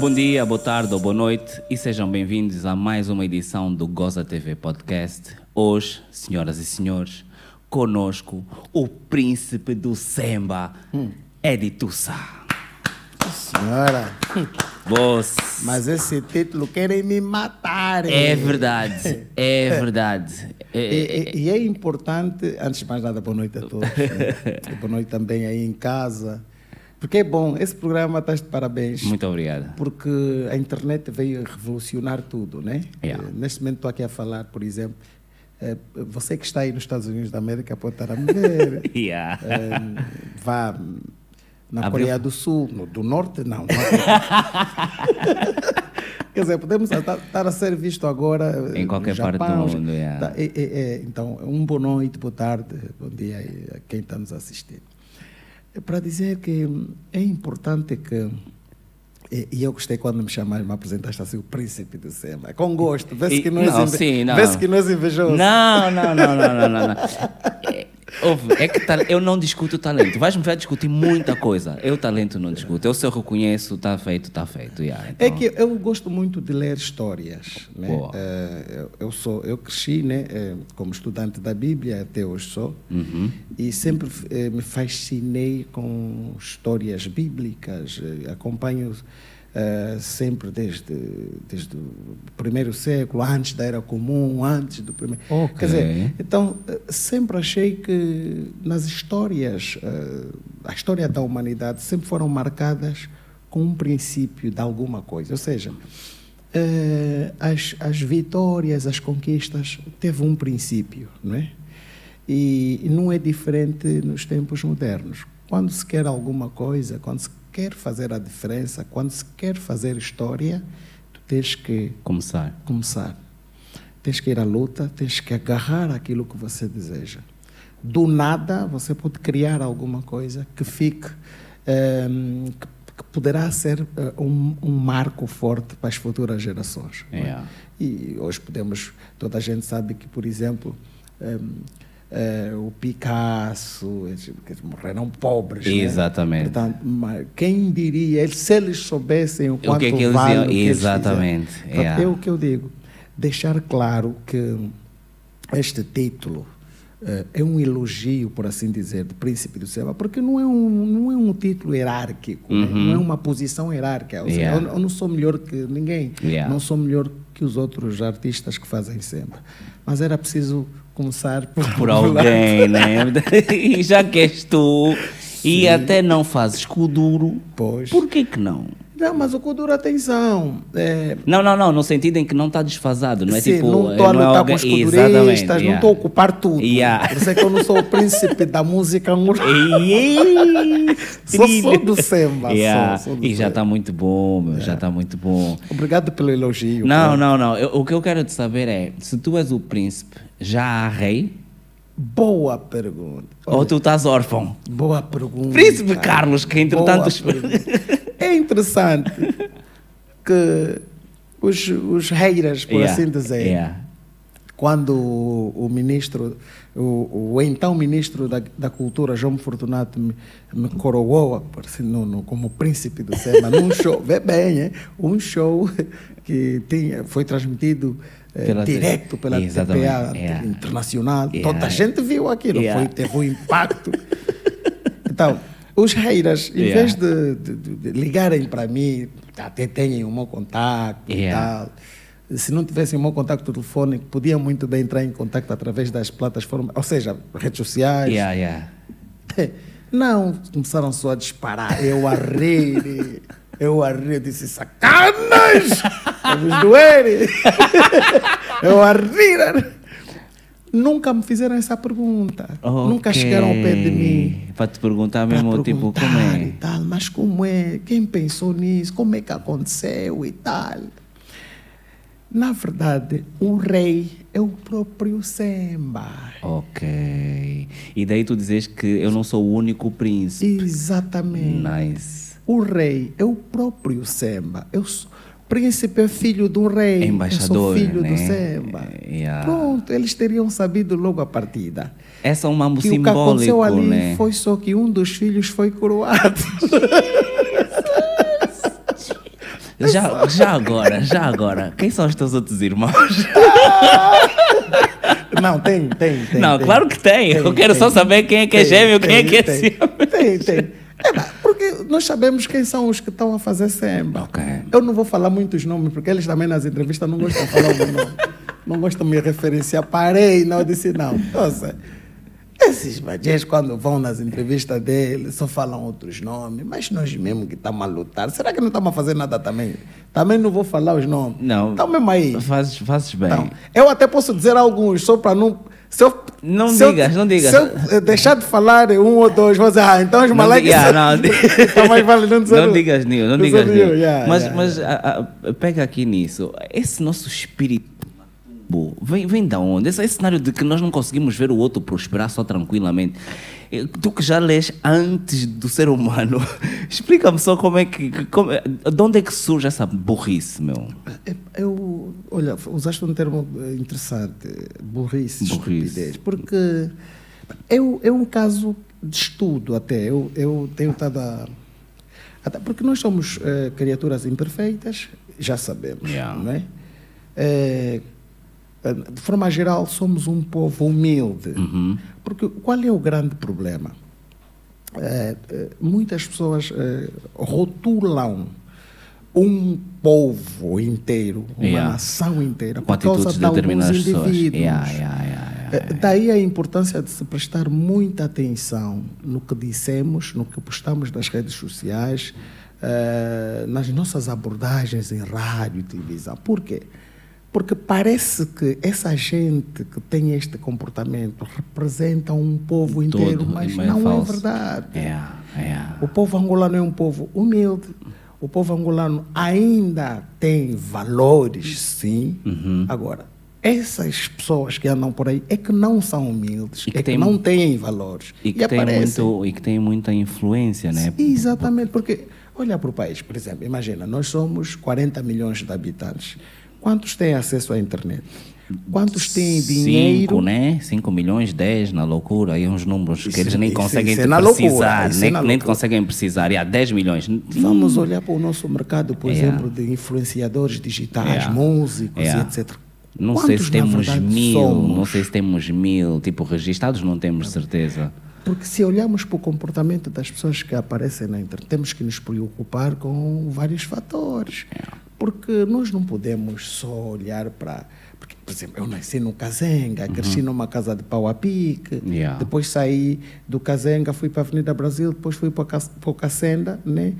Bom dia, boa tarde ou boa noite e sejam bem-vindos a mais uma edição do Goza TV Podcast. Hoje, senhoras e senhores, conosco o príncipe do Semba, hum. Edi Tussa. Senhora. Boss. Mas esse título querem me matar. É verdade, é verdade. É, e, e, e, é importante, antes de mais nada, boa noite a todos. boa noite também aí em casa. Porque é bom, esse programa está de parabéns. Muito obrigado. Porque a internet veio revolucionar tudo, né? Yeah. Neste momento estou aqui a falar, por exemplo, eh, você que está aí nos Estados Unidos da América pode estar a me ver. yeah. Eh, vá na Abriu- Coreia do Sul, no, do Norte, não. não Quer dizer, podemos estar a ser visto agora eh, Em qualquer no parte do Japão, mundo, yeah. Tá, é- é- é, então, um boa noite, boa tarde, bom dia a quem está nos assistindo. É para dizer que é importante que e eu gostei quando me chamaram, me apresentaste assim, o príncipe do Sema. Com gosto. Vê-se que não não, inve- sim, não. vê-se que não és invejoso. Não, não, não, não, não, não. não. É, ouve, é que tal- eu não discuto o talento. Vais-me ver discutir muita coisa. Eu talento não discuto. Eu se eu reconheço, está feito, está feito. yeah, É então- que eu gosto muito de ler histórias. Né? Eh, eu, sou, eu cresci né, eh, como estudante da Bíblia, até hoje sou, Uhum. e sempre eh, me fascinei com histórias bíblicas. acompanho eh, sempre desde, desde o primeiro século, antes da Era Comum, antes do primeiro. Ok. Quer dizer, então eh, sempre achei que nas histórias, eh, a história da humanidade sempre foram marcadas com um princípio de alguma coisa. Ou seja, eh, as, as vitórias, as conquistas, teve um princípio, não é? E, e não é diferente nos tempos modernos. Quando se quer alguma coisa, quando se quer fazer a diferença, quando se quer fazer história, tu tens que Começar. começar. Tens que ir à luta, tens que agarrar aquilo que você deseja. Do nada, você pode criar alguma coisa que fique, ehm, que, que poderá ser eh, um, um marco forte para as futuras gerações. não é? Yeah. E hoje podemos, toda a gente sabe que, por exemplo, ehm, eh, o Picasso, eles, eles morreram pobres. né? Exatamente. Portanto, mas quem diria, eles- se eles soubessem o quanto que é que eles vale iam- o que eles Exatamente. Portanto, yeah. É o que eu digo. Deixar claro que este título eh, é um elogio, por assim dizer, de príncipe do céu, porque não é um, não é um título hierárquico, né? Uhum. não é uma posição hierárquica. Ou seja, Yeah. eu, eu não sou melhor que ninguém, Yeah. não sou melhor que os outros artistas que fazem sempre. Mas era preciso começar por, Por alguém, né? E já que és tu, e até não fazes Kuduro, Pois. por que que não? Não, mas o Kuduro, atenção. É, Não, não, não, no sentido em que não está desfasado, não é Sim, tipo. não estou a não é lutar alguém- com os Exatamente, culturistas, não yeah. estou a ocupar tudo. Yeah. Por isso é que eu não sou o príncipe da música Sou só do samba, Yeah, sou, sou do E já está muito bom, meu, já está muito bom. Obrigado pelo elogio. Não, pô. não, não. Eu- o que eu quero te saber é: se tu és o príncipe, já há rei? Boa pergunta. Ou tu estás órfão? Boa pergunta. Príncipe Carlos, que entretanto. É interessante que os, os reiras, por Yeah, assim dizer, yeah. quando o, o ministro, o, o então ministro da, da Cultura, João Fortunato, me, me coroou por assim, no, no- como príncipe do Sema, num show, vê bem, um show que tinha, foi transmitido eh, Pela direto pela Exatamente, TPA yeah. internacional. Toda a gente viu aquilo, foi, teve um impacto. Então, os reiras, em Yeah. vez de, de- de- ligarem para mim, até têm o meu contato Yeah. e tal. Se não tivessem o meu contato telefônico, podiam muito bem entrar em contato através das plataformas, ou seja, redes sociais. Yeah, yeah. Não, começaram só a disparar. Eu a rir. Eu a rir, eu disse, sacanas! Vamos doer! Eu a rir. Nunca me fizeram essa pergunta. Nunca Ok. chegaram ao pé de mim. Para te perguntar mesmo, tipo, como é? E tal, mas como é? Quem pensou nisso? Como é que aconteceu e tal? Na verdade, o rei é o próprio Semba. Ok. E daí tu dizes que eu não sou o único príncipe. Exatamente. Nice. O rei é o próprio Semba. Eu sou, príncipe é filho do rei. Embaixador, filho né? do Semba. Yeah. Pronto, eles teriam sabido logo a partida. Essa é um mambo Que o que aconteceu simbólico, ali né? foi só que um dos filhos foi coroado. Já, já agora, já agora, quem são os teus outros irmãos? Não, tem, tem, tem. não, tem. claro que tem. Eu quero só saber quem é que é Tem, gêmeo, quem é tem, que é tem, ciúme. Tem, tem. É, porque nós sabemos quem são os que estão a fazer samba. Ok. Eu não vou falar muitos nomes, porque eles também nas entrevistas não gostam de falar o meu nome. Não gostam de me referenciar. Parei, não, eu disse não. Nossa, esses bagés, quando vão nas entrevistas deles, só falam outros nomes. Mas nós mesmo que estamos a lutar, será que não estamos a fazer nada também? Também não vou falar os nomes. Não. Então mesmo aí. Fazes, fazes bem. Então, eu até posso dizer alguns, só para não. Se eu, Não se eu- digas, não digas. Se eu eh, deixar de falar um ou dois, vou dizer, ah, então os ah, não, di- então mais vale não digas Nil, não digas Nil. eu, yeah, mas yeah, mas a- a- pega aqui nisso. Esse nosso espírito Bo, vem, vem da onde? Esse, esse cenário de que nós não conseguimos ver o outro prosperar só tranquilamente. Eh, Tu que já lês antes do ser humano, explica-me só como é que. Como, é- de onde é que surge essa burrice, meu? É, Eu, olha, usaste um termo eh, interessante, burrice, Burrice. estupidez, porque é, é um caso de estudo até. Eu, eu tenho estado a. Até porque nós somos eh, criaturas imperfeitas, já sabemos, Yeah. não é? Eh, eh, de forma geral, somos um povo humilde. Uhum. Porque qual é o grande problema? Eh, eh, muitas pessoas eh, rotulam um povo inteiro, uma Yeah. nação inteira, por causa atitudes de alguns indivíduos. Yeah, yeah, Daí a importância de se prestar muita atenção no que dissemos, no que postamos nas redes sociais, eh, nas nossas abordagens em rádio e televisão. Por quê? Porque parece que essa gente que tem este comportamento representa um povo inteiro, Todo, mas não falso. é verdade. Yeah, yeah. O povo angolano é um povo humilde. O povo angolano ainda tem valores, sim. Uhum. Agora, essas pessoas que andam por aí é que não são humildes, E que é tem- que não têm valores. E que, tem aparecem. muito, e que tem muita influência, né? Exatamente, porque olha para o país, por exemplo, imagina, nós somos 40 milhões de habitantes. Quantos têm acesso à internet? Quantos têm dinheiro? Cinco, né? 5 milhões, 10 na loucura. Aí uns números que Isso- eles nem isso- conseguem isso é precisar. isso é nem, nem conseguem precisar. E há 10 milhões. Vamos olhar para o nosso mercado, por Yeah. exemplo, de influenciadores digitais, Yeah. músicos Yeah. etc. Não sei Quantos, se na temos verdade, mil, somos? não sei se temos mil, tipo, registados não temos certeza. Porque se olharmos para o comportamento das pessoas que aparecem na internet, temos que nos preocupar com vários fatores. Porque nós não podemos só olhar para. Porque, por exemplo, eu nasci no Cazenga, cresci numa casa de pau a pique, Uhum. Yeah. depois saí do Cazenga, fui para a Avenida Brasil, depois fui para, o Cacenda, né?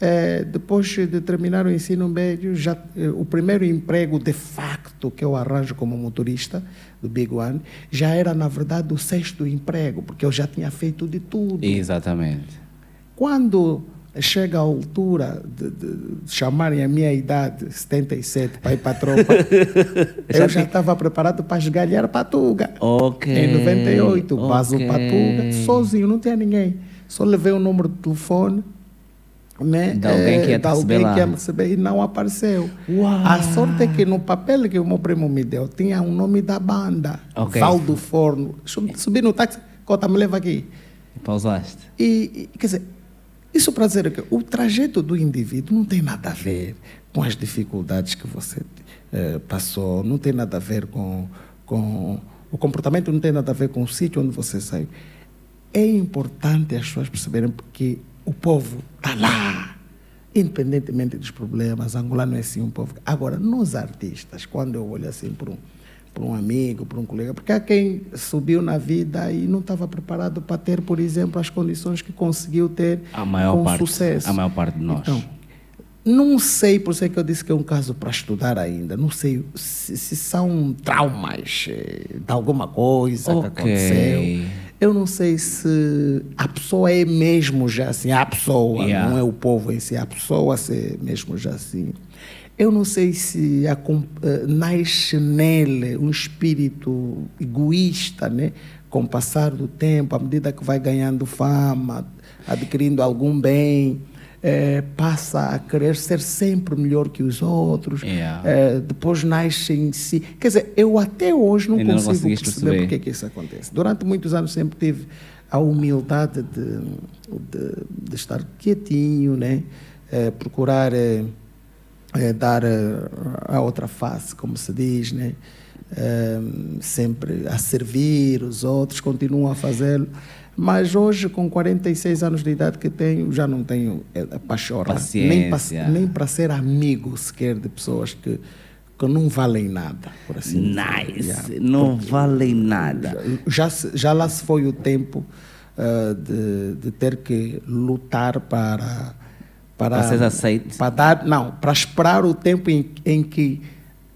Eh, depois de terminar o ensino médio, já, eh, o primeiro emprego de facto que eu arranjo como motorista do Big One já era, na verdade, o sexto emprego, porque eu já tinha feito de tudo. Exatamente. Quando chega a altura de, de chamarem a minha idade, 77, para ir para a tropa, eu já estava preparado para esgalhar Patuga. Ok. Em 98, vaso ok. Patuga, sozinho, não tinha ninguém. Só levei o número de telefone né, De alguém que ia te de alguém que ia receber e não apareceu. Uau. A sorte é que no papel que o meu primo me deu tinha o nome da banda, Ok. Valdo Forno. Subi, no táxi, Cota, me leva aqui. Pausaste. E, e, quer dizer, isso para dizer que o trajeto do indivíduo não tem nada a ver com as dificuldades que você eh, passou, não tem nada a ver com, com. O comportamento não tem nada a ver com o sítio onde você saiu. É importante as pessoas perceberem porque o povo está lá, independentemente dos problemas. Angola não é assim um povo. Agora, nós artistas, quando eu olho assim para um, para um amigo, para um colega, porque há quem subiu na vida e não estava preparado para ter, por exemplo, as condições que conseguiu ter com parte, sucesso. a maior parte de nós. Então, não sei, por isso é que eu disse que é um caso para estudar ainda. Não sei se, se são traumas eh, de alguma coisa Ok. que aconteceu. Eu não sei se a pessoa é mesmo já assim, a pessoa, Yeah. não é o povo em si, a pessoa ser mesmo já assim. Eu não sei se a eh, nasce nele um espírito egoísta, né? Com o passar do tempo, à medida que vai ganhando fama, adquirindo algum bem, eh, passa a querer ser sempre melhor que os outros. Yeah. eh, depois nasce em si. Quer dizer, eu até hoje não Ainda não consigo conseguiste perceber porque é que isso acontece. Durante muitos anos sempre tive a humildade de, de, de estar quietinho, né? Eh, procurar é, dar eh, a outra face, como se diz, né? É, sempre a servir os outros, continuo a fazê-lo. Mas hoje, com 46 anos de idade que tenho, já não tenho é, pachorra. Nem para Paciência. nem para ser amigo sequer de pessoas que, que não valem nada, por assim dizer. Nice. Yeah. Não valem nada. Já, já lá se foi o tempo ah, de, de ter que lutar para para, aceite. para dar não para esperar o tempo em, em que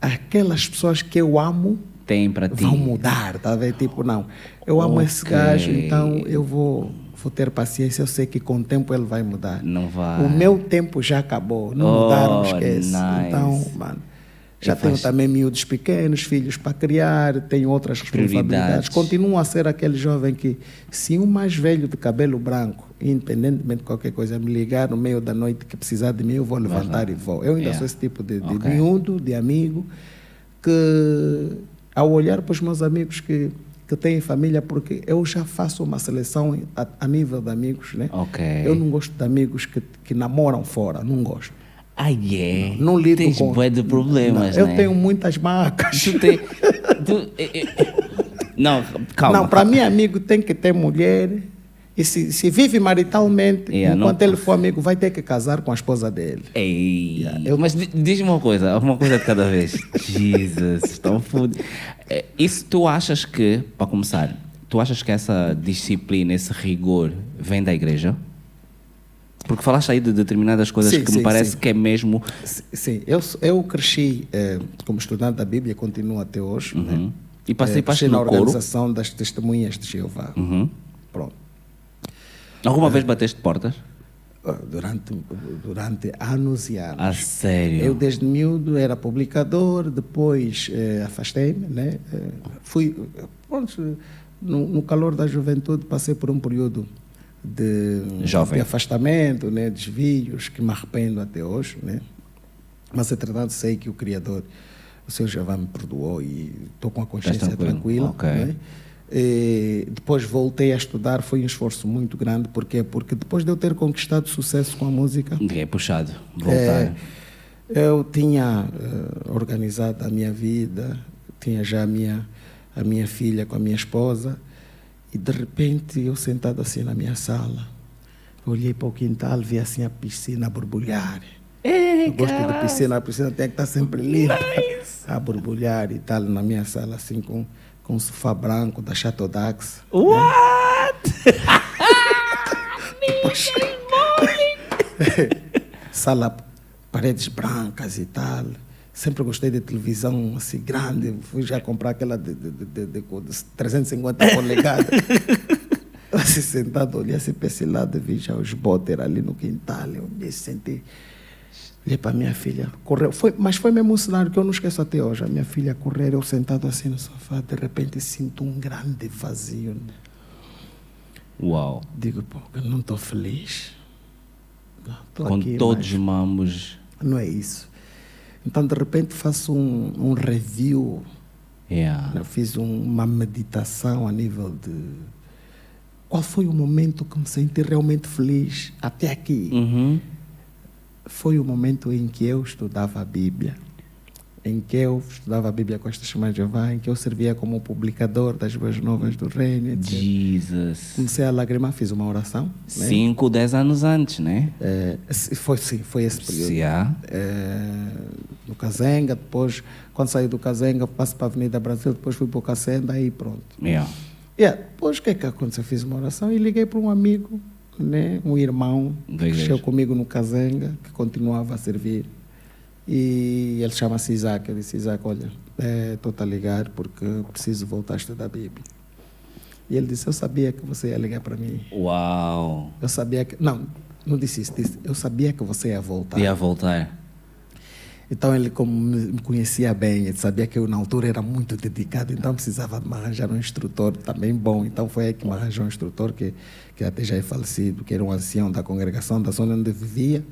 aquelas pessoas que eu amo Tem para ti. vão mudar tá ver? tipo não eu amo esse Ok. gajo então eu vou vou ter paciência eu sei que com o tempo ele vai mudar Não vai. o meu tempo já acabou não Oh, mudaram esquece nice. então mano já E tenho faz- também miúdos pequenos, filhos para criar, tenho outras responsabilidades. Continuo a ser aquele jovem que, se um mais velho de cabelo branco, independentemente de qualquer coisa, me ligar no meio da noite que precisar de mim, eu vou levantar e vou. Eu ainda Yeah. sou esse tipo de, de Ok. miúdo, de amigo, que ao olhar para os meus amigos que, que têm família, porque eu já faço uma seleção a, a nível de amigos, né? Ok. Eu não gosto de amigos que, que namoram fora, não gosto. Ah, yeah. Não lido Tens com... bué de problemas, Não, Eu né? tenho muitas marcas. Tu tem... tu- eh, eh, Não, calma. Não, para mim, amigo tem que ter mulher. E se, se vive maritalmente, Yeah, não- enquanto ele for amigo, vai ter que casar com a esposa dele. Ei, Yeah, eu- mas di- diz-me uma coisa, uma coisa de cada vez. Jesus, estão fudidos. Eh, Isso tu achas que, para começar, tu achas que essa disciplina, esse rigor, vem da igreja? Porque falaste aí de determinadas coisas Sim, que me sim, parece sim. que é mesmo. Sim, eu, eu cresci eh, como estudante da Bíblia, continuo até hoje. Né? Uhum. E participaste Eh, cresci na coro? organização das testemunhas de Jeová. Uhum. Pronto. Alguma vez bateste portas? Ah, Durante, durante anos e anos. A sério? Eu desde miúdo era publicador, depois eh, afastei-me, né? Eh, fui, pronto, no, no calor da juventude passei por um período de, Jovem. de afastamento, né? Desvios que me arrependo até hoje, né? Mas entretanto sei que o Criador, o Senhor Jeová me perdoou e estou com a consciência tranquila, ok. né? E depois voltei a estudar, foi um esforço muito grande, porque porque depois de eu ter conquistado sucesso com a música, É puxado. Voltar. é, eu tinha eh, organizado a minha vida, tinha já a minha, a minha filha com a minha esposa, e de repente eu sentado assim na minha sala, olhei para o quintal, vi assim a piscina borbulhar. eu gosto de piscina, a piscina tem que estar sempre limpa, a borbulhar e tal, na minha sala, assim, com, com um sofá branco da Chateau Dax. What? sala, paredes brancas e tal. Sempre gostei de televisão assim grande. Fui já comprar aquela de, de, de, de, de 350 polegadas. assim, sentado, olhei assim para esse lado, vi já os boter ali no quintal. Eu me senti. Olhei para minha filha, correu. Foi, mas foi mesmo um cenário que eu não esqueço até hoje. A minha filha correr, eu sentado assim no sofá, de repente sinto um grande vazio. Uau. Digo, pô, eu não estou feliz. Não, tô Com aqui, todos mas- os mamos. não é isso. Então, de repente, faço um, um review. Yeah. Eu fiz um- uma meditação a nível de. Qual foi o momento que me senti realmente feliz até aqui? Uhum. Foi o momento em que eu estudava a Bíblia. Em que eu estudava a Bíblia com estas Testemunhas de Jeová, em que eu servia como publicador das Boas Novas do Reino. etc. Jesus. Comecei a lagrimar, fiz uma oração. né? 5, 10 anos antes, né? É, foi, sim, foi esse período. Se yeah. é, no Cazenga, depois, quando saí do Cazenga, passo para a Avenida Brasil, depois fui para o Cacenda, aí pronto. Yeah. Yeah, depois o que é que aconteceu? Fiz uma oração e liguei para um amigo, né, um irmão, Da que cresceu comigo no Cazenga, que continuava a servir. E ele chama-se Isaac. Eu disse, Isaac, olha, estou-te a ligar porque preciso voltar a estudar a Bíblia. E ele disse, eu sabia que você ia ligar para mim. Uau. Eu sabia que... Não, não disse isso. Disse, eu sabia que você ia voltar. Ia voltar. Então ele, como me conhecia bem, ele sabia que eu na altura era muito dedicado, então precisava me arranjar um instrutor também bom. Então foi aí que me arranjou um instrutor que, que até já é falecido, que era um ancião da congregação da zona onde vivia,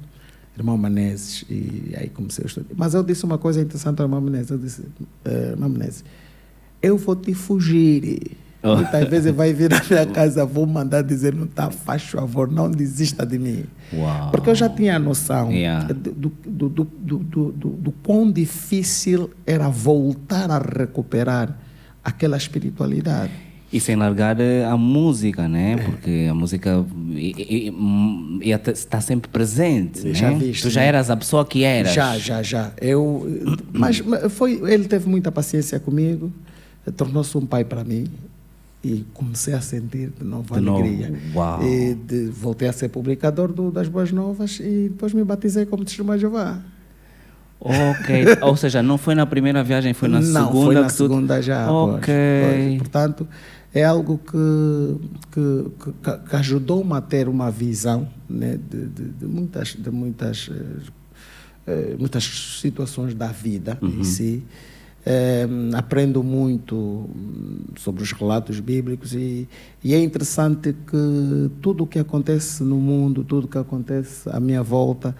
irmão Menezes. E aí comecei a estudar. Mas eu disse uma coisa interessante ao irmão Menezes. Eu disse, "Eh, irmão Menezes, eu vou te fugir. Oh. Muitas vezes vai vir na minha casa, vou mandar dizer, não tá, faz favor, não desista de mim. Uau. Porque eu já tinha a noção Yeah. do, do, do, do, do, do, quão difícil era voltar a recuperar aquela espiritualidade. E sem largar eh, a música, né? Porque a música está sempre presente, né? Já viste, Tu já né? eras a pessoa que eras. Já, já, já. Eu, mas foi, ele teve muita paciência comigo, tornou-se um pai para mim e comecei a sentir de novo De novo, alegria. uau. E de- voltei a ser publicador do- das Boas Novas e depois me batizei como testemunha Jeová. Ok. Ou seja, não foi na primeira viagem, foi na Não, segunda foi na que tu... segunda já. pois, Ok. pois. Portanto, é algo que, que, que, que ajudou-me a ter uma visão né, de, de, de muitas, de muitas, eh, eh, muitas situações da vida Uhum. em si. Eh, aprendo muito sobre os relatos bíblicos e, e é interessante que tudo o que acontece no mundo, tudo o que acontece à minha volta,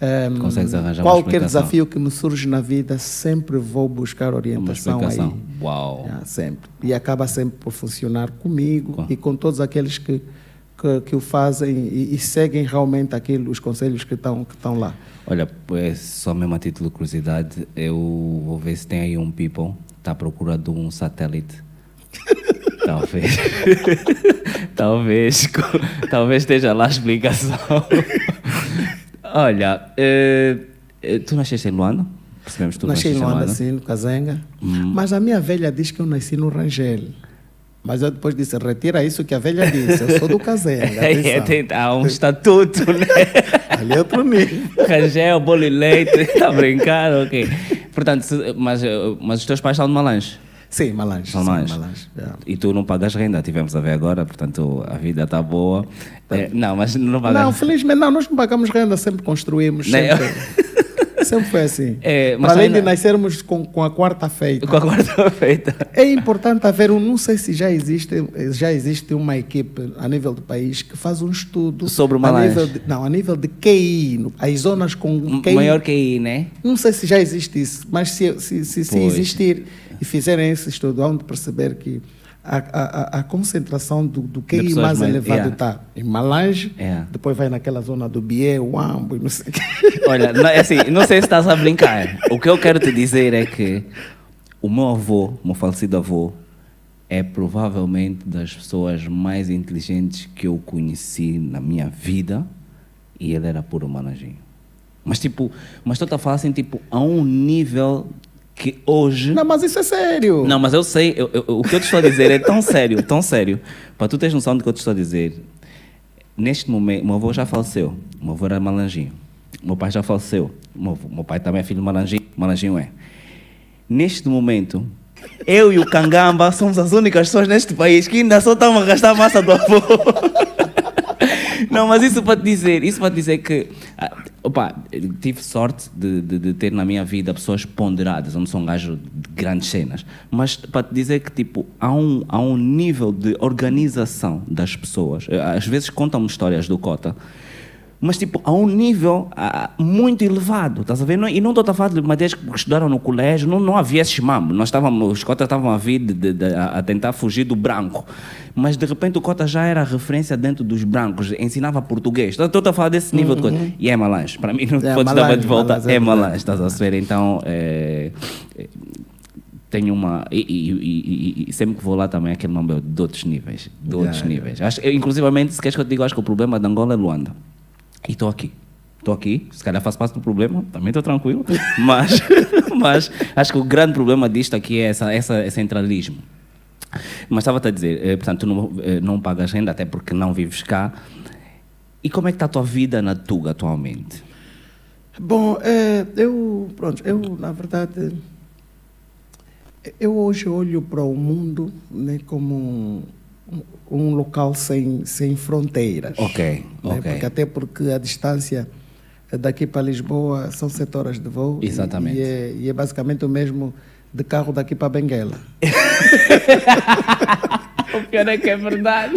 eh, Consegues arranjar uma qualquer desafio que me surge na vida, sempre vou buscar orientação aí. Uau. Ah, sempre. E acaba sempre por funcionar comigo Com- e com todos aqueles que, que, que o fazem e, e seguem realmente aquilo, os conselhos que estão que estão lá. Olha, pois, só mesmo a título de curiosidade, eu vou ver se tem aí um people, está à procura de um satélite. talvez. talvez. Talvez esteja lá a explicação. Olha, eh, eh, tu nasceste em Luanda? Percebemos que tu nasci em Luanda, sim, no Cazenga. Hum. Mas a minha velha diz que eu nasci no Rangel. Mas eu depois disse, retira isso que a velha disse, eu sou do Cazenga. É, tem- há um estatuto, né? Ali é outro nível. Rangel, bolo e leite, está a brincar, ok. Portanto, mas, mas os teus pais são de Malange? Sim, Malange. Sim, Malange. Malange, yeah. E tu não pagas renda, tivemos a ver agora, portanto a vida está boa. Eh, não, mas não pagas Não, felizmente não, nós não pagamos renda, sempre construímos. Sempre, sempre foi assim. É, mas além de ainda- nascermos com, com a quarta feita. com a quarta-feita. É importante haver um, não sei se já existe, já existe uma equipe a nível do país que faz um estudo Sobre o a Malange. nível de, não, a nível de QI, as zonas com QI. Maior aí, né? Não sei se já existe isso, mas se, se, se, se existir e fizerem esse estudo, vão perceber que a, a, concentração do, do QI mais mais- elevado yeah. está em Malange, Yeah. depois vai naquela zona do Bié, Uambo, e não sei. Olha, não, é assim, não sei se estás a brincar. O que eu quero te dizer é que o meu avô, o meu falecido avô, é provavelmente das pessoas mais inteligentes que eu conheci na minha vida e ele era puro malanjinho. Mas tipo, mas tu a falar assim, tipo, a um nível que hoje... Não, mas isso é sério. Não, mas eu sei, eu- eu- o que eu te estou a dizer é tão sério, tão sério. Para tu teres noção do que eu te estou a dizer, neste momento, meu avô já faleceu, meu avô era malanjinho, meu pai já faleceu, meu, avô- meu pai também é filho de malanjinho, malanjinho é. Neste momento, eu e o Cangamba somos as únicas pessoas neste país que ainda só estão a gastar a massa do avô. Não, mas isso para te dizer, isso para te dizer que, ah, opa, tive sorte de, de, de ter na minha vida pessoas ponderadas, eu não sou um gajo de grandes cenas, mas para te dizer que, tipo, há um, há um nível de organização das pessoas, às vezes contam-me histórias do Cota, mas tipo, a um nível muito elevado, estás a ver? Não- e não estou a falar de matérias que estudaram no colégio, não, não havia esse mambo. Nós estávamos, os cotas estavam a vir de- de- de- a tentar fugir do branco. Mas de repente o cota já era referência dentro dos brancos, ensinava português. Estou a falar desse nível de coisa. E é malange. Para mim, não É, podes dar de volta, é é malange, estás a ver? Então, é, é, tenho uma. E, e- e- e- e sempre que vou lá também, aquele nome é de outros níveis. De outros Yeah, níveis. Acho, eu, inclusivamente, se queres que eu te diga, acho que o problema de Angola é Luanda. E estou aqui. Estou aqui, se calhar faço parte do problema, também estou tranquilo, mas, mas acho que o grande problema disto aqui é essa, essa, esse centralismo. Mas estava-te a dizer, eh, portanto, tu não, eh, não pagas renda, até porque não vives cá. E como é que está a tua vida na Tuga atualmente? Bom, é, eu, pronto, eu, na verdade, eu hoje olho para o mundo né, como um, local sem, sem fronteiras. Ok, né, ok. Porque, até porque a distância daqui para Lisboa são sete horas de voo. e- Exatamente. E, é, e é basicamente o mesmo de carro daqui para Benguela. O pior é que é verdade.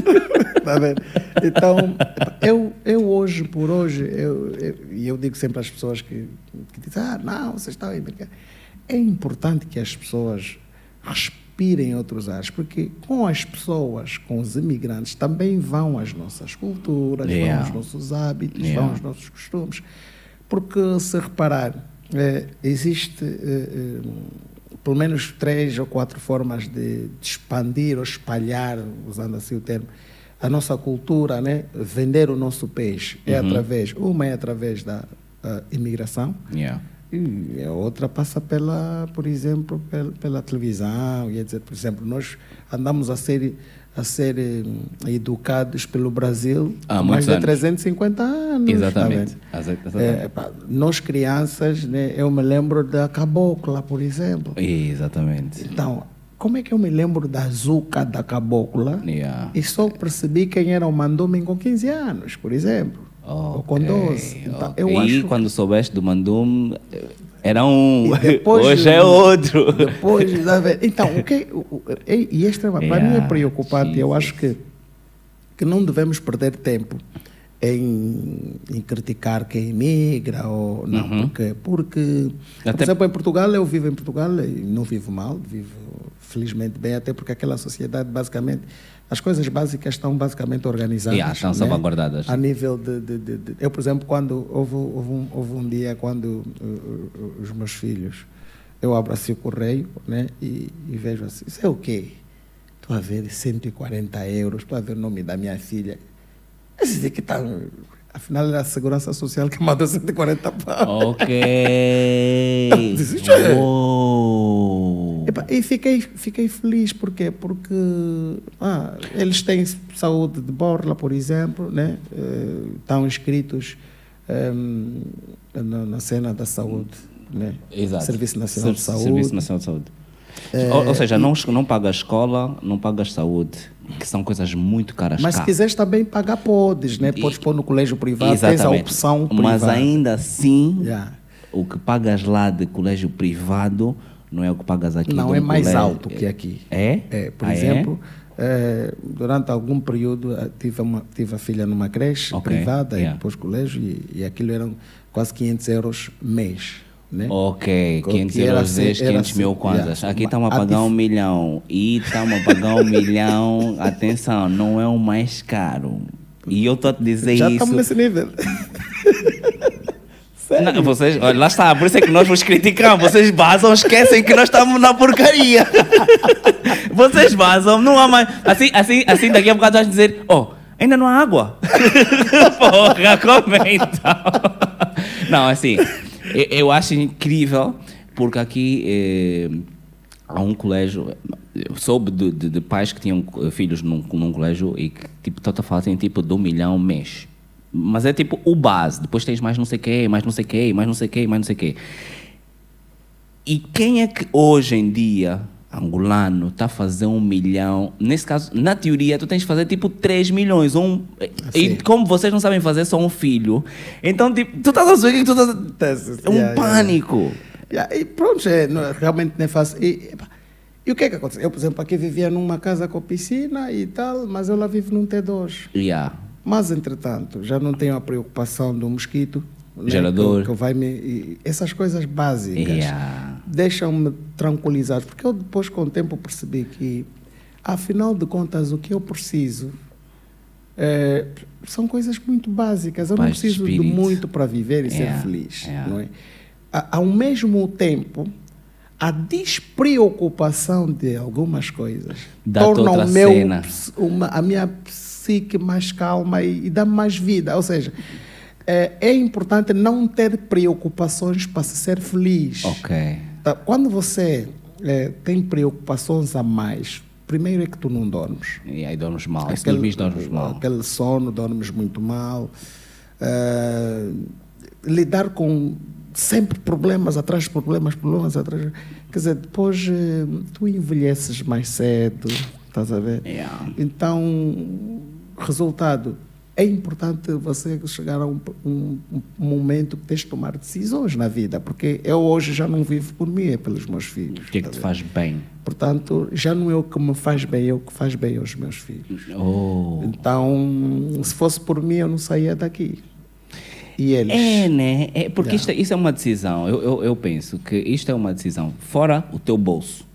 Tá vendo? Então, eu, eu hoje, por hoje, eu, eu, e eu digo sempre às pessoas que, que dizem, ah, não, vocês estão aí. brincar." É importante que as pessoas res- respira em outros ares, porque com as pessoas, com os imigrantes, também vão as nossas culturas, Yeah. vão os nossos hábitos, Yeah. vão os nossos costumes. Porque, se reparar, eh, existe eh, eh, pelo menos três ou quatro formas de, de expandir ou espalhar, usando assim o termo, a nossa cultura, né? vender o nosso peixe. É através, uma é através da imigração, Yeah. E a outra passa pela, por exemplo, pela, pela televisão, e etc. Por exemplo, nós andamos a ser a ser eh, educados pelo Brasil Há mais de anos. 350 anos. tá Exatamente. vendo? Exa- É, exatamente. pá, nós crianças, né, eu me lembro da cabocla, por exemplo. Exatamente. Então, como é que eu me lembro da zuca da cabocla Yeah. e só percebi quem era o mandume com 15 anos, por exemplo? Ou com Ok, 12. Então, eu ok. E acho quando soubeste do Mandume, era um. Depois- Hoje é outro. Depois, então, o que, e este, para mim é preocupante. Eu Jesus. acho que, que não devemos perder tempo em, em criticar quem imigra ou não, porque, porque por Uhum. Até- exemplo, em Portugal, eu vivo em Portugal e não vivo mal, vivo felizmente bem, até porque aquela sociedade, basicamente, as coisas básicas estão basicamente organizadas. Yeah, estão né? salvaguardadas. A nível de, de- de- de- Eu, por exemplo, quando houve, houve, um, houve um dia quando uh, uh, os meus filhos, eu abro assim o correio né, e, e vejo assim, isso é o quê? Estou a ver 140 euros, estou a ver o nome da minha filha. Esse aqui está... Afinal, era a Segurança Social que mandou 140 pau. ok. Desiste, Epá, E fiquei, fiquei feliz, porquê? Porque ah, eles têm saúde de borla, por exemplo, né? Eh, estão inscritos ehm, na, na cena da saúde, né? Exato. Serviço Nacional de Saúde. Serviço Nacional de Saúde. É, ou, ou seja, não, não pagas escola, não pagas saúde, que são coisas muito caras Mas cá. se quiseres também pagar, podes, né? E- Podes pôr no colégio privado, tens a Exatamente. opção privada. Mas ainda assim, Yeah. o que pagas lá de colégio privado não é o que pagas aqui Não, é mais alto que aqui. É? É, por Ah, é? exemplo, eh, durante algum período eh, tive, uma, tive a filha numa creche Ok, privada yeah. e depois colégio e, e aquilo eram quase 500 euros mês. Né? Ok, Que 500 era euros assim- vezes era 500 mil assim, kwanzas. yeah. Aqui estamos a A pagar um milhão. E estamos a pagar um milhão. Atenção, não é o mais caro. E eu estou a te dizer Já isso. estamos nesse nível. Não, vocês, olha, lá está, por isso é que nós vos criticamos. Vocês vazam, esquecem que nós estamos na porcaria. Vocês vazam, não há mais. Assim, assim, assim daqui a bocado vais dizer: Oh, ainda não há água. Porra, comenta. Não, assim, eu, eu acho incrível, porque aqui eh, há um colégio. Eu soube de, de- de pais que tinham eh, filhos num, num colégio e que tipo, estão a falar assim, tipo de um milhão mês. Mas é tipo o base. Depois tens mais não sei quê, mais não sei quê, mais não sei quê, mais não sei quê. E quem é que hoje em dia, angolano, está a fazer um milhão? Nesse caso, na teoria, tu tens que fazer tipo 3 milhões. Um, e como vocês não sabem fazer só um filho, então tipo, tu estás a ver que tu estás. É um Yeah, yeah. pânico. Yeah, e pronto, é, não- realmente não é fácil. E, e o que é que acontece? Eu, por exemplo, aqui vivia numa casa com piscina e tal, mas eu lá vivo num T2. Yeah. Mas, entretanto, já não tenho a preocupação do mosquito. né, Gerador. Que, que vai me, essas coisas básicas Yeah. deixam-me tranquilizado. Porque eu depois, com o tempo, percebi que, afinal de contas, o que eu preciso é, são coisas muito básicas. Eu não de preciso de espírito. muito para viver e Yeah, ser feliz. yeah. Não é? A- Ao mesmo tempo, a despreocupação de algumas coisas torna o meu, uma, a minha psique mais calma e, e dá mais vida. Ou seja, é, é importante não ter preocupações para se ser feliz. Ok. Tá, Quando você é, tem preocupações a mais, primeiro é que tu não dormes. E aí dormes mal. Se dormires, dormes mal. Aquele sono, dormes muito mal. Ah, lidar com sempre problemas atrás de problemas, problemas atrás. Quer dizer, depois eh, tu envelheces mais cedo, estás a ver? Yeah. Então, resultado, é importante você chegar a um, um- um momento que tens de tomar decisões na vida, porque eu hoje já não vivo por mim, é pelos meus filhos. O que é que te ver? faz bem? Portanto, já não é o que me faz bem, é o que faz bem aos meus filhos. Oh. Então, se fosse por mim, eu não saía daqui. E eles? É, né? É, porque Yeah. isto, isso é uma decisão. Eu, eu, eu penso que isto é uma decisão fora o teu bolso.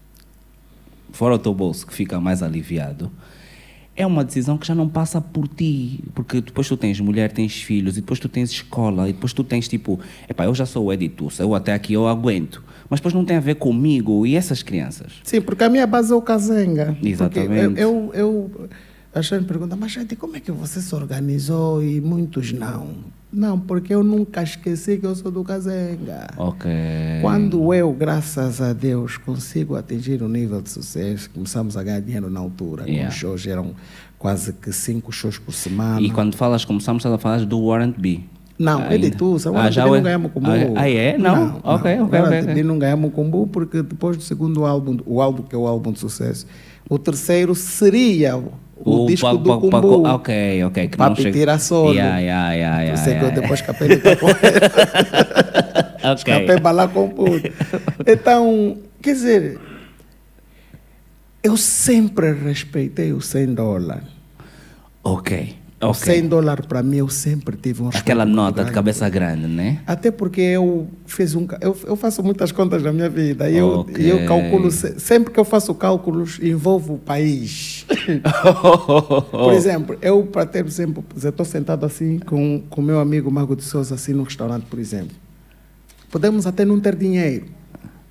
fora o teu bolso, que fica mais aliviado, é uma decisão que já não passa por ti. Porque depois tu tens mulher, tens filhos, e depois tu tens escola, e depois tu tens tipo, epá, eu já sou o editor, eu até aqui eu aguento. Mas depois não tem a ver comigo e essas crianças. Sim, porque a minha base é o Cazenga. Exatamente. Eu, eu, eu, a gente pergunta, mas gente, como é que você se organizou? E muitos não. Não, porque eu nunca esqueci que eu sou do Cazenga. Ok. Quando eu, graças a Deus, consigo atingir um nível de sucesso, começamos a ganhar dinheiro na altura, Yeah. os shows eram quase que cinco shows por semana. E quando falas, começamos a falar do Warrant B. Não, Ainda. ele tu, Ah, ah, já já é? não ganhamos com Ah, é? Ah, é? Não? Ok, ok, ok, ok. não ganhamos com bu porque depois do segundo álbum, o álbum que é o álbum de sucesso, o terceiro seria o, o disco pa- do Kumbu. Ok, ok. Que Pra não chega- pedir a solo. Yeah, yeah, yeah, yeah, sei que eu depois escapei de com ele. Ok. Escapei lá com puto. Então, quer dizer, eu sempre respeitei o 100 dólares. Ok, O ok. 100 dólares para mim eu sempre tive um Aquela nota de grande. cabeça grande, né? Até porque eu fiz um, eu, eu faço muitas contas na minha vida e eu, Ok. e eu calculo se- sempre que eu faço cálculos envolvo o país. Por exemplo, eu para ter exemplo, estou sentado assim com com meu amigo Mago de Souza assim no restaurante, por exemplo. Podemos até não ter dinheiro,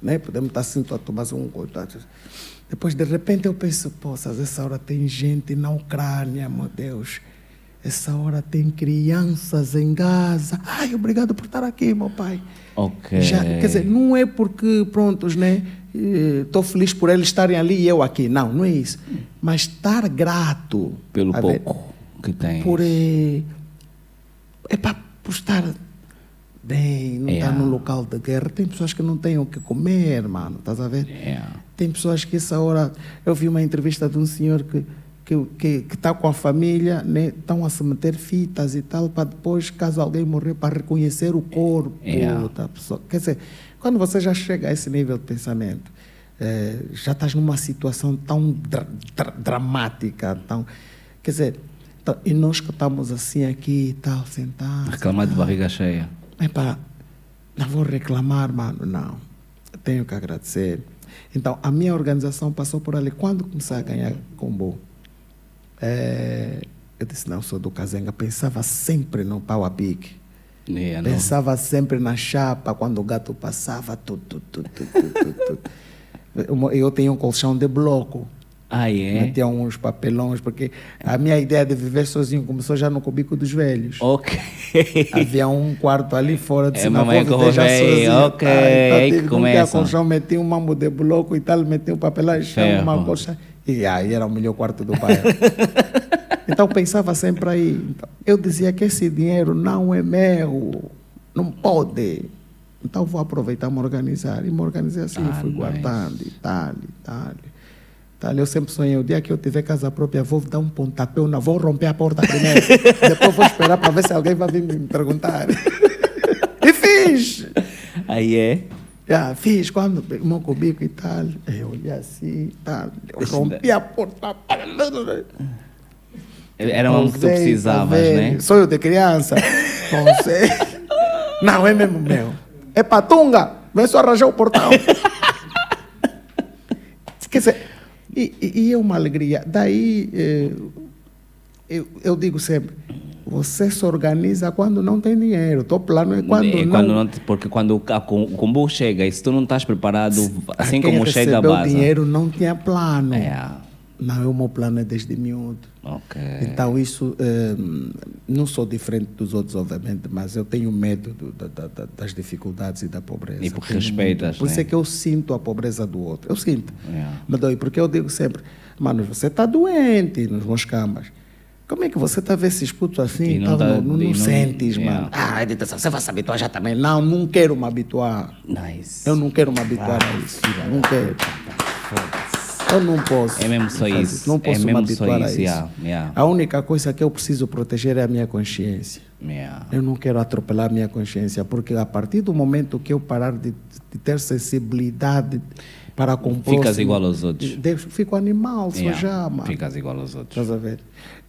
né? Podemos estar assim a tomar um contato. Depois de repente eu penso, poças, essa hora tem gente na Ucrânia, meu Deus. Essa hora tem crianças em Gaza. Ai, obrigado por estar aqui, meu pai. Ok. Já, quer dizer, não é porque, prontos, né? Estou feliz por eles estarem ali e eu aqui. Não, não é isso. Mas estar grato. Pelo a ver, pouco que tem. Por, eh, é para por estar bem, não estar Yeah. num local de guerra. Tem pessoas que não têm o que comer, mano. Estás a ver? Yeah. Tem pessoas que essa hora. Eu vi uma entrevista de um senhor que que que que está com a família, né? Estão a se meter fitas e tal para depois, caso alguém morrer, para reconhecer o corpo Yeah. da pessoa. Quer dizer, quando você já chega a esse nível de pensamento, eh, já estás numa situação tão dra- dra- dramática, tão, quer dizer, e nós que estamos assim aqui e tal, sentados. Reclamar de barriga cheia. Epá, não vou reclamar, mano, não. Tenho que agradecer. Então, a minha organização passou por ali. Quando comecei a ganhar combo, eh, eu disse, não, sou do Cazenga. Pensava sempre no pau a pique. Não. Pensava sempre na chapa, quando o gato passava, tudo, tudo, tudo. Eu- tenho um colchão de bloco. Ah, é? Metia uns papelões, porque a minha ideia de viver sozinho começou já no cubico dos velhos. Ok. Havia um quarto ali fora, É, disse, não, mamãe vou viver já sozinho. ok, Ah, então aí que começa. colchão, meti um mambo de bloco e tal, meti um papelão, Ferro. uma colcha. E aí era o melhor quarto do bairro. então pensava sempre aí. Então, eu dizia que esse dinheiro não é meu, não pode. Então vou aproveitar e me organizar. E me organizei assim, Ah, fui nice. guardando e tal, e tal. Tal, eu sempre sonhei, o dia que eu tiver casa própria, vou dar um pontapé, não vou romper a porta primeiro. Depois vou esperar para ver se alguém vai vir me perguntar. e fiz! Aí é? Já, fiz quando peguei o cubico e tal. Eu olhei assim, tal. Eu rompi a porta. Era um que tu precisavas, né? Sonho de criança. Não, é mesmo meu. É patunga. Vem só arranjar o portão. Quer dizer, e, e- e é uma alegria. Daí, eh, eu, eu digo sempre, você se organiza quando não tem dinheiro. Teu plano é quando, É, não... quando não porque quando o, o combo chega e se tu não estás preparado, assim como chega a base. dinheiro não tinha plano. É, Não, o meu plano é desde miúdo. ok. Então, isso, eh, não sou diferente dos outros, obviamente, mas eu tenho medo do- da- da- da- das dificuldades e da pobreza. E porque respeitas. Por isso né? é que eu sinto a pobreza do outro. Eu sinto. É. Me dói, porque eu digo sempre, mano, você está doente nos meus camas. Como é que você está a ver esses putos assim? E não tá- não, não, não sentes, é. mano. Ah, você vai se habituar já também. Não, não quero me habituar. Nice. Eu não quero me habituar a isso. Não quero. Eu não posso. É mesmo só isso. Não É posso me mesmo só habituar a isso, isso. yeah, yeah. A única coisa que eu preciso proteger é a minha consciência. Yeah. Eu não quero atropelar a minha consciência, porque a partir do momento que eu parar de, de ter sensibilidade para com o Ficas próximo, igual aos outros. de- fico animal, só Yeah. já, mano. Ficas igual aos outros. Estás a ver?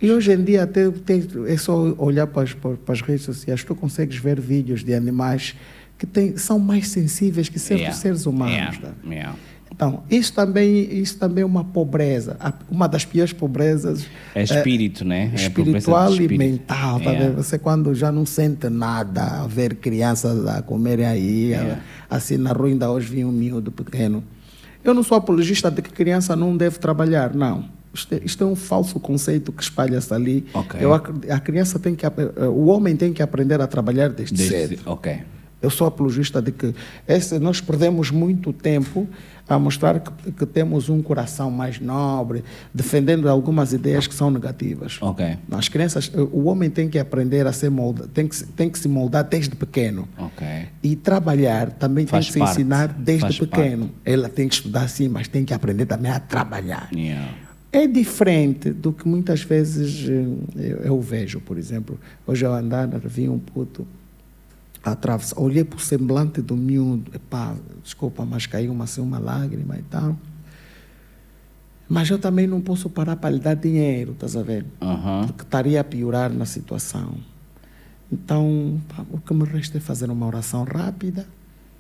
E hoje em dia até tem, é só olhar para as, para as redes sociais, tu consegues ver vídeos de animais que tem, são mais sensíveis que certos Yeah. seres humanos. Yeah. tá? Yeah. Então, isso também, isso também é uma pobreza. Uma das piores pobrezas É espírito, né? É a pobreza espiritual e espírito. mental. Tá É. Você quando já não sente nada, ver crianças a comerem aí, É. assim na rua ainda hoje vinha um miúdo pequeno. Eu não sou apologista de que criança não deve trabalhar, não. Isto é, isto é um falso conceito que espalha-se ali. Ok. Eu ac- a criança tem que, eh, o homem tem que aprender a trabalhar desde, Desde- cedo. Ok. Eu sou apologista de que esse, nós perdemos muito tempo a mostrar que, que temos um coração mais nobre, defendendo algumas ideias que são negativas. Ok. As crianças, o homem tem que aprender a ser molda, tem que, se- tem que se moldar desde pequeno. Ok. E trabalhar também Faz tem que se parte, ensinar desde faz pequeno. Ela tem que estudar sim, mas tem que aprender também a trabalhar. Yeah. É diferente do que muitas vezes eh, eu, eu vejo, por exemplo. Hoje ao andar, vi um puto atravessar. Olhei para o semblante do miúdo. Epá, desculpa, mas caiu uma, assim, uma lágrima e tal. Mas eu também não posso parar para lhe dar dinheiro, estás a ver? Aham. Porque estaria a piorar na situação. Então, pá, o que me resta é fazer uma oração rápida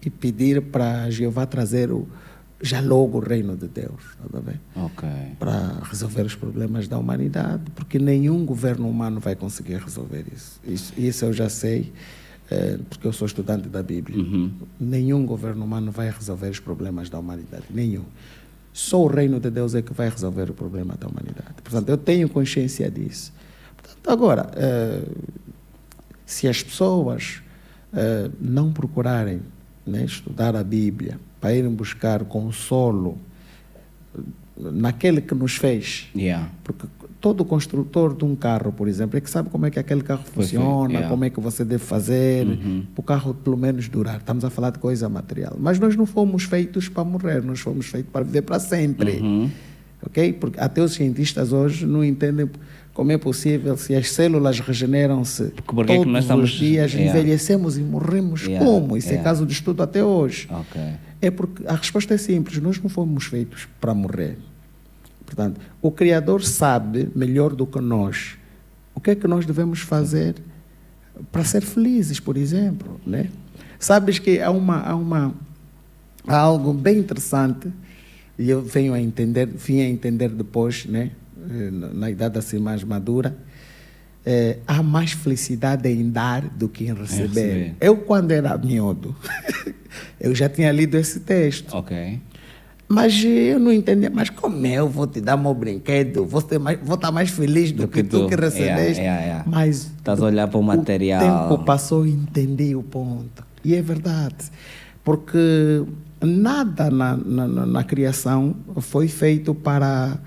e pedir para Jeová trazer o, já logo o reino de Deus, estás a ver? Ok. para resolver os problemas da humanidade, porque nenhum governo humano vai conseguir resolver isso. Isso, isso eu já sei, eh, porque eu sou estudante da Bíblia. Uhum. Nenhum governo humano vai resolver os problemas da humanidade. Nenhum. Só o reino de Deus é que vai resolver o problema da humanidade. Portanto, eu tenho consciência disso. Portanto, agora, eh, se as pessoas eh, não procurarem né, estudar a Bíblia para irem buscar consolo naquele que nos fez, Yeah. porque todo construtor de um carro, por exemplo, é que sabe como é que aquele carro funciona, yeah. como é que você deve fazer, Uhum. para o carro pelo menos durar. Estamos a falar de coisa material. Mas nós não fomos feitos para morrer, nós fomos feitos para viver para sempre. Uhum. Ok? Porque até os cientistas hoje não entendem como é possível se as células regeneram-se é todos nós estamos- os dias, Yeah. envelhecemos e morremos Yeah, como? Isso é caso de estudo até hoje. Ok. É porque a resposta é simples, nós não fomos feitos para morrer. Portanto, o Criador sabe melhor do que nós o que é que nós devemos fazer para ser felizes, por exemplo, né? Sabes que há uma há uma há algo bem interessante e eu venho a entender, vim a entender depois, né, eh, na, na idade assim mais madura, eh, há mais felicidade em dar do que em receber. receber. Eu quando era miúdo, eu já tinha lido esse texto. Ok. Mas eu não entendia, mas como é? eu vou te dar meu brinquedo, vou, ter mais, vou estar mais feliz do, Do que, que tu que recebeste. Yeah, yeah, yeah. Mas Estás a olhar para o material. O tempo passou e entendi o ponto. E é verdade, porque nada na, na, na- na criação foi feito para,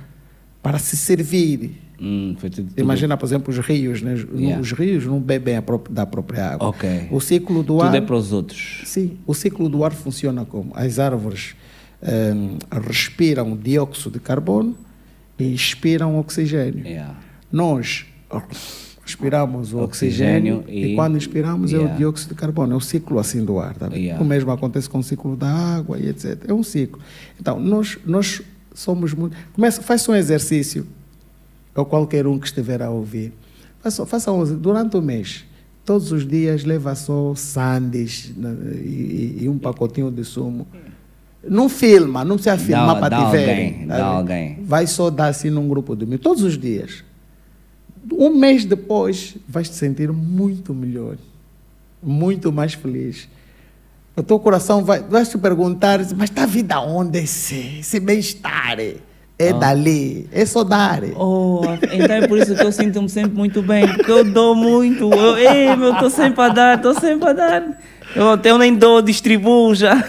para se servir. Hum, tudo, tudo- Imagina, por exemplo, os rios. Né? Yeah. Os rios não bebem da própria água. Ok. O ciclo do Tudo ar... é para os outros. Sim, o ciclo do ar funciona como? As árvores hum, respiram dióxido de carbono e expiram oxigênio. Yeah. Nós respiramos o Oxigênio oxigênio, e, e- quando expiramos é Yeah. o dióxido de carbono. É o ciclo assim do ar. Tá? O mesmo acontece com o ciclo da água e etc. É um ciclo. Então, nós, nós somos muito... Começa, faça um exercício, ou qualquer um que estiver a ouvir. Faça, faça um, durante o mês. Todos os dias leva só sandes né, e, e um pacotinho de sumo. Não filma, não precisa filmar para te verem. alguém, tá dá alguém. Vai só dar assim num grupo de mil, todos os dias. Um mês depois, vais te sentir muito melhor, muito mais feliz. O teu coração vai, vai te perguntar, mas está a vida onde esse, esse bem-estar? É dali, é só dar. Oh, então é por isso que eu sinto-me sempre muito bem, porque eu dou muito. Eu, ei, meu, estou sempre a dar, estou sempre a dar. Eu até eu nem dou, distribuo já.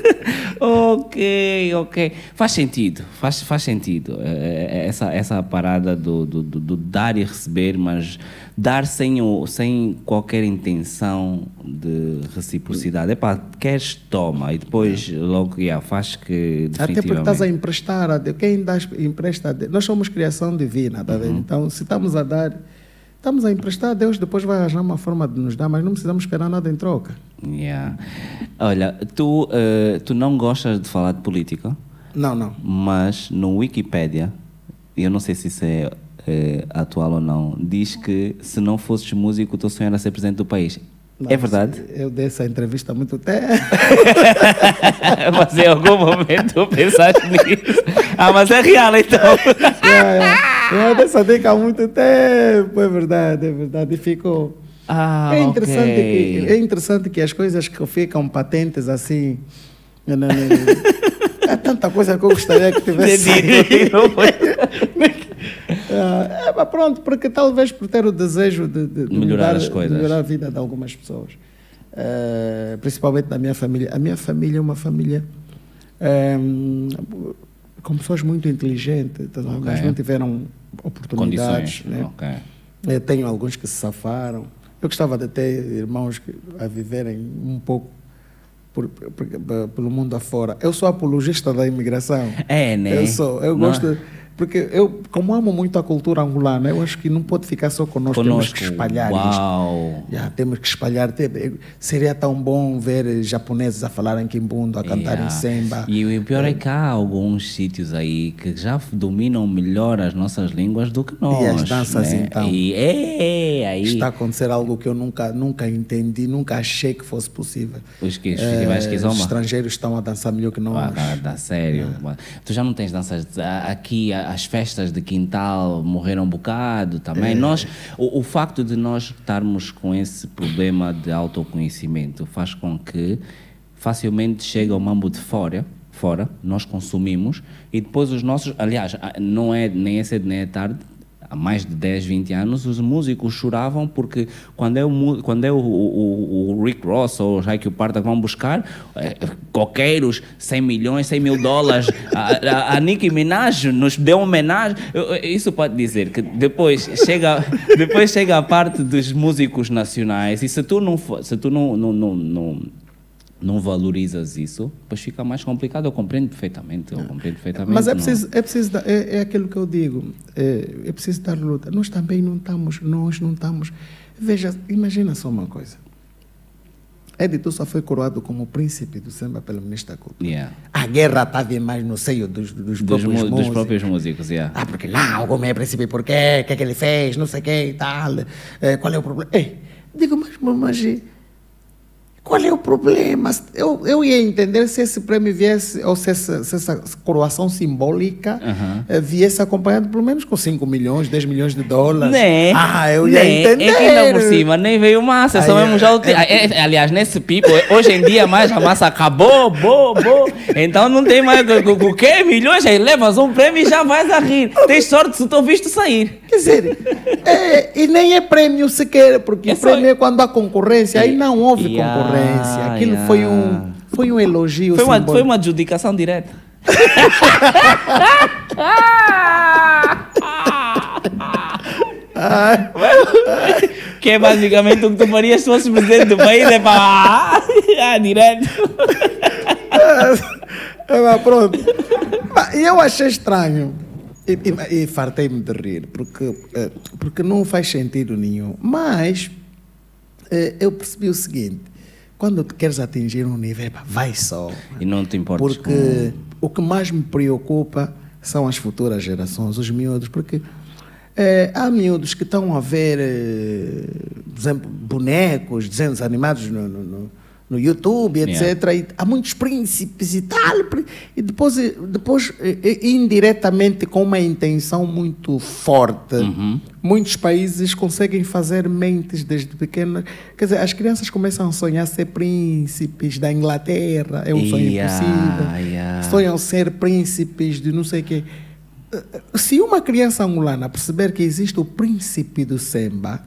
ok, ok. Faz sentido, faz, faz sentido. É, é, Essa, essa parada do, do, do- do dar e receber, mas dar sem, o, sem qualquer intenção de reciprocidade. Epá, queres, toma. E depois logo, yeah, faz que Até porque estás a emprestar a Deus. Quem dá, empresta a Deus. Nós somos criação divina, tá Uhum. Então, se estamos a dar, estamos a emprestar a Deus, depois vai arranjar uma forma de nos dar, mas não precisamos esperar nada em troca. Yeah. Olha, tu, eh, tu não gostas de falar de política, Não, não. mas no Wikipedia, eu não sei se isso é eh, atual ou não, diz que se não fosses músico, o teu sonho era ser presidente do país. É verdade? Eu dei essa entrevista há muito tempo. mas em algum momento pensaste nisso. Ah, mas é real então. é, é. Eu dei essa dica há muito tempo, é verdade, é verdade. E ficou. Ah, é, interessante ok. que, é interessante que as coisas que ficam patentes assim. não, não, não, É tanta coisa que eu gostaria que tivesse. Não foi. Ah, é, mas pronto, porque talvez por ter o desejo de, de- de Melhorar as coisas. melhorar a vida de algumas pessoas, Eh, principalmente da minha família. A minha família é uma família ehm, com pessoas muito inteligentes, tá bom? Ok. mas não tiveram oportunidades. Né? Ok. Eu tenho alguns que se safaram. Eu gostava de ter irmãos que, a viverem um pouco por, por- por- pelo mundo afora. Eu sou apologista da imigração. É, né? Eu sou, eu Não- gosto. Porque eu, como amo muito a cultura angolana, eu acho que não pode ficar só conosco, temos Conosco. que espalhar Uau. isto. Já, temos que espalhar. Seria tão bom ver japoneses a falarem quimbundo, a cantarem Yeah. semba. E o pior é que há alguns sítios aí que já dominam melhor as nossas línguas do que nós. E as danças, né? então? E é, aí. Está a acontecer algo que eu nunca, nunca entendi, nunca achei que fosse possível. Os que Eh, festivais que os zomba. estrangeiros estão a dançar melhor que nós. Ah, dá, dá sério. Tu já não tens danças. Aqui as festas de quintal morreram um bocado também. Nós, o, o facto de nós estarmos com esse problema de autoconhecimento faz com que facilmente chega o mambo de fora. Fora, nós consumimos e depois os nossos. Aliás, não é nem é cedo nem é tarde, há mais de 10, 20 anos, os músicos choravam porque quando é o, quando é o, o, o Rick Ross ou o Raik Parta que vão buscar, eh, coqueiros, 100 milhões, 100 mil dólares, a, a, a Nicki Minaj nos deu homenagem. Eu- Isso pode dizer que depois chega, depois chega a parte dos músicos nacionais e se tu não, se tu não, não, não, não não valorizas isso, depois fica mais complicado. Eu compreendo perfeitamente, eu compreendo perfeitamente. Mas é não- preciso, é preciso dar- é, é aquilo que eu digo, é, é preciso dar luta. Nós também não estamos, nós não estamos. Veja, imagina só uma coisa. Editor só foi coroado como príncipe do samba pelo ministro da Cultura. Yeah. A guerra estava mais no seio dos, dos Dos, próprios mu- dos músicos. próprios músicos, yeah. Ah, porque não, como é príncipe, por quê? O que é que ele fez? Não sei o que e tal. Eh, qual é o problema? Ei, digo, mas, mas qual é o problema? Eu, eu ia entender se esse prêmio viesse, ou se essa, se essa coroação simbólica eh, viesse acompanhado pelo menos com 5 milhões, 10 milhões de dólares. Né? Ah, eu ia Né? entender. É que ainda por cima nem veio massa, só Aí, mesmo já o te- é- é- aliás, nesse pipo, hoje em dia mais a massa acabou, bo, bo. Então não tem mais o- o o quê? Milhões, aí levas um prêmio e já vais a rir. Tens sorte se tu visto sair. Quer dizer, é, e nem é prêmio sequer, porque É o só- prêmio é quando há concorrência, aí não houve Yeah, concorrência. Aquilo yeah. foi, um, foi um elogio Foi uma, foi uma adjudicação direta. que é basicamente o que tu farias se fosse presidente do país, é para ah, direto. É, mas pronto. E eu achei estranho. E, e- e fartei-me de rir, porque, eh, porque não faz sentido nenhum. Mas eh, eu percebi o seguinte: quando queres atingir um nível, vai só. E não te importas Porque o que mais me preocupa são as futuras gerações, os miúdos, porque eh, há miúdos que estão a ver, eh, por exemplo, bonecos, desenhos animados no, no, no- no YouTube, etc. Yeah. E há muitos príncipes e tal. E depois, eh, depois eh, eh, indiretamente, com uma intenção muito forte, Uhum. muitos países conseguem fazer mentes desde pequenas. Quer dizer, as crianças começam a sonhar ser príncipes da Inglaterra, é um sonho Yeah, impossível. yeah. Sonham ser príncipes de não sei o quê. Se uma criança angolana perceber que existe o príncipe do Semba,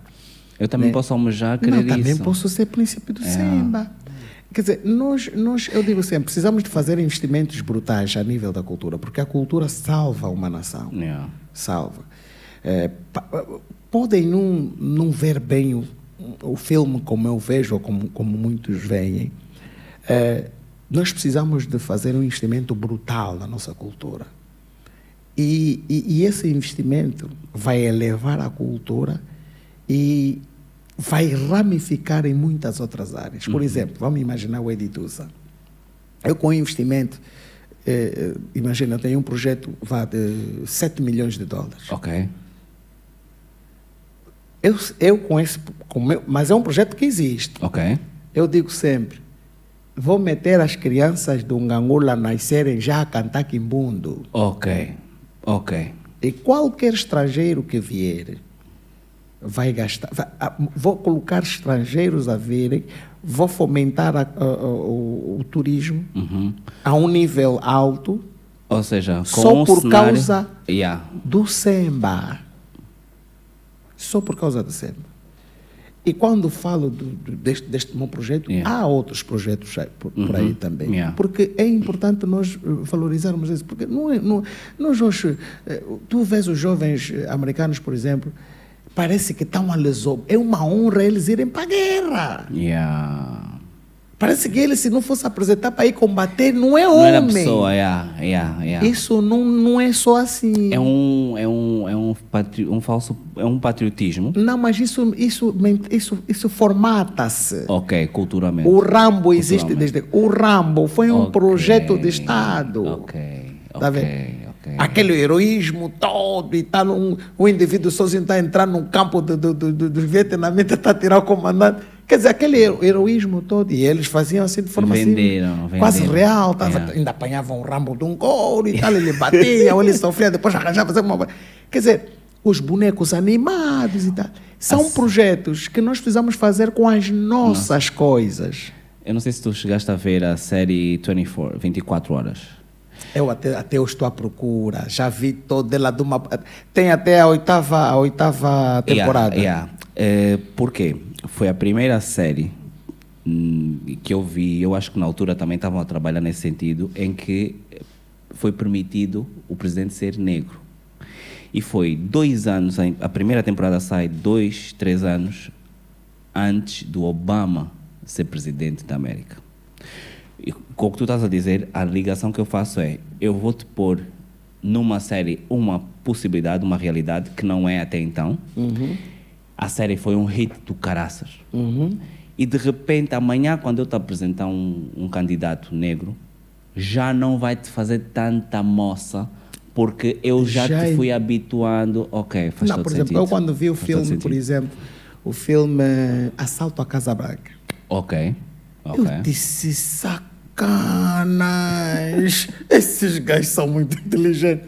Eu também posso almejar querer não, também isso. posso ser príncipe do É. Semba. Quer dizer, nós, nós, eu digo sempre, precisamos de fazer investimentos brutais a nível da cultura, porque a cultura salva uma nação Yeah. salva. É, podem não, não ver bem o, o filme como eu vejo ou como, como muitos veem. É, nós precisamos de fazer um investimento brutal na nossa cultura. E, e, e esse investimento vai elevar a cultura e vai ramificar em muitas outras áreas. Por exemplo, vamos imaginar o Editusa. Eu com investimento, eh, eh, imagina, eu tenho um projeto vá, de 7 milhões de dólares. Ok. Eu, eu com, esse, Como eu- mas é um projeto que existe. Ok. Eu digo sempre, vou meter as crianças do Ngangula nascerem já a cantar quimbundo. Ok. Ok. E qualquer estrangeiro que vier vai gastar. vai- ah, vou colocar estrangeiros a virem, vou fomentar a- a- a- o, o turismo Uhum. a um nível alto Ou seja, Só por cenário... causa- Yeah. do Semba. Só por causa do Semba. E quando falo do- do- deste, deste meu projeto, Yeah. há outros projetos por, por aí também. Yeah. Porque é importante nós eh, valorizarmos isso. Porque não é, não, nós hoje, eh, tu vês os jovens eh, americanos, por exemplo, parece que estão a lesão. É uma honra eles irem para a guerra. Yeah. Parece que eles, se não fosse apresentar para ir combater, não é Não homem. era pessoa, yeah, yeah, yeah. Isso não, não é só assim. É um, é um, é um, patri... um falso, é um patriotismo. Não, mas isso, isso, isso, isso formata-se. Ok, culturalmente. O Rambo existe Culturalmente. desde. O Rambo foi um Ok, projeto de Estado. Ok, Tá ok, vendo? Ok. Aquele heroísmo todo e tal, um, o indivíduo sozinho está entrando no campo do, do, do, do, dos vietnamitas, está a tirar o comandante. Quer dizer, aquele hero- heroísmo todo, e eles faziam assim de forma Venderam, assim, quase venderam. real, tava, É. ainda apanhavam o rambo de um couro e tal, ele batia, ou ele sofria, depois arranjava fazer uma. Quer dizer, os bonecos animados e tal. São projetos que nós precisamos fazer com as nossas coisas. Eu não sei se tu chegaste a ver a série 24, 24 horas. Eu até, até eu estou à procura, já vi toda ela de uma. Tem até a oitava, a oitava temporada. Yeah, yeah. É, por quê? Foi a primeira série hum, que eu vi, eu acho que na altura também estavam a trabalhar nesse sentido, em que foi permitido o presidente ser negro. E foi dois anos, a primeira temporada sai dois, três anos antes do Obama ser presidente da América. E com o que tu estás a dizer, a ligação que eu faço é: eu vou te pôr numa série uma possibilidade, uma realidade que não é até então. A série foi um hit do caraças. Uhum. E de repente, amanhã, quando eu te apresentar um, um candidato negro, já não vai te fazer tanta moça, porque eu já, Já te é- fui habituando. Ok, faz Não, por exemplo, sentido. eu quando vi o Faz filme, por exemplo, o filme eh, Assalto à Casa Branca, Ok, ok. eu disse sacanas. Esses gajos são muito inteligentes.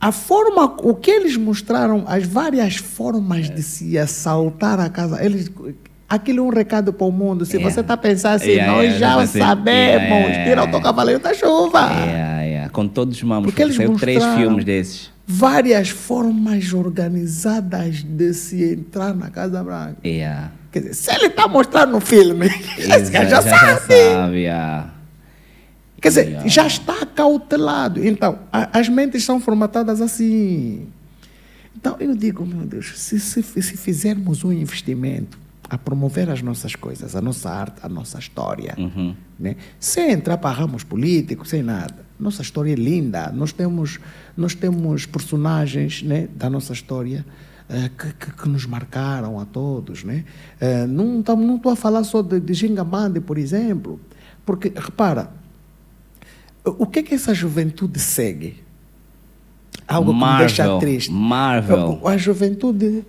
A forma, o que eles mostraram, as várias formas de se assaltar a casa, eles, aquilo é um recado para o mundo. Se Yeah. você está a pensar assim, Yeah, nós yeah, já sabemos, tira o teu cavaleiro da chuva. Com todos os mamos, Porque eles saiu três filmes desses. Várias formas organizadas de se entrar na Casa Branca. Quer dizer, se ele está mostrando no filme, esse gajo já, já sabe. sabe, yeah. Quer dizer, já está cautelado. Então, a- as mentes são formatadas assim. Então, eu digo, meu Deus, se, se, se fizermos um investimento a promover as nossas coisas, a nossa arte, a nossa história, Uhum. né? sem entrar para ramos políticos, sem nada. Nossa história é linda. Nós temos, nós temos personagens né, da nossa história que, que, que nos marcaram a todos. Né? Eh, não estou não a falar só de, de Gingabande, por exemplo, porque, repara, o que é que essa juventude segue? Algo que me Marvel, deixa triste. Marvel. A juventude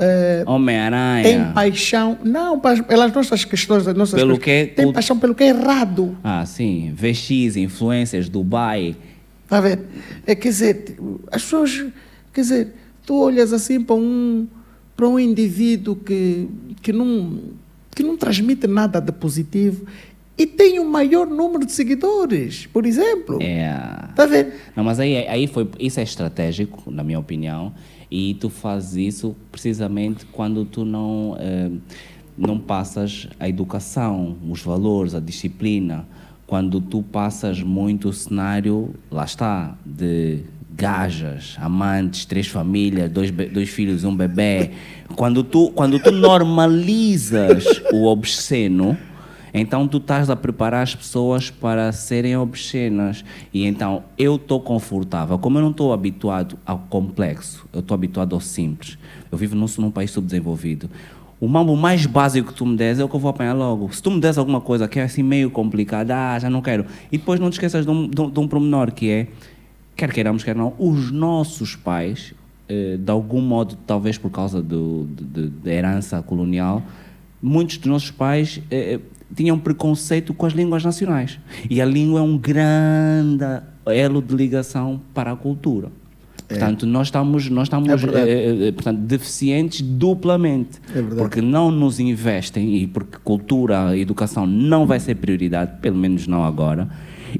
eh, Homem-Aranha. tem paixão, não, pelas nossas questões, das nossas Pelo coisas. que tem cult- paixão pelo que é errado. Ah, sim. VX, influências, Dubai. Tá vendo? É, quer dizer, as pessoas, quer dizer, tu olhas assim para um, para um indivíduo que, que, não, que não transmite nada de positivo e tem o maior número de seguidores, por exemplo. É. Tá vendo? Não, mas aí, aí foi, isso é estratégico, na minha opinião, e tu fazes isso precisamente quando tu não, eh, não passas a educação, os valores, a disciplina, quando tu passas muito o cenário, lá está, de gajas, amantes, três famílias, dois, dois filhos, um bebê, quando tu, quando tu normalizas o obsceno, então tu estás a preparar as pessoas para serem obscenas. E então eu estou confortável. Como eu não estou habituado ao complexo, eu estou habituado ao simples. Eu vivo num, num país subdesenvolvido. O mambo mais básico que tu me des é o que eu vou apanhar logo. Se tu me des alguma coisa que é assim meio complicada, ah, já não quero. E depois não te esqueças de um, de um, de um pormenor que é, quer queiramos, quer não, os nossos pais eh, de algum modo, talvez por causa do, de- da herança colonial, muitos dos nossos pais eh, tinham preconceito com as línguas nacionais. E a língua é um grande elo de ligação para a cultura. Portanto, nós estamos, nós estamos É eh, eh, portanto, deficientes duplamente. É porque não nos investem e porque cultura e educação não vai ser prioridade, pelo menos não agora.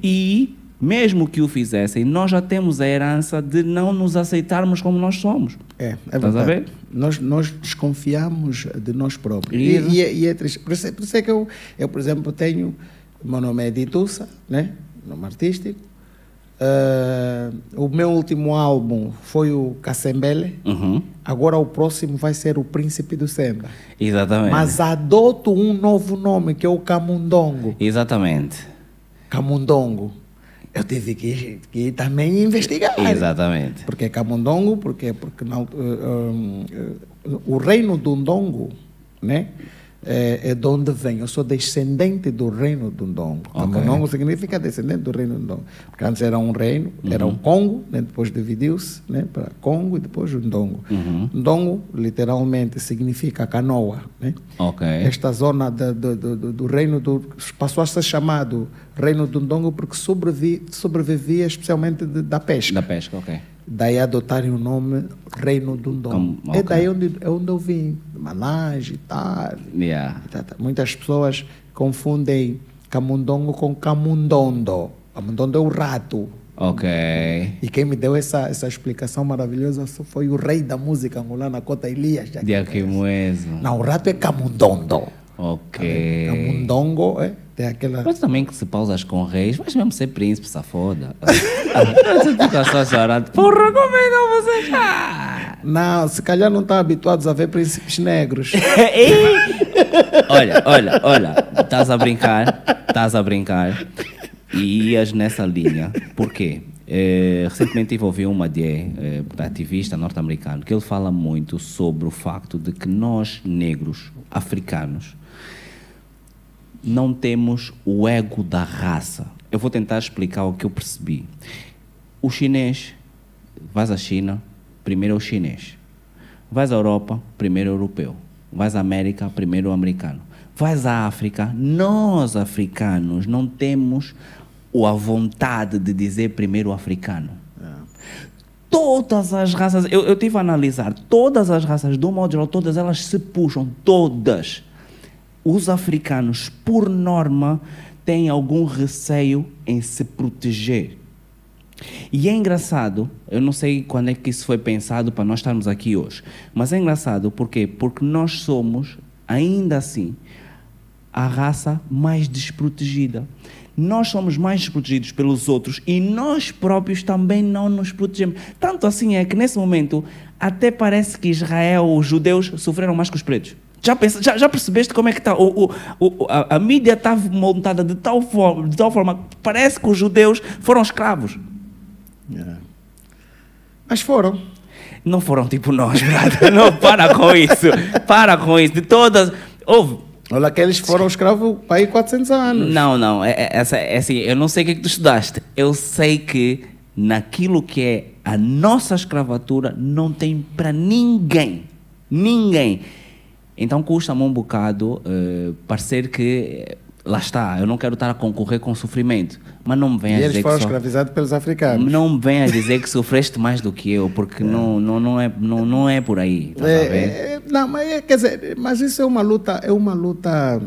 E mesmo que o fizessem, nós já temos a herança de não nos aceitarmos como nós somos. É, é Estás a verdade. ver? Nós, nós desconfiamos de nós próprios. E- E, e é, e é triste. Por isso, por isso é que eu, eu, por exemplo, tenho. O meu nome é Ditussa, né? nome artístico. Ah, o meu último álbum foi o Cassembele. Uhum. Agora o próximo vai ser o Príncipe do Samba. Exatamente. Mas adoto um novo nome, que é o Camundongo. Exatamente. Camundongo. Eu tive que, que também investigar. Exatamente. Porque é camundongo, porque, porque não, um, eh, o reino do Ndongo, né? É, é de onde vem. Eu sou descendente do reino do Ndongo. Ok. Camundongo significa descendente do reino do Ndongo. Porque antes era um reino, era Uhum. o Congo, né? depois dividiu-se né? para Congo e depois o Ndongo. Uhum. Ndongo, literalmente, significa canoa. Né? Ok. Esta zona do, do, do, do reino do. passou a ser chamado Reino do Ndongo porque sobrevi, sobrevivia especialmente de- da pesca. Da pesca, ok. Daí adotarem o nome Reino do. Como- É daí onde, é onde eu vim, de Manage e tal. Yeah. e tal, tal. Muitas pessoas confundem Camundongo com Camundondo. Camundondo é o rato. Ok. E quem me deu essa, essa explicação maravilhosa foi o rei da música angolana, Cota Elias. De Aquimoeso. Não, o rato é Camundondo. Ok. Camundongo, é? Tem aquela. Mas também que se pausas com reis, vais mesmo ser príncipe, safoda. Você fica só chorando. Porra, como é que você já? Não, se calhar não estão habituados a ver príncipes negros. olha, olha, olha. Estás a brincar, estás a brincar. E ias nessa linha. Por quê? Eh, recentemente tive ouvir uma de eh, ativista norte-americano que ele fala muito sobre o facto de que nós, negros, africanos, não temos o ego da raça. Eu vou tentar explicar o que eu percebi. O chinês, vais à China, primeiro é o chinês. Vais à Europa, primeiro é o europeu. Vais à América, primeiro é o americano. Vais à África, nós africanos não temos a vontade de dizer primeiro o africano. Todas as raças, eu, eu tive a analisar, todas as raças, do modo geral, todas elas se puxam, todas. Os africanos, por norma, têm algum receio em se proteger. E é engraçado, eu não sei quando é que isso foi pensado para nós estarmos aqui hoje, mas é engraçado porque porque nós somos ainda assim a raça mais desprotegida. Nós somos mais desprotegidos pelos outros e nós próprios também não nos protegemos. Tanto assim é que nesse momento até parece que Israel, os judeus sofreram mais que os pretos. Já, pensa, já, já percebeste como é que está? O, o, o, a, a mídia está montada de tal, forma, de tal forma que parece que os judeus foram escravos. Mas foram. Não foram tipo nós, brother. Não, para com isso. Para com isso. De todas. Houve. Olha que eles foram escravos para aí 400 anos. Não, não. É, é, é assim, eu não sei o que, é que tu estudaste. Eu sei que naquilo que é a nossa escravatura não tem para ninguém. Ninguém. Então custa-me um bocado eh, parecer que. eh, Lá está, eu não quero estar a concorrer com sofrimento. Mas não me venha a eles dizer foram que só... escravizados pelos africanos. Não me venha a dizer que sofreste mais do que eu, porque não, não, não, é, não, não é por aí. Ver? É, é, não, mas é, quer dizer, mas isso é uma luta, é uma luta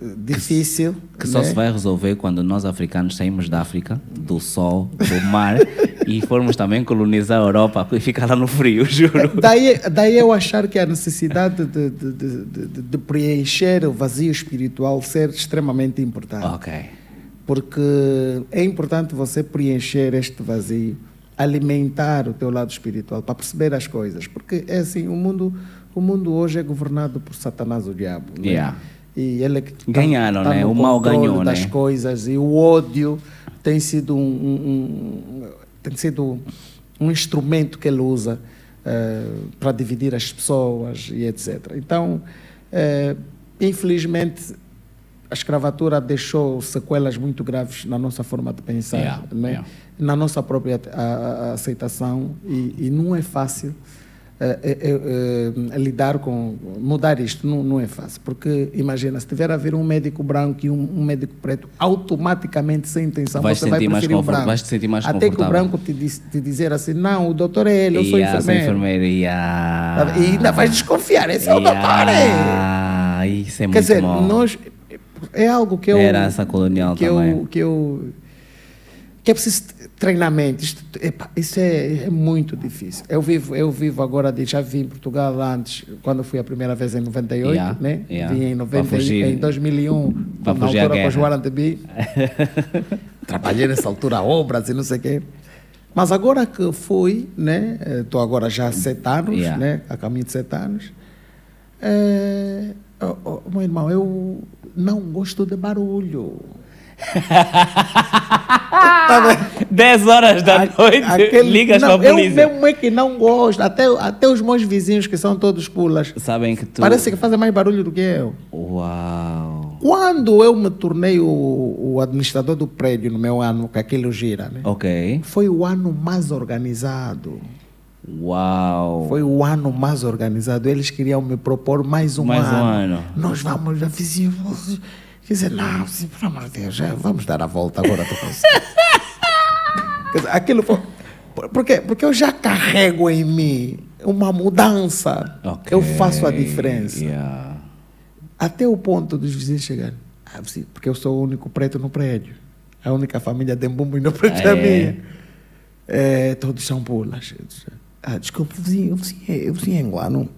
difícil. Que só né? se vai resolver quando nós africanos saímos da África, do sol, do mar e formos também colonizar a Europa e ficar lá no frio, juro. Daí, daí eu achar que a necessidade de, de, de, de- preencher o vazio espiritual ser extremamente importante. Ok. Porque é importante você preencher este vazio, alimentar o teu lado espiritual para perceber as coisas. Porque é assim, o mundo, o mundo hoje é governado por Satanás, o diabo. né? E ele que tá- Ganharam, tá né? O mal ganhou, das né? coisas e o ódio tem sido um, um- um- tem sido um instrumento que ele usa eh, para dividir as pessoas e etc. Então, eh, infelizmente, a escravatura deixou sequelas muito graves na nossa forma de pensar, Yeah, né? yeah. na nossa própria a- a aceitação e, e não é fácil eh, eh, eh, lidar com mudar isto não, não é fácil porque imagina se tiver a vir um médico branco e um, um médico preto automaticamente sem intenção Vais você vai sentir mais preferir o branco vais te sentir mais até que o branco te, diz- te dizer assim não o doutor é ele eu sou Yeah, enfermeiro enfermeiro, yeah. e ainda vais desconfiar esse é o doutor é Yeah, Isso é Quer muito dizer, bom. nós é algo que eu Herança colonial que também. eu que eu que é preciso treinamento. Isto, epá, isso é, é muito difícil. Eu vivo eu vivo agora de, já vim em Portugal antes quando fui a primeira vez em 98, Yeah, né? yeah. Vim em Para 90 fugir- em 2001 para na altura com os B. Trabalhei nessa altura obras e não sei o quê. Mas agora que fui, né? Estou agora já há sete anos, Yeah. né? A caminho de sete anos. É, oh, oh, meu irmão, eu não gosto de barulho. 10 horas da noite, Aquele- ligas não, para a Eu polícia. mesmo é que não gosto. Até, até os meus vizinhos, que são todos pulas, Sabem que tu... parece que fazem mais barulho do que eu. Uau. Quando eu me tornei o, o administrador do prédio no meu ano, que aquilo gira, né? Ok. Foi o ano mais organizado. Uau. Foi o ano mais organizado. Eles queriam me propor mais um Mais um ano. ano. Nós vamos, já fizemos. Quer dizer, não, assim, pelo amor de Deus, já vamos dar a volta agora. Quer dizer, aquilo foi. por- quê? Porque eu já carrego em mim uma mudança. Ok. Eu faço a diferença. Yeah. Até o ponto dos vizinhos chegarem. Ah, sim, porque eu sou o único preto no prédio. A única família de Mbumbo no prédio Ah, é minha. É, todos são pulas. Ah, desculpa, o vizinho, o vizinho, é- o vizinho é angolano.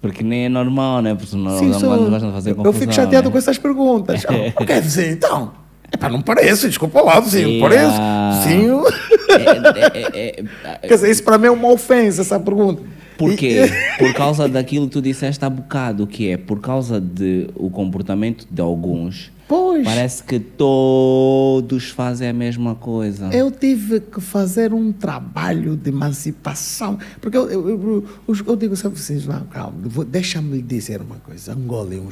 Porque nem é normal, né? Porque não, Sim, não, sou- não vais fazer eu confusão, fico chateado né? com essas perguntas. O que é dizer, então? Epá, não parece, desculpa lá, Yeah. parece. Vizinho. É, é, é, é, Quer dizer, isso para mim é uma ofensa, essa pergunta. Por E- quê? Por causa daquilo que tu disseste há bocado, que é por causa de o comportamento de alguns. Pois. Parece que todos fazem a mesma coisa. Eu tive que fazer um trabalho de emancipação. Porque eu, eu, eu, eu- digo sempre assim, não, calma, deixa-me lhe dizer uma coisa. Angola é um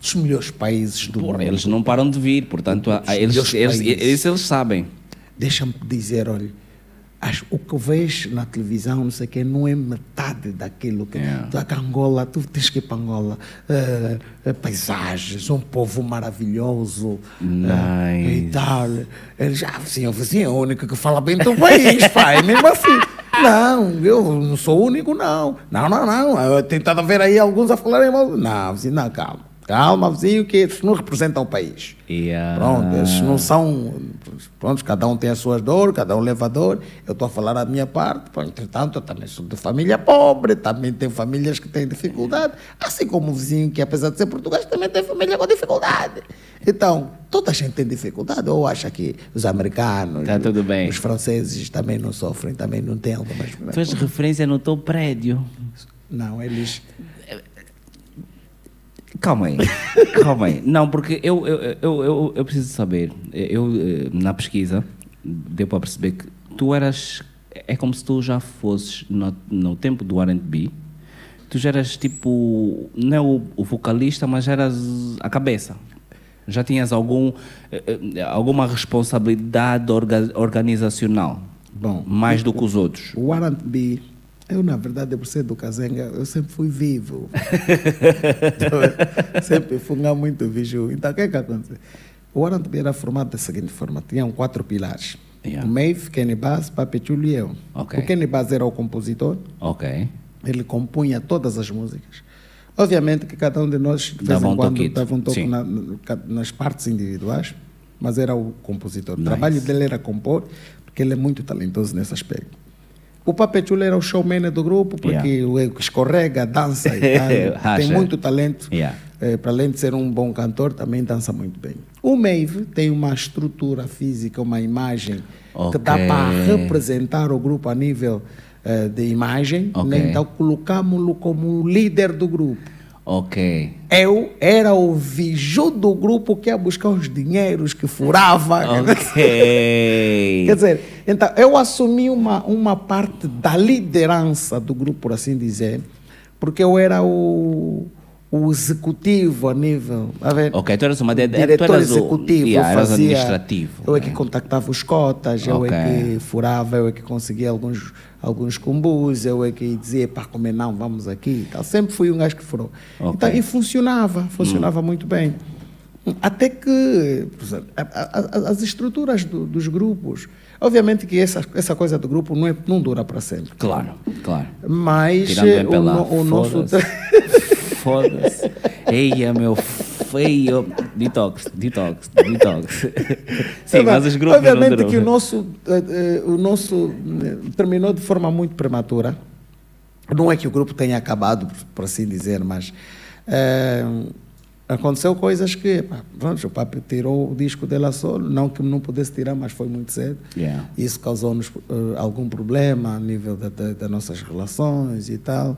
dos melhores países do Porra, mundo. eles não param de vir, portanto, a- a- eles, eles, isso eles sabem. Deixa-me dizer, olha, as- o que vejo na televisão, não sei o quê, não é metade daquilo que. Yeah. Tu, a Angola, tu tens que ir para Angola. eh, paisagens, um povo maravilhoso. eh, e Nice. tal. Eles, ah, vizinho, vizinho é o único que fala bem do país, pai, mesmo assim. Não, eu não sou o único, não. Não, não, não. Eu tenho estado a ver aí alguns a falarem mal. Não, vizinho, não, calma. Calma, vizinho, que eles não representam o país. Yeah. Pronto, eles não são. Pronto, cada um tem as suas dores, cada um leva a dor. Eu estou a falar a minha parte, pô, entretanto, eu também sou de família pobre, também tenho famílias que têm dificuldade, assim como o vizinho, que apesar de ser português, também tem família com dificuldade. Então, toda a gente tem dificuldade, ou acha que os americanos, Tá tudo bem. os franceses também não sofrem, também não têm algumas. Fez referência no teu prédio. Não, eles. Calma aí, calma aí. Não, porque eu, eu, eu, eu, eu preciso saber. Eu, eh, na pesquisa, deu para perceber que tu eras. É como se tu já fosses no, no tempo do RB. Tu já eras tipo. Não é o, o vocalista, mas já eras a cabeça. Já tinhas algum, eh, eh, alguma responsabilidade orga, organizacional. Bom, Mais do que os outros. O Warrant B, eu na verdade, por ser do Kazenga, eu sempre fui vivo. Então, sempre um muito vivo. Então, o que é que aconteceu? O Warrant B era formado da seguinte forma: tinham quatro pilares. Yeah. O Maeve, Kenny Bass, Pape Chulo e eu. Ok. O Kenny Bass era o compositor, Ok. ele compunha todas as músicas. Obviamente que cada um de nós, de vez Dava em um quando, toquito, dava um toque na- nas partes individuais, mas era o compositor. O Nice. trabalho dele era compor, porque ele é muito talentoso nesse aspecto. O Papechulo era o showman do grupo, porque Yeah. escorrega, dança e tal. tem muito talento. Yeah. Eh, para além de ser um bom cantor, também dança muito bem. O Maeve tem uma estrutura física, uma imagem que dá para representar o grupo a nível eh, de imagem. Ok. né? Então colocámos-lo como o líder do grupo. Ok. Eu era o viju do grupo que ia buscar os dinheiros que furava. Ok. Quer dizer, então eu assumi uma, uma parte da liderança do grupo, por assim dizer, porque eu era o, o o executivo a nível. A ver, Ok, tu eras uma de, diretor eras o- executivo, yeah, eu fazia, administrativo. eu é que né? contactava os cotas, eu é que furava, eu é que conseguia alguns, alguns combus, eu é que dizia para comer não, vamos aqui tal. Sempre fui um gajo que furou. Ok. Então, e funcionava, funcionava muito bem. Até que exemplo, a- a- a- as estruturas do- dos grupos, obviamente que essa, essa coisa do grupo não, é, não dura para sempre. Claro, claro. Mas o, no- o nosso. foda-se. Eia, meu feio. Detox, detox, detox. Sim, mas os grupos Obviamente que o nosso, eh, eh, o nosso eh, terminou de forma muito prematura. Não é que o grupo tenha acabado, por, assim dizer, mas eh, aconteceu coisas que, pá, pronto, o Papi tirou o disco dela solo, não que não pudesse tirar, mas foi muito cedo. Yeah. Isso causou-nos algum problema a nível da- da- das nossas relações e tal.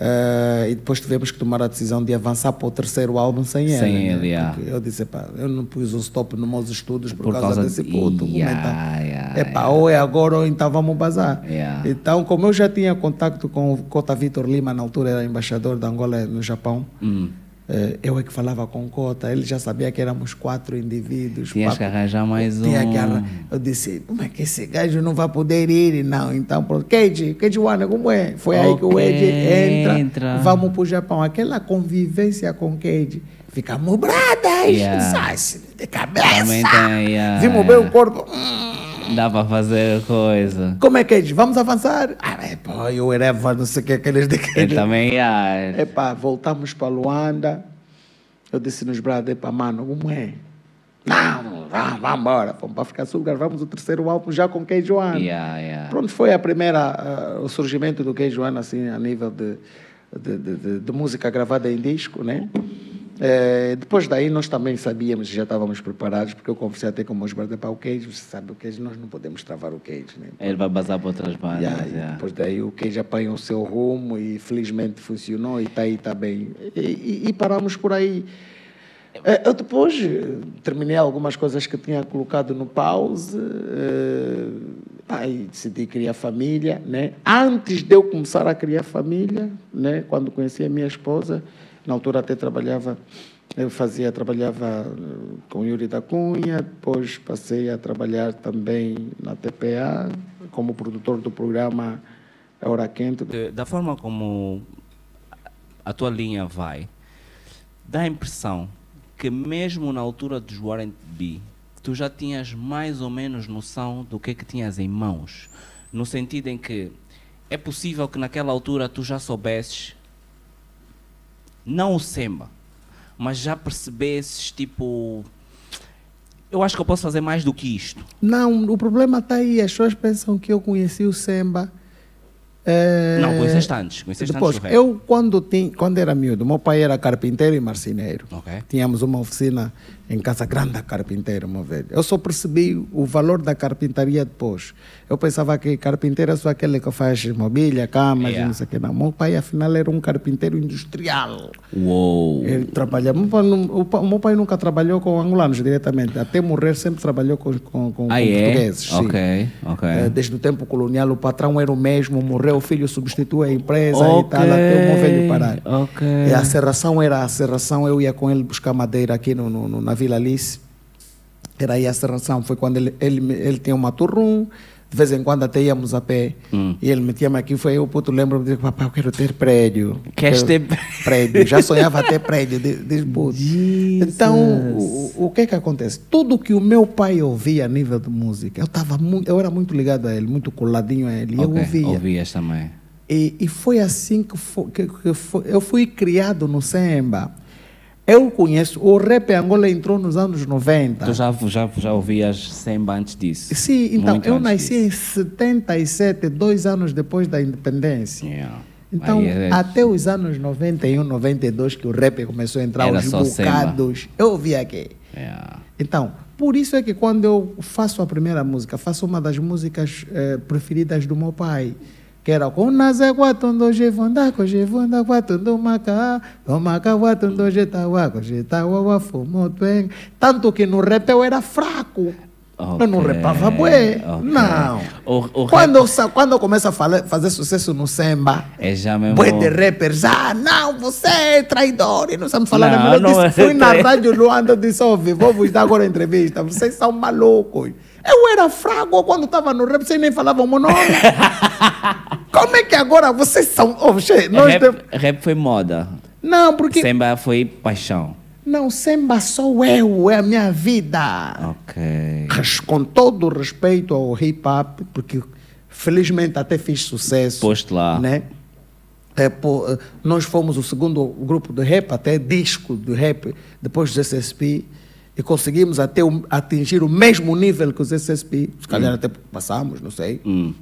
Eh, e depois tivemos que tomar a decisão de avançar para o terceiro álbum sem ele. Sem né? ele, yeah. Porque eu disse, pá, eu não pus um stop nos meus estudos por, Por causa, causa desse de- puto. Yeah, comentar. yeah, é pá, ou é agora ou então vamos bazar. Yeah. Então, como eu já tinha contato com o Cota Vitor Lima, na altura era embaixador da Angola no Japão, Hum. Eh, eu é que falava com o Cota, ele já sabia que éramos quatro indivíduos. Tinhas pá, que arranjar mais um. tinha arran- Eu disse, como é que esse gajo não vai poder ir? Não, então, pronto. Cage, Cage One, como é? Foi aí que o Ed entra, entra. vamos para o Japão. Aquela convivência com Cage, ficamos bradas, Yeah. de cabeça. Tem, yeah, Vimos yeah. bem o corpo. hum, Dá para fazer coisa. Como é Cage? Vamos avançar? Ah, é, pô, eu era, não sei o que, aqueles de Eu também, yeah. Epá, voltamos para Luanda. Eu disse nos brados, epá, mano, como é? Não, vamos, vamos embora. Fomos para ficar sul, gravamos o terceiro álbum já com Kei Joana. Yeah, yeah. Pronto, foi a primeira, ah, o surgimento do Kei Joana, assim, a nível de, de, de, de- de música gravada em disco, né? Eh, depois daí nós também sabíamos, já estávamos preparados, porque eu conversei até com meus brothers, para o Cage, você sabe, o Cage, nós não podemos travar o Cage, né? Ele vai bazar para outras bandas. Yeah, yeah. Depois daí o Cage apanhou o seu rumo e felizmente funcionou e está aí, está bem. E, e- e paramos por aí. Eh, Eu depois eh, terminei algumas coisas que tinha colocado no pause. eh, Aí decidi criar família, né? Antes de eu começar a criar família, né? Quando conheci a minha esposa, na altura até trabalhava, eu fazia, trabalhava eh, com Yuri da Cunha, depois passei a trabalhar também na TPA, como produtor do programa Hora Quente. Da forma como a tua linha vai, dá a impressão que mesmo na altura dos Warrant B, tu já tinhas mais ou menos noção do que é que tinhas em mãos. No sentido em que é possível que naquela altura tu já soubesses, não o Semba, mas já percebesses tipo. Eu acho que eu posso fazer mais do que isto. Não, o problema está aí. As pessoas pensam que eu conheci o Semba. eh, Não, conheceste antes. Conheceste Depois, antes eu quando, tinha, quando era miúdo, meu pai era carpinteiro e marceneiro. Ok. Tínhamos uma oficina em Casa Grande, carpinteiro, meu velho. Eu só percebi o valor da carpintaria depois. Eu pensava que carpinteiro é só aquele que faz mobília, camas Yeah. e não sei o que. Não, meu pai afinal era um carpinteiro industrial. Uou! Ele trabalhava. Meu pai, o meu pai nunca trabalhou com angolanos diretamente. Até morrer sempre trabalhou com, com, com, Ah, com é? portugueses. Ok, ok. Eh, Desde o tempo colonial, o patrão era o mesmo, morreu, o filho substitui a empresa e Ok, tal, até o meu velho parar. ok. E a serração era a serração, eu ia com ele buscar madeira aqui no, no- no- na Vila Alice. Era aí a serração, foi quando ele, ele, ele tinha uma turrum, de vez em quando até íamos a pé. Hum. E ele metia-me aqui, foi eu, puto, lembro-me de papai, eu quero ter prédio. Queres ter- prédio? Já sonhava ter prédio, diz puto. Então, o, o que é que acontece? Tudo que o meu pai ouvia a nível de música, eu, tava muito, eu era muito ligado a ele, muito coladinho a ele, e eu ouvia. Ouvias também. E, e foi assim que, que- que eu fui criado no Semba. Eu conheço, o rap Angola entrou nos anos 90. Tu já, já, já ouvias Semba antes disso? Sim, então, Muito eu nasci disso. em 77, dois anos depois da independência. Yeah. Então, Aí é- até os anos 91, 92, que o rap começou a entrar, Era os bocados, eu ouvia aqui. yeah. Então, por isso é que quando eu faço a primeira música, faço uma das músicas eh, preferidas do meu pai, que era com Nazé Guatundo Jevanda, com Jevanda Guatundo Macá, com Macá Guatundo Jetawa, com Jetawa Fumo Tanto que no rap eu era fraco. Eu não repava bué. ok. Não. O, o Quando, rap quando eu começo a fazer sucesso no samba, é já mesmo. bué de rappers, ah, não, você é traidor. E não sabe falar Não, não, eu não disse, é Fui na rádio Luanda, disse, ouve, vou vos dar agora a entrevista. Vocês são malucos. Eu era fraco quando estava no rap, vocês nem falavam o meu nome. Como é que agora vocês são... Oh, che, nós rap, temos- rap foi moda. Não, porque... Samba foi paixão. Não, samba sou eu, é a minha vida. Ok. Com todo o respeito ao hip hop, porque felizmente até fiz sucesso. Posto lá. Né? É, pô, eh, nós fomos o segundo grupo de rap, até disco de rap, depois do SSP, e conseguimos até o- atingir o mesmo nível que os SSP. Se calhar até passamos, não sei.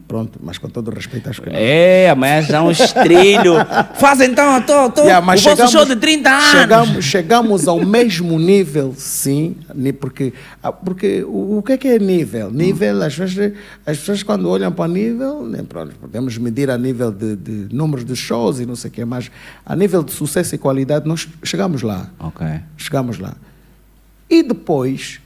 Pronto, mas com todo o respeito às crianças. É, amanhã já um estrilho. Faz então, tô, tô, Yeah, o vosso show de 30 anos. Chegamos, chegamos ao mesmo nível, sim, ni- porque, ah, porque o, o que é que é nível? Nível, as pessoas, as pessoas quando olham para nível, né, pronto, podemos medir a nível de, de números de shows e não sei o quê, mas a nível de sucesso e qualidade, nós chegamos lá. Ok. Chegamos lá. E depois,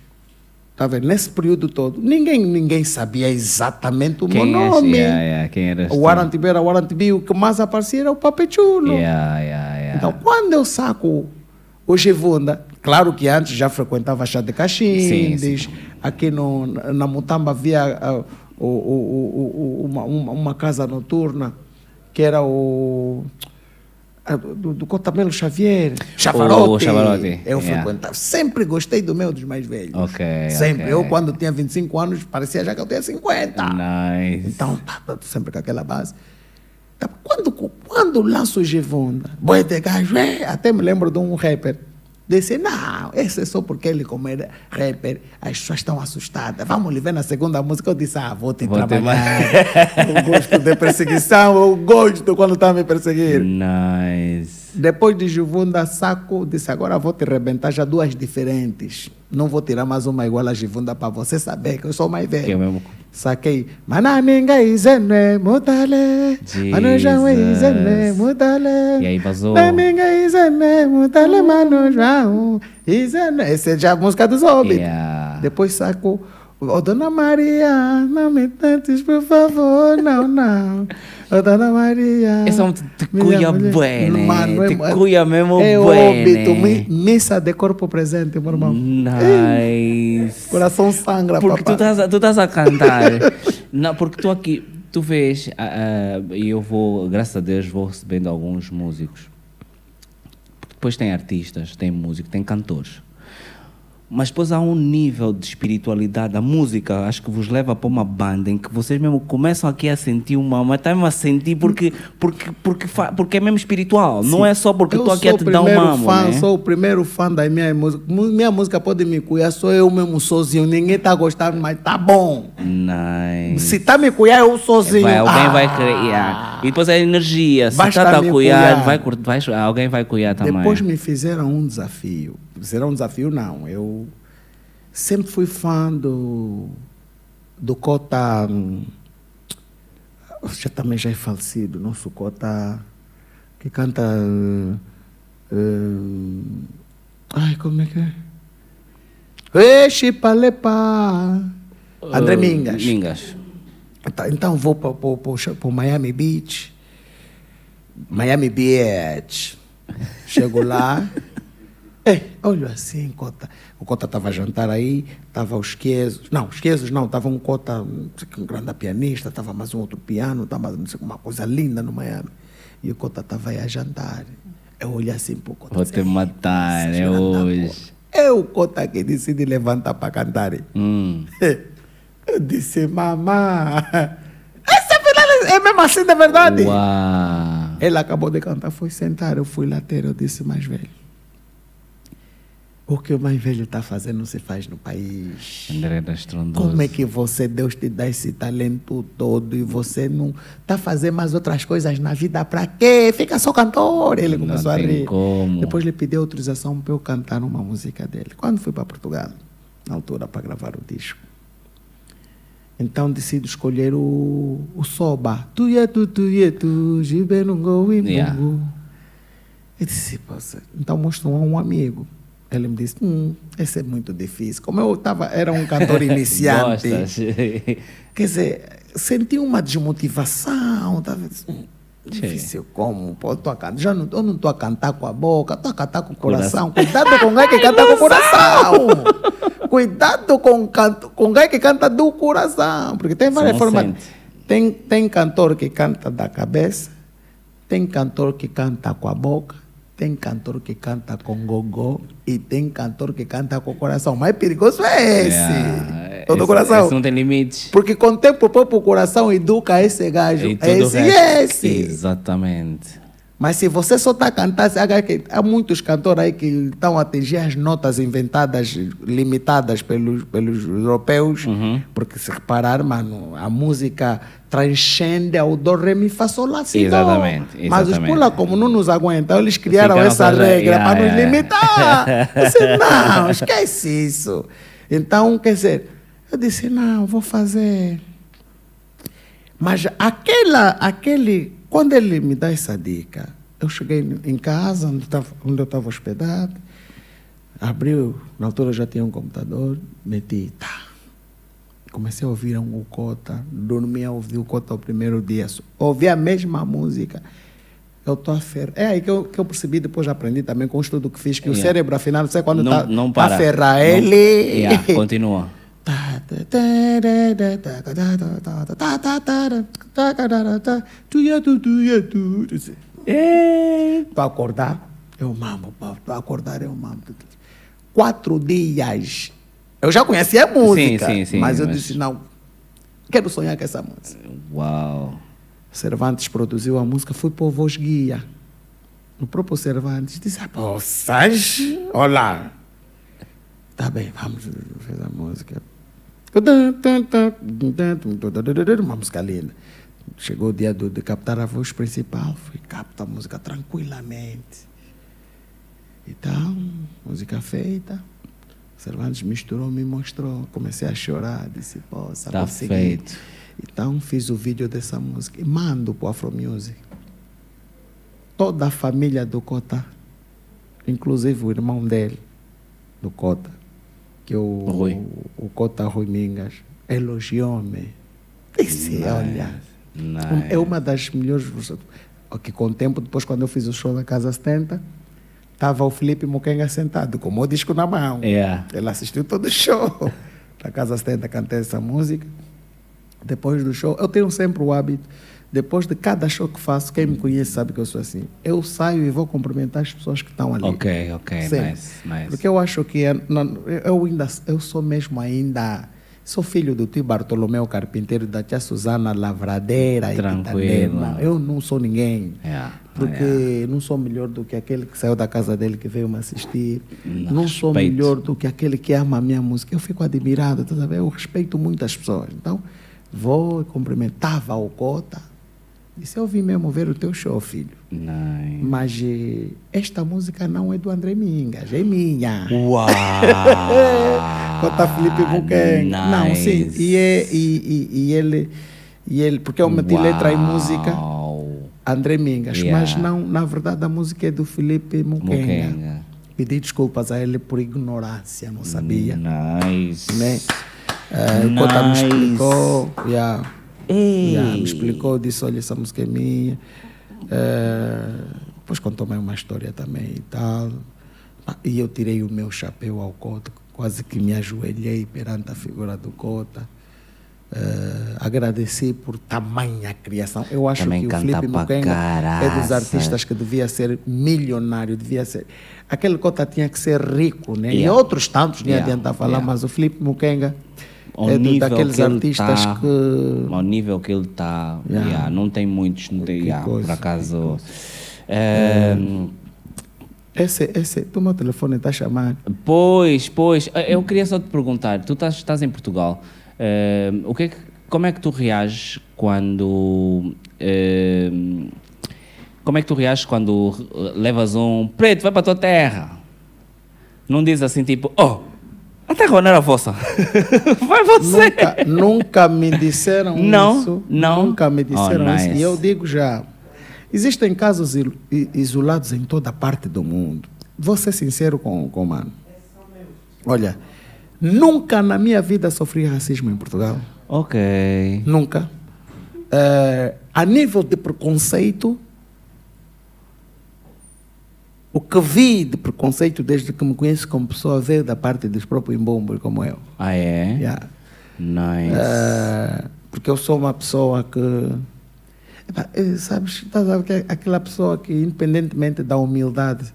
tá vendo? Nesse período todo, ninguém, ninguém sabia exatamente o Quem meu és? nome. Yeah, yeah, Quem eras O tu? Warren Tibera, o Warren Tibi, o que mais aparecia era o Papechulo. Yeah. Então, quando eu saco o Givunda, claro que antes já frequentava chá de Caxindes, aqui no, na Mutamba havia ah, o, o- o- o- uma, uma, uma casa noturna que era o. Do, do Cotamelo Xavier, Chavarote. O Chavarote, Eu yeah. frequentava. Sempre gostei do meu dos mais velhos. Ok, Sempre. ok. Eu, quando tinha 25 anos, parecia já que eu tinha 50. Nice. Então, tá, tá sempre com aquela base. Tá, Quando, quando lanço o Givunda, boi de gajo, até me lembro de um rapper. Disse, não, esse é só porque ele, como é rapper, as pessoas estão assustadas. Vamos lhe ver na segunda música. Eu disse, ah, vou te Vou trabalhar. eu gosto de perseguição, eu gosto quando está a me perseguir. Nice. Depois de Givunda, saco, disse, agora vou te rebentar já duas diferentes. Não vou tirar mais uma igual a Givunda para você saber que eu sou mais velho. Que é mesmo. Saquei. Manaminga izene mutale. Manujão izene mutale. E aí vazou. Manaminga izene mutale manujão izene. Essa é já a música dos hobbits. Yeah. Depois saco. Ô, Dona Maria, não me tantes, por favor, não, não. Ô, Dona Maria. Esse é um te cuia bué, né? Mano, Te é- cuia mesmo é bué, óbito, né? mi- missa de corpo presente, meu irmão. Nice. Coração sangra, Porque tu papai. estás a, tu estás a cantar. não, porque tu aqui, tu vês, ah, ah, e eu vou, graças a Deus, vou recebendo alguns músicos. Depois tem artistas, tem músicos, tem cantores. Mas depois há um nível de espiritualidade. A música acho que vos leva para uma banda em que vocês mesmo começam aqui a sentir uma. Mas está mesmo a sentir porque, porque, porque, porque é mesmo espiritual. Não é só porque estou aqui a te o dar um primeiro mamo. fã, né? sou o primeiro fã da minha música. Minha música pode me cuidar, sou eu mesmo sozinho. Ninguém tá gostando, mas tá bom. Nice. Se tá me cuidar, eu sozinho. Vai, alguém Ah! vai criar. E depois a energia. Se Basta está a me cuidar, cuidar. vai, vai, alguém vai cuidar também. Depois me fizeram um desafio. Fizeram um desafio, não. Eu sempre fui fã do, do Cota. hum, Já também já é falecido, nosso Cota. Que canta. uh, ai, como é que é? Eixe, palepa. André Uh, Mingas. Mingas. Tá, Então vou para o Miami Beach. Miami Beach. Chego lá. É, olha assim, Cota. O Cota estava a jantar aí, estava os Quezos. Não, os Quezos não, estava um Cota, não sei um grande pianista, estava mais um outro piano, estava não sei, uma coisa linda no Miami. E o Cota estava aí a jantar. Eu olhei assim para o Cota. Vou te matar, "Esse é hoje. puta." É o Cota que decide levantar para cantar. Hum. Eu disse, mamã, essa filha é mesmo assim de verdade. Uau. Ela acabou de cantar, foi sentar, eu fui lá ter, eu disse, mais velho, o que o mais velho está fazendo não se faz no país. André da Estrondoso. Como é que você, Deus te dá esse talento todo e você não está fazendo mais outras coisas na vida? Para quê? Fica só cantor. Ele Não começou a rir. como. Depois lhe pedi autorização para eu cantar uma música dele. Quando fui para Portugal, na altura, para gravar o disco. Então decido escolher o, o Soba. Tu e tu, tu e tu, Gibe Nungo e Yeah. Mungo. Eu disse, então mostro a um amigo. Ele me disse, hum, esse é muito difícil. Como eu tava, era um cantor iniciante, quer dizer, senti uma desmotivação. Tava, hum, difícil como? Pô, tô a cantar, já não, eu não estou a cantar com a boca, estou a cantar com o coração. Cuidado com quem que canta com o coração. Cuidado com, canto, com quem que canta do coração. Porque tem várias formas. sente. Tem, tem cantor que canta da cabeça, tem cantor que canta com a boca, tem cantor que canta com gogó e tem cantor que canta com o coração. O mais perigoso é esse. Yeah. Todo Esse- coração. esse não tem limites. Porque com o tempo o próprio coração educa esse gajo. O Esse e esse. Exatamente. Mas se você só está a cantar, há muitos cantores aí que estão a atingir as notas inventadas, limitadas pelos, pelos europeus, Uhum. porque se reparar, mano, a música transcende ao do, re, mi, fa, sol, lá, si, dó. Exatamente, Mas os exatamente. pula, como não nos aguentam, eles criaram essa regra yeah, para nos yeah. limitar. Disse, não, esquece isso. Então, quer dizer, eu disse, não, vou fazer... Mas aquela, aquele, quando ele me dá essa dica, eu cheguei em casa, onde, tava, onde eu estava hospedado, abriu, na altura eu já tinha um computador, meti, tá. Comecei a ouvir um Cota, dormi a ouvir o Cota o primeiro dia, ouvi a mesma música. Eu estou a fer... É aí que eu, que eu percebi, depois aprendi também com o estudo que fiz, que o Yeah. cérebro, afinal, quando não, está não tá para. a ferrar Não- ele... Yeah, continua. Para acordar, eu mamo. Para acordar, eu mamo. Quatro dias. Eu já conhecia a música, sim, sim, mas eu mas- disse, não, quero sonhar com essa música. Uau. Cervantes produziu a música, fui para o Voz Guia. O próprio Cervantes disse, ah, poças, olá. Tá bem, vamos, fez a música. Uma música linda. Chegou o dia do, de captar a voz principal, fui captar a música tranquilamente. Então, música feita. Cervantes misturou, me mostrou. Comecei a chorar, disse, poça, Tá consegui. feito. Então fiz o vídeo dessa música e mando para o Afro Music. Toda a família do Cota, inclusive o irmão dele, do Cota, que o, Rui. o, o Cota Rui Mingas, elogiou-me. Disse, olha, Nice. é uma das melhores. Que com o tempo, depois, quando eu fiz o show da Casa 70, estava o Felipe Mukenga sentado, com o meu disco na mão. Yeah. Ele assistiu todo o show. Da Casa 70 cantei essa música. Depois do show, eu tenho sempre o hábito, depois de cada show que faço, quem me conhece sabe que eu sou assim. Eu saio e vou cumprimentar as pessoas que estão ali. Ok, ok, Sempre. nice, nice. Porque eu acho que é- não, eu ainda eu sou mesmo ainda sou filho do tio Bartolomeu Carpinteiro da tia Susana Lavradeira e Tranquilo. Quitandema. Eu não sou ninguém. Yeah, Porque yeah. não sou melhor do que aquele que saiu da casa dele que veio me assistir. Não, Não sou melhor do que aquele que ama a minha música. Eu fico admirado, tá? Eu respeito muitas pessoas. Então, vou e cumprimentava o Cota. Disse, eu vim mesmo ver o teu show, filho. Nice. Mas eh, esta música não é do André Mingas, é minha. Uau! Cota Felipe Buquenga. Não, sim. Nice. E, é, e, e, e ele, e ele, porque eu meti letra e música, Uau. André Mingas. Yeah. Mas não, na verdade, a música é do Felipe Muquenga. Pedi desculpas a ele por ignorância, não sabia. Nice. Né? Eh, o Cota me Nice. explicou. Yeah. Ei. Yeah, me explicou, disse, olha, essa música é minha. Eh, depois contou-me uma história também e tal. E eu tirei o meu chapéu ao Cota, quase que me ajoelhei perante a figura do Cota. Eh, agradeci por tamanha criação. Eu acho Também que o Felipe pra Muquenga é dos artistas que devia ser milionário, devia ser. Aquele Cota tinha que ser rico, né? E Yeah. outros tantos, nem Yeah, adianta falar, yeah. mas o Felipe Muquenga Ao é nível daqueles que artistas tá, que. Ao nível que ele está, Yeah. não tem muitos, não tem, yeah, coisa, por acaso. eh, Esse, esse, o meu telefone está chamando. Pois, pois, eh, eu queria só te perguntar, tu estás, estás em Portugal, eh, o que é que, como é que tu reages quando... eh, como é que tu reages quando eh, levas um preto, vai para a tua terra? Não diz assim tipo, oh, a terra não era vossa, vai você. Nunca, nunca me disseram Não, isso. não. Nunca me disseram Oh, isso. nice. E eu digo já: existem casos isolados em toda parte do mundo. Vou ser sincero com, com o mano. Olha, nunca na minha vida sofri racismo em Portugal. Ok. Nunca. Eh, a nível de preconceito, o que vi de preconceito desde que me conheço como pessoa veio da parte dos próprios imbombos como eu. Ah, é? Yeah. Nice. Eh, porque eu sou uma pessoa que. Epá, eh, sabes, estás a ver que é aquela pessoa que, independentemente da humildade,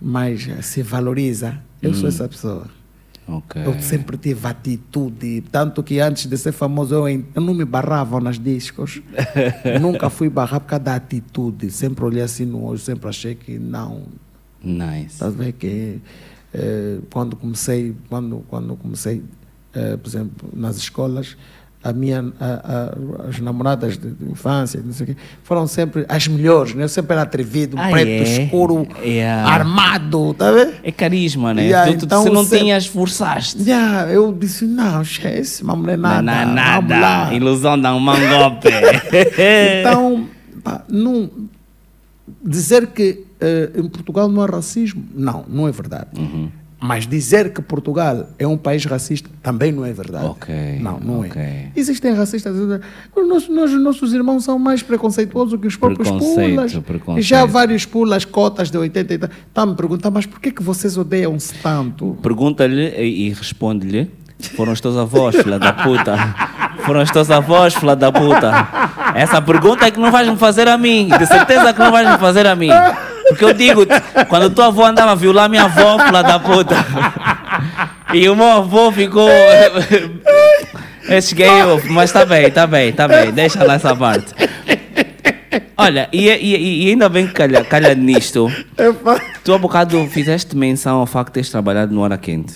mais eh, se valoriza. Eu sou essa pessoa. Ok. Eu sempre tive atitude, tanto que antes de ser famoso eu, eu não me barrava nas discos. Nunca fui barrar por causa da atitude. Sempre olhei assim no olho, sempre achei que não. Nice. Estás ver que eh, quando comecei, quando, quando comecei, eh, por exemplo, nas escolas, a minha, a- a- as namoradas de, de infância, não sei o quê, foram sempre as melhores, né? Eu sempre era atrevido, Ah, preto, é? escuro, Yeah. armado, tá vendo? É carisma, né? Yeah, tu, tu- então se não você- tinhas, forçaste. Já, eu disse, não, esquece, uma mulher nada, não é vamos nada. Ilusão um mangope. Então, pá, não, dizer que eh, em Portugal não há racismo, não, não é verdade. Uhum. Mas dizer que Portugal é um país racista também não é verdade. Ok, Não, não ok. é. Existem racistas. Os nossos, nós- nossos irmãos são mais preconceituosos que os próprios pulas. preconceito. Já vários pulas, cotas de 80 e tal. Está a me perguntar, mas por que, que vocês odeiam-se tanto? Pergunta-lhe e, e responde-lhe. Foram os teus avós, filha da puta. Foram os teus avós, filha da puta. Essa pergunta é que não vais me fazer a mim. De certeza que não vais me fazer a mim. Porque eu digo, quando tua avó andava a violar minha avó, filha da puta. E o meu avô ficou. Esse gay, mas tá bem, tá bem, tá bem. Deixa nessa parte. Olha, e, e- e ainda bem que calha, calha nisto. Epá. Tu há bocado fizeste menção ao facto de teres trabalhado no Hora Quente.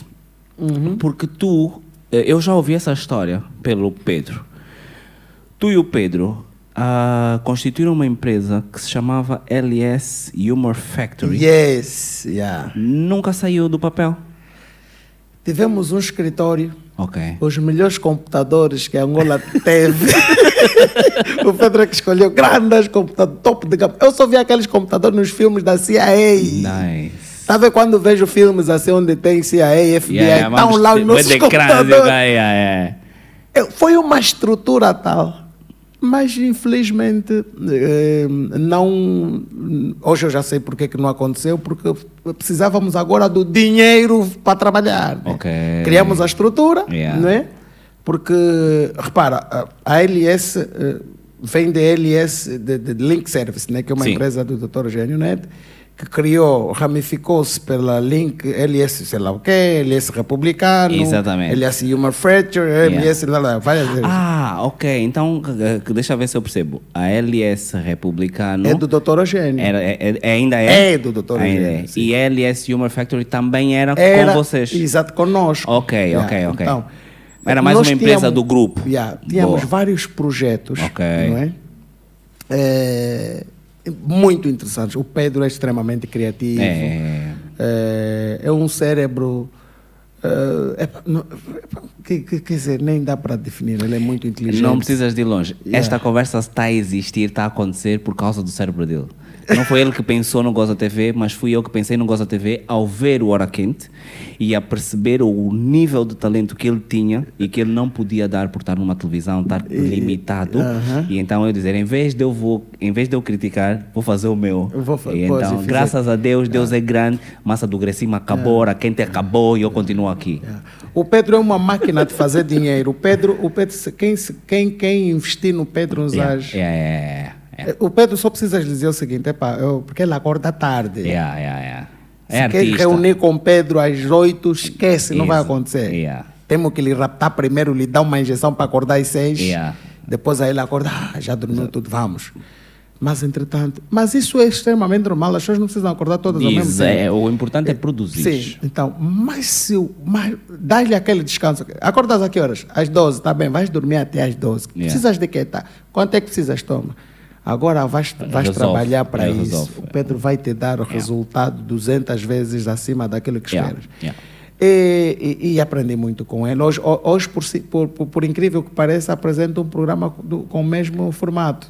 Porque tu, eh, eu já ouvi essa história pelo Pedro. Tu e o Pedro ah, constituíram uma empresa que se chamava LS Humor Factory. Yes, yeah. Nunca saiu do papel. Tivemos um escritório Ok. os melhores computadores que a Angola teve. o Pedro é que escolheu grandes computadores, top de gama. Eu só vi aqueles computadores nos filmes da CIA. Nice. Sabe quando vejo filmes assim onde tem CIA, FBI, Yeah, estão lá os nossos crânio, computadores. yeah, yeah, Foi uma estrutura tal. Mas infelizmente eh, não. Hoje eu já sei porque que não aconteceu, porque precisávamos agora do dinheiro para trabalhar. né? Ok. Criamos a estrutura, Yeah. não é? Porque, repara, a- a LS eh, vem da LS, de, de Link Service, né? que é uma Sim. empresa do Dr. Eugênio Neto, que criou, ramificou-se pela Link, LS sei lá o quê, LS Republicano, Exatamente. LS Human Fracture, LS, lá, lá, várias vezes. Ah, ok. Então, eh, que- deixa eu ver se eu percebo. A LS Republicano. É do Dr. Eugênio. Era, é- é- ainda é? É do Dr. Eugênio, é. E a LS Humor Factory também era, Era, com vocês? Exato, conosco. Ok, Yeah, ok, ok. Então, Era mais uma empresa tínhamos- do grupo. Yeah, tínhamos Boa. vários projetos, Ok. não é? É, Muito interessantes. O Pedro é extremamente criativo. É. É, é um cérebro... é, não- que- que- quer dizer, nem dá para definir. Ele é muito inteligente. Não precisas de ir longe. Yeah. Esta conversa está a existir, está a acontecer por causa do cérebro dele. Não foi ele que pensou no Goza TV, mas fui eu que pensei no Goza TV ao ver o Hora Quente e a perceber o nível de talento que ele tinha e que ele não podia dar por estar numa televisão, estar limitado. aham. E então eu dizer, em vez de eu vou, em vez de eu criticar, vou fazer o meu. Eu vou e então, e fizer. graças a Deus, Deus é grande. Massa do Grecima acabou, Hora Quente acabou e eu continuo aqui. Yeah. O Pedro é uma máquina de fazer dinheiro. O Pedro, o Pedro quem, quem, quem investir no Pedro nos Yeah, age- yeah, yeah, yeah. O Pedro só precisa dizer o seguinte, epá, eu, porque ele acorda tarde. Yeah, yeah, yeah. Se É quer artista. reunir com Pedro às oito, esquece, não vai Isso. acontecer. Yeah. Temos que lhe raptar primeiro, lhe dar uma injeção para acordar às seis. Yeah. Depois aí ele acorda, ah, já dormiu tudo, vamos. Mas entretanto, mas isso é extremamente normal, as pessoas não precisam acordar todas ao mesmo Diz, tempo. é, o importante é produzir. Sim, então, mas se mas dá-lhe aquele descanso. Acordas a que horas? Às 12, tá bem, vais dormir até às 12. Yeah. Precisas de quê? Tá? Quanto é que precisas? Toma. Agora vais, vais Resolve, trabalhar para é, isso. resolve. O Pedro vai te dar o resultado 200 vezes acima daquilo que Yeah, esperas. yeah. E, e- e aprendi muito com ele. Hoje, ho- hoje por, si- por, por, incrível que pareça, apresenta um programa do- com o mesmo formato.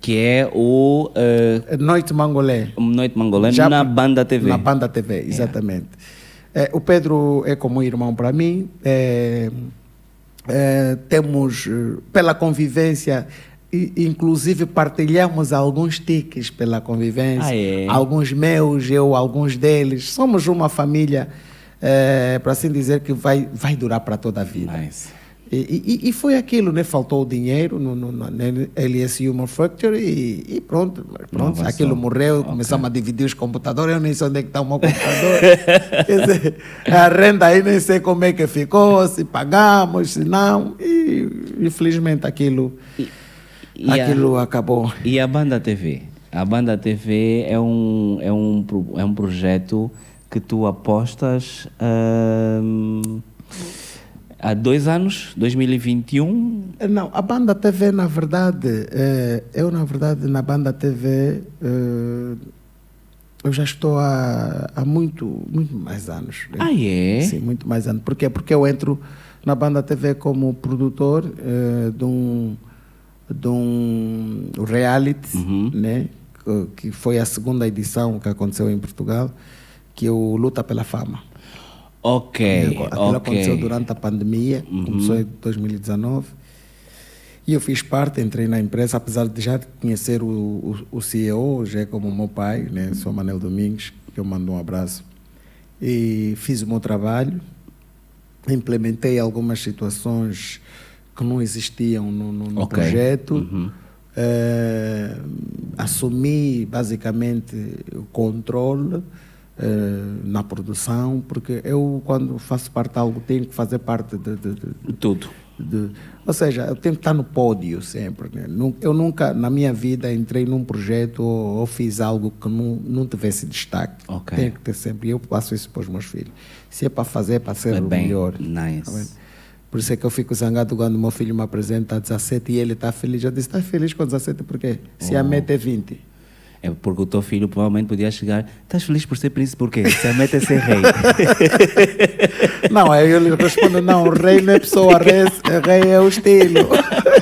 Que é o eh, Noite Mangolé. Noite Mangolã Já na Banda TV. Na Banda TV, exatamente. É, o Pedro é como um irmão para mim. É, é, temos, pela convivência, i- inclusive partilhamos alguns tiques pela convivência. Ah, é? Alguns meus, eu, alguns deles. Somos uma família, é, para assim dizer, que vai, vai durar para toda a vida. Nice. E, e- e foi aquilo, né? Faltou o dinheiro no, no, LS Human Factory e, e pronto, pronto, aquilo morreu, Ok. começamos a dividir os computadores, eu nem sei onde é que está o meu computador. Quer dizer, a renda aí nem sei como é que ficou, se pagamos, se não, e infelizmente aquilo, E a- aquilo acabou. E a Banda TV? A Banda TV é um, é um, é um projeto que tu apostas ahm, há dois anos, 2021. Não, a Banda TV, na verdade, eh, eu, na verdade, na Banda TV, eh, eu já estou há, há muito, muito mais anos. né? Ah, é? Sim, muito mais anos. Por quê? Porque eu entro na Banda TV como produtor eh, de, um, de um reality, Uhum. né? que, foi a segunda edição que aconteceu em Portugal, que é o Luta pela Fama. Ok, Aquilo ok. Uhum. aconteceu durante a pandemia, começou em 2019. E eu fiz parte, entrei na empresa, apesar de já conhecer o, o, o CEO, já é como meu pai, né? sou Manel Domingues, que eu mando um abraço. E fiz o meu trabalho, implementei algumas situações que não existiam no, no, no Ok. projeto. Uhum. Eh, assumi basicamente o controle eh, na produção, porque eu, quando faço parte de algo, tenho que fazer parte de. de- de- Tudo. de- ou seja, eu tenho que estar no pódio sempre. né? Eu nunca, na minha vida, entrei num projeto ou, ou fiz algo que não, não tivesse destaque. Ok. Tenho que ter sempre. Eu passo isso para os meus filhos. Se é para fazer, é para ser É o bem, melhor. nice. Por isso é que eu fico zangado quando meu filho me apresenta a 17 e ele está feliz. Eu disse, está feliz com 17 por quê? Se Oh. a meta é 20. É porque o teu filho provavelmente podia chegar. Estás feliz por ser príncipe por quê? Se a meta é ser rei. Não, aí eu lhe respondo, não, o rei não é pessoa, rei, rei é o estilo.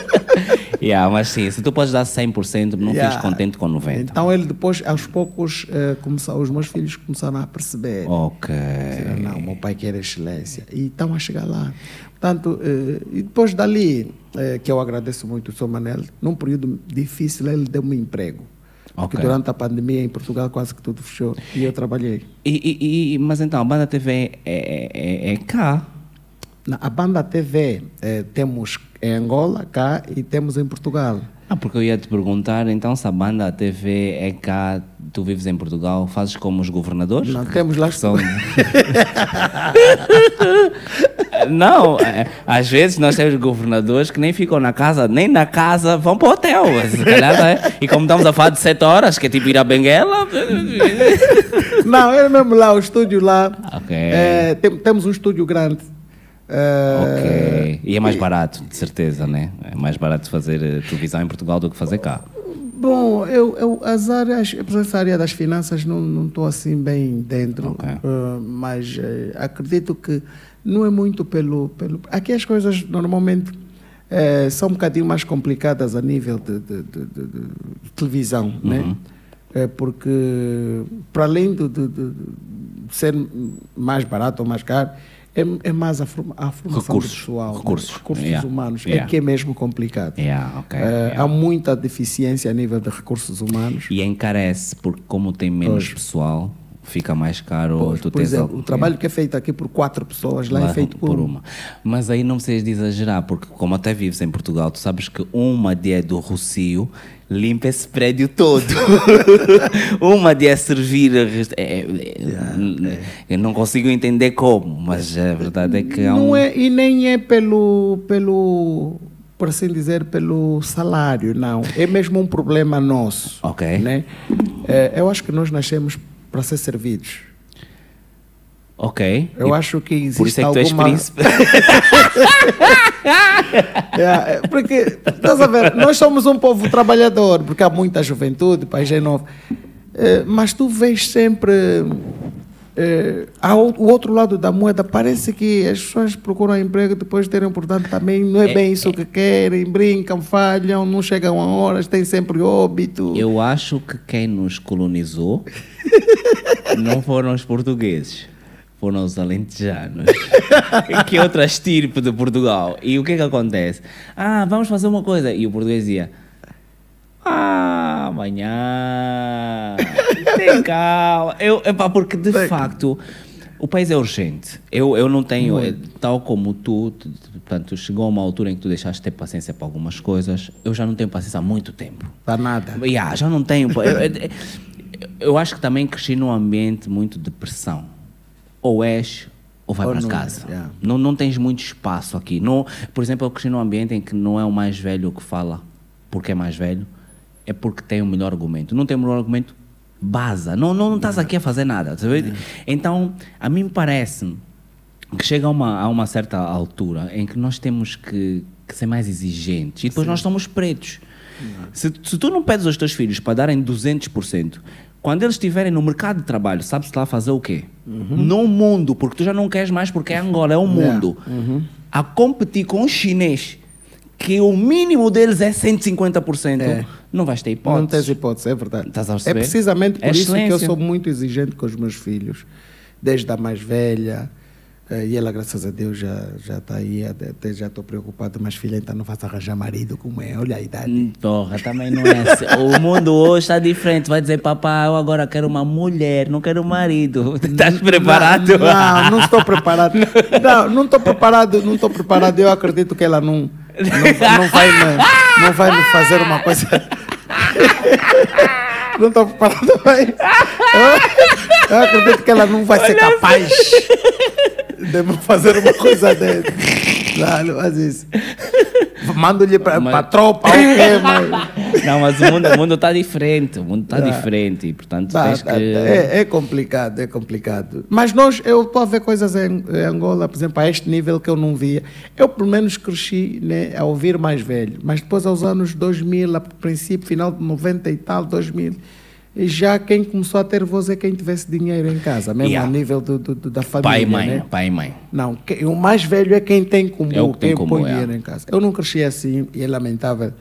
yeah, mas sim, se tu podes dar 100%, não Yeah. fiques contente com 90%. Então ele depois, aos poucos, eh, começou, os meus filhos começaram a perceber. Ok. Disseram, Não, meu pai quer excelência. E estão a chegar lá. Portanto, eh, e depois dali, eh, que eu agradeço muito o Sr. Manel, num período difícil ele deu-me emprego. Porque Ok. durante a pandemia em Portugal quase que tudo fechou. E eu trabalhei. E, e- e- mas então, a Banda TV é, é, é cá. A Banda TV eh, temos em Angola, cá, e temos em Portugal. Ah, porque eu ia te perguntar, então, se a Banda TV é cá, tu vives em Portugal, fazes como os governadores? Não, temos lá... São... Não, é, às vezes nós temos governadores que nem ficam na casa, nem na casa vão para o hotel. Calhar, é? E como estamos a falar de 7 horas, que é tipo ir a Benguela. Não, é mesmo lá, o estúdio lá. Ok. Eh, tem- temos um estúdio grande. Ok. E é mais barato, de certeza, né? É mais barato fazer eh, televisão em Portugal do que fazer cá. Bom, eu, eu as áreas, essa área das finanças não não estou assim bem dentro, Ok. eh, mas eh, acredito que não é muito pelo pelo. Aqui as coisas normalmente eh, são um bocadinho mais complicadas a nível de, de- de- de- televisão, né? Eh, porque para além de- de ser mais barato ou mais caro é, é mais a, forma, a formação Recursos, pessoal, né? recursos, recursos yeah, humanos yeah. é que é mesmo complicado. Yeah, ok. Eh, yeah. Há muita deficiência a nível de recursos humanos. E encarece, porque como tem menos Pois. pessoal, fica mais caro. Pois, tu por tens exemplo, al- o trabalho que é feito aqui por quatro pessoas, lá, Lá é feito por, uma. uma. Mas aí não precisas de exagerar, porque como até vives em Portugal, tu sabes que uma dia do Rocio limpa esse prédio todo. uma servir. a rest- é- é- Eu não consigo entender como, mas a verdade é que há um. Não é, e nem é pelo, pelo, por assim dizer, pelo salário, não. É mesmo um problema nosso. Ok. Né? Eh, eu acho que nós nascemos para ser servidos. Ok. Eu E acho que existe Por isso é que tu és alguma... príncipe. É, é, porque, estás a ver, nós somos um povo trabalhador, porque há muita juventude, país é novo. É, mas tu vês sempre. É, há o, outro lado da moeda, parece que as pessoas procuram emprego depois de terem, portanto, também não é, É, bem isso que querem, brincam, falham, não chegam a horas, têm sempre óbito. Eu acho que quem nos colonizou não foram os portugueses. Foram os alentejanos, que é outra estirpe de Portugal. E o que é que acontece? Ah, vamos fazer uma coisa. E o português dizia, ah, amanhã, tem calma. Eu, epá, porque de Tem. facto o país é urgente. Eu, eu não tenho, eh, tal como tu, tu- portanto, chegou uma altura em que tu deixaste de ter paciência para algumas coisas. Eu já não tenho paciência há muito tempo. Dá nada. Yeah, já não tenho. Eu, eu- eu acho que também cresci num ambiente muito de pressão. Ou és ou vai para não casa. yeah. Não, não tens muito espaço aqui. Não, por exemplo, eu cresci num ambiente em que não é o mais velho que fala porque é mais velho, é porque tem o melhor argumento. Não tem o melhor argumento, baza. Não, não, não estás aqui a fazer nada. tá? Então, a mim parece que chega a uma, a uma certa altura em que nós temos que, que ser mais exigentes. E depois nós somos pretos. Se, se tu não pedes aos teus filhos para darem 200%, quando eles estiverem no mercado de trabalho, sabes lá fazer o quê? No mundo, porque tu já não queres mais porque é Angola, é o mundo. A competir com o chinês, que o mínimo deles é 150%, É. não vais ter hipótese. Não tens hipótese, é verdade. É precisamente por É isso que eu sou muito exigente com os meus filhos, desde a mais velha. Eh, E ela, graças a Deus, já já está aí. Até já estou preocupado, mas filha, então não vais arranjar marido como é. Olha a idade. Hum, Porra, também não é assim. O mundo hoje está diferente. Vai dizer, papai, eu agora quero uma mulher, não quero um marido. Estás preparado? Não, não, não estou preparado. Não, não estou preparado, não estou preparado. Eu acredito que ela não, não, não vai, me, não vai me fazer uma coisa. Não estou preparado. Mas eu, eu acredito que ela não vai ser capaz de me fazer uma coisa dessa. Não faz isso. Mando-lhe para Mas- a tropa, ok, mas. Não, mas o mundo o mundo está diferente. O mundo está diferente. E, portanto, Tá, tá, que... é, é complicado, é complicado. Mas nós, eu estou a ver coisas em, em Angola, por exemplo, a este nível que eu não via. Eu, pelo menos, cresci né, a ouvir mais velho. Mas depois, aos anos 2000, a princípio, final de 90 e tal, 2000, e já quem começou a ter voz é quem tivesse dinheiro em casa, mesmo Yeah. a nível do, do- do- da família. Pai e mãe, né? pai e mãe. Não, o mais velho é quem tem como, É o que tem quem como, põe é. dinheiro em casa. Eu não cresci assim e é lamentável.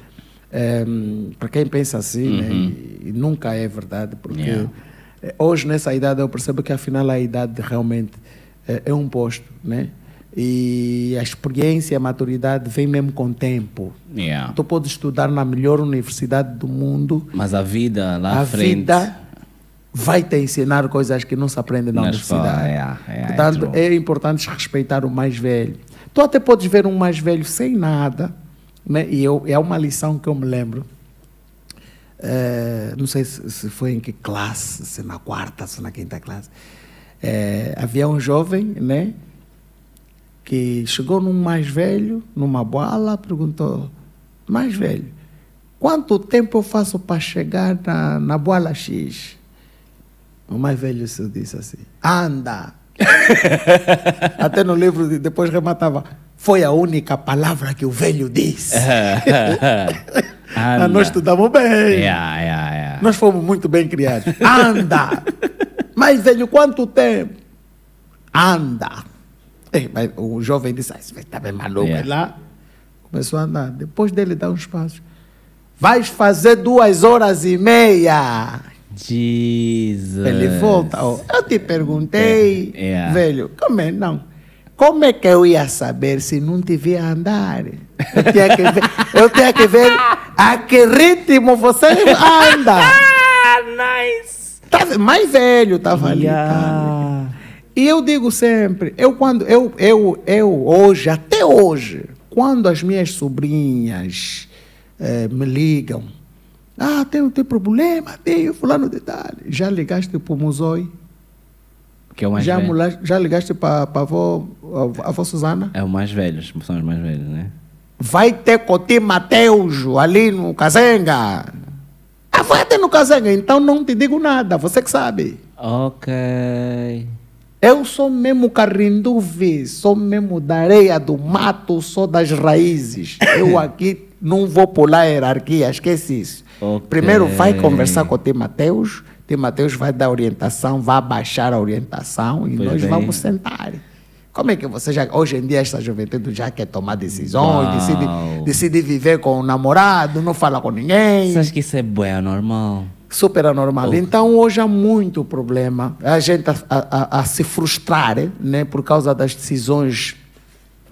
ehm, para quem pensa assim, né, e, e nunca é verdade, porque Uhum. Yeah. eh, hoje nessa idade eu percebo que afinal a idade realmente eh, é um posto, né? E a experiência, a maturidade vem mesmo com o tempo. Yeah. Tu podes estudar na melhor universidade do mundo, Mas a vida lá a à frente... vida vai te ensinar coisas que não se aprende na, Na universidade. escola, é, é, é Portanto, true. é importante respeitar o mais velho. Tu até podes ver um mais velho sem nada, né? e eu, é uma lição que eu me lembro. Eh, não sei se, se foi em que classe, se na quarta, se na quinta classe. Eh, havia um jovem, né? Que chegou num mais velho, numa boala, perguntou: Mais velho, quanto tempo eu faço para chegar na, na boala X? O mais velho se disse assim: Anda! Até no livro de- depois rematava: Foi a única palavra que o velho disse. Anda. nós estudamos bem. Yeah, yeah, yeah. Nós fomos muito bem criados. Anda! Mas, velho, quanto tempo? Anda! Eh, mas o jovem disse, ah, você está bem maluco. Aí Lá começou a andar. Depois dele dar uns passos. Vais fazer duas horas e meia. Jesus. Ele volta. ó, eu te perguntei, É, é. velho, como é? Não. Como é que eu ia saber se não te via andar? Eu tinha que ver, eu tinha que ver a que ritmo você anda. Ah, nice. Tá, mais velho estava ali. Yeah. cara. E eu digo sempre, eu quando eu, eu, eu hoje, até hoje, quando as minhas sobrinhas eh, me ligam, ah, tem, tem problema, tem fulano de tal. Já ligaste para o Musoi? Que é o mais Já, velho. mula- já ligaste para a avó, a avó Susana? É o mais velho, são os mais velhos, né? Vai ter Coti Mateus ali no Cazenga. Ah, vai ter no Cazenga, então não te digo nada, você que sabe. Ok. Eu sou mesmo carrinduve, sou mesmo da areia do mato, sou das raízes. Eu aqui não vou pular a hierarquia, esquece isso. Ok. Primeiro vai conversar com o T. Mateus, T. Mateus vai dar orientação, vai baixar a orientação e Pois nós bem. vamos sentar. Como é que você já, hoje em dia, essa juventude já quer tomar decisões, decide, decide viver com o namorado, não fala com ninguém. Você acha que isso é bué, normal? Super anormal. Então hoje há muito problema. A gente a, a, a, se frustrar né, por causa das decisões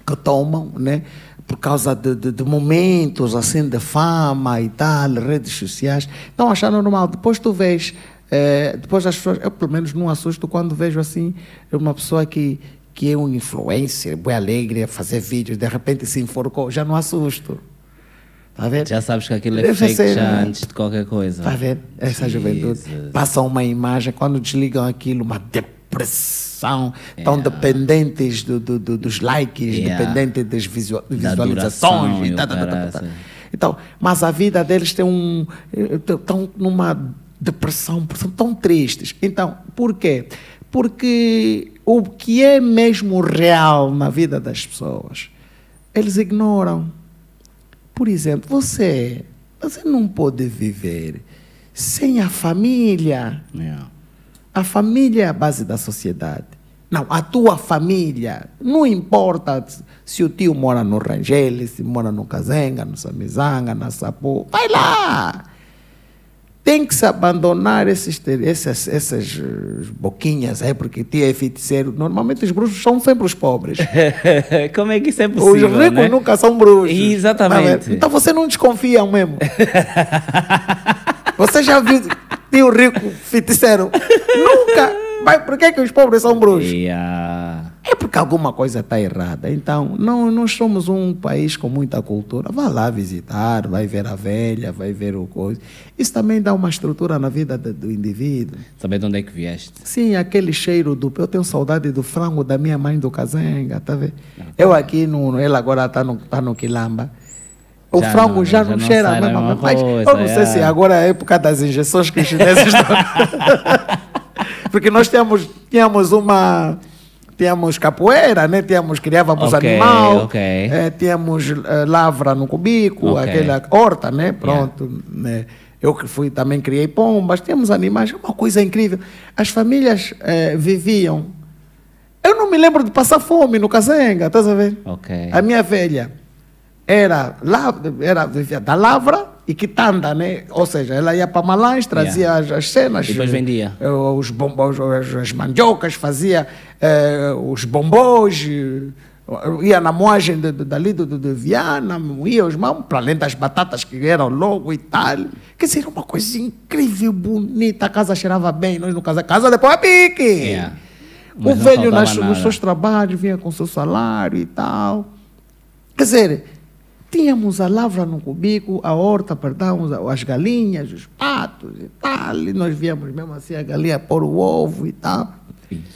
que tomam, né, por causa de, de, de, momentos assim de fama e tal, redes sociais. Então achar normal. Depois tu vês, eh, depois as pessoas, eu pelo menos não assusto quando vejo assim uma pessoa que que é um influencer, bem alegre, a fazer vídeos, de repente se enforcou, já não assusto. Tá vendo? Já sabes que aquilo é Deve fake ser, já né? antes de qualquer coisa. Tá vendo? Essa Jesus. juventude passa uma imagem, quando desligam aquilo, uma depressão, yeah. tão dependentes do, do, do, dos likes, yeah. dependentes das visual, visualizações. E tá, tá, tá, tá, então, mas a vida deles tem um. estão numa depressão, tão tristes. Então, por quê? Porque o que é mesmo real na vida das pessoas, eles ignoram. Por exemplo, você, você não pode viver sem a família. Yeah. A família é a base da sociedade. Não, a tua família, não importa se o tio mora no Rangel, se mora no Cazenga, no Samizanga, na Sapu, vai lá tem que se abandonar esses, essas, essas eh, boquinhas aí, porque tia é feiticeiro. Normalmente os bruxos são sempre os pobres. Como é que isso é possível? Os ricos né? nunca são bruxos. Exatamente. Então você não desconfia mesmo. você já viu tio rico feiticeiro? nunca. Mas por que, que os pobres são bruxos? Yeah. É porque alguma coisa está errada. Então, não, nós somos um país com muita cultura. Vá lá visitar, vai ver a velha, vai ver o coisa. Isso também dá uma estrutura na vida do, do indivíduo. Saber de onde é que vieste? Sim, aquele cheiro do. Eu tenho saudade do frango da minha mãe do Cazenga, tá vendo? Ah, Eu tá. aqui, no, ele agora está no, tá no Quilamba. O já frango não, já, já, não cheira a mesma coisa. Mas eu não é. sei se é. agora é a época das injeções que os chineses estão. Porque nós tínhamos, tínhamos uma tínhamos capoeira, né? tínhamos, criávamos okay, animal, okay. É, tínhamos uh, lavra no cubico, okay. aquela horta, né? Pronto. Yeah. Né? Eu que fui, também criei pombas, temos animais, uma coisa incrível. As famílias uh, viviam. Eu não me lembro de passar fome no Cazenga, estás a ver? Okay. A minha velha era, era vivia da lavra e quitanda, né? Ou seja, ela ia para Malães, trazia yeah. as, as, cenas. E depois vendia. Eh, os bombons, as mandiocas, fazia eh, os bombons, ia na moagem de, de, dali do, de Viana, ia os mãos, para além das batatas que eram logo e tal. Quer dizer, uma coisa incrível, bonita, a casa cheirava bem, nós no casa, casa depois a pique. Yeah. O velho nas, nos seus trabalhos vinha com seu salário e tal. Quer dizer, Tínhamos a lavra no cubico, a horta, perdão, as galinhas, os patos e tal. E nós víamos mesmo assim a galinha pôr o ovo e tal.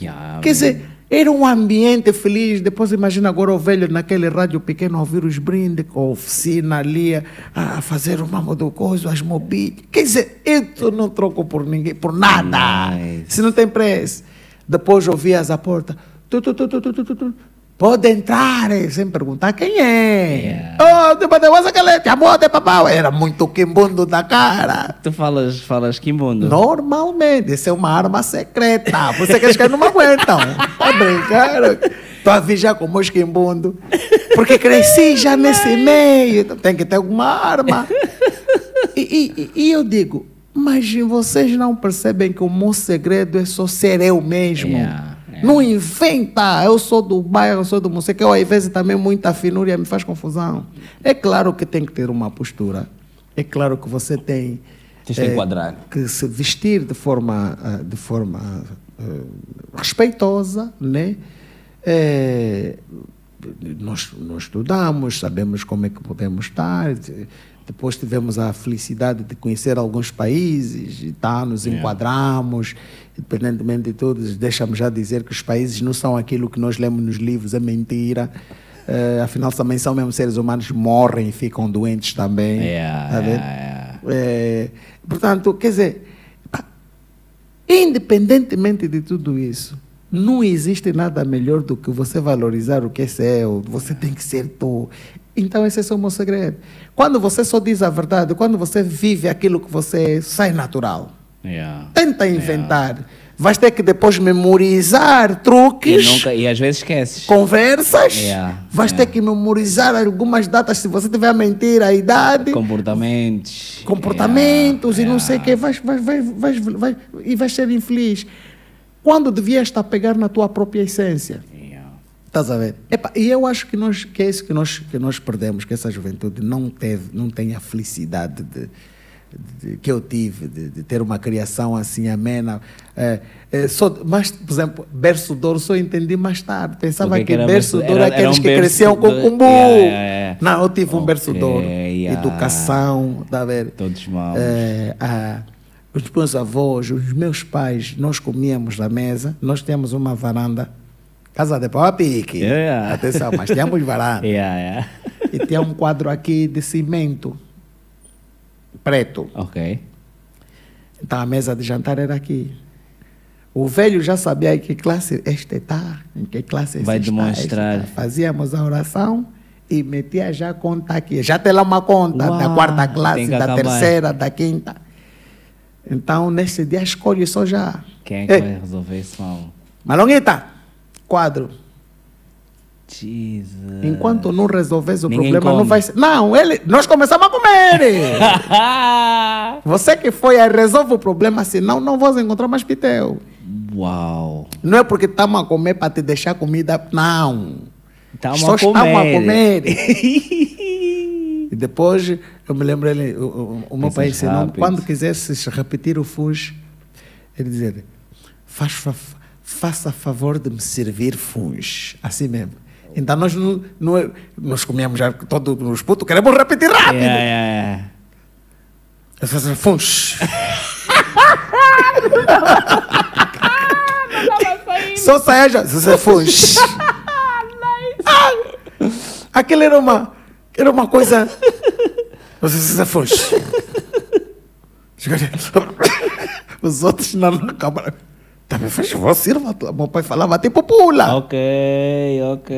Yeah, Quer dizer, era um ambiente feliz. Depois imagina agora o velho naquele rádio pequeno a ouvir os brindes com a oficina ali, a fazer o mamo do coisa, as mobílias. Quer dizer, eu não troco por ninguém, por nada. Nice. Se não tem preço. Depois ouvias a porta. Tu, tu, tu, tu, tu, tu, tu, tu. Pode entrar sem perguntar quem é. Yeah. Oh, depois de que te amou de papau. Era muito quimbundo da cara. Tu falas, falas quimbundo? Normalmente. Isso é uma arma secreta. Você que as caras não me aguentam. Tá brincando? Estou a viajar como os quimbundo. Porque cresci já nesse meio. Então tem que ter alguma arma. E, e, e eu digo, mas vocês não percebem que o meu segredo é só ser eu mesmo. Yeah. É. Não inventa, eu sou do bairro, eu sou do museu, que eu, às vezes também muita finúria me faz confusão. É claro que tem que ter uma postura. É claro que você tem é, enquadrar. que se vestir de forma, eh, de forma uh, respeitosa, né? É, nós, nós estudamos, sabemos como é que podemos estar, depois tivemos a felicidade de conhecer alguns países e tá, nos yeah. enquadramos, independentemente de tudo, deixamos já dizer que os países não são aquilo que nós lemos nos livros, é mentira. Uh, afinal, também são mesmo seres humanos, morrem e ficam doentes também. Yeah, tá yeah, yeah. É, portanto, quer dizer, independentemente de tudo isso, não existe nada melhor do que você valorizar o que é seu. Você tem que ser tu. Então, esse é o meu segredo. Quando você só diz a verdade, quando você vive aquilo que você sai natural. Yeah. Tenta inventar. Vais ter que depois memorizar E, truques, nunca, e às vezes esqueces. conversas. Yeah, vais yeah. ter que memorizar algumas datas se você tiver a mentir, a idade, Comportamentos. comportamentos Yeah, e não sei o yeah. que. Vais, vais, vais, vais, vais, e vais ser infeliz. Quando devias estar a pegar na tua própria essência. Estás a ver? Epa, e eu acho que, nós, que é isso que nós, que nós perdemos, que essa juventude não teve, não tem a felicidade de, de- que eu tive, de, de ter uma criação assim amena. É, é, só, mas, por exemplo, berço de ouro só entendi mais tarde. Pensava que que, berço de é era- aqueles um que cresciam com de- cumbu. Yeah, yeah, yeah. Não, eu tive um berço de yeah. Educação, está a ver? Todos maus. É, ah, os meus avós, os meus pais, nós comíamos na mesa, nós tínhamos uma varanda, casa de pau pique. Yeah. Atenção, mas tínhamos varanda. Yeah, yeah. E tinha um quadro aqui de cimento, preto. Ok. Então a mesa de jantar era aqui. O velho já sabia em que classe este está, em que classe Vai está, demonstrar. está. Fazíamos a oração e metia já a conta aqui. Já tem lá uma conta da Uau, quarta tem classe, da acabar. terceira, da quinta. Então, nesse dia, escolhe só já. Quem é que Ei, vai resolver isso, mal? Malonguita, quadro. Jesus. Enquanto não resolves o Ninguém problema, não come. vai ser. Não, ele, nós começamos a comer. Você que foi aí, resolve o problema, senão não vamos encontrar mais pitel. Uau. Não é porque estamos a comer para te deixar comida, não. Tamo Só a estamos a comer. comer. E depois, eu me lembro, ele, o, o, o meu pai ensinou, rápido. quando quisesses repetir o funs, ele dizia, Faz, fa- faça favor de me servir funs. Assim mesmo. Então nós não, não é- nós comíamos já todos os putos, queremos repetir rápido. Yeah, yeah, yeah. Eu fazia funs. Só saia já. Você funs. Aquilo era uma, era uma coisa. Funs. Os outros não acabaram. Também faz sirva. Meu pai falava tipo pula. Ok, ok.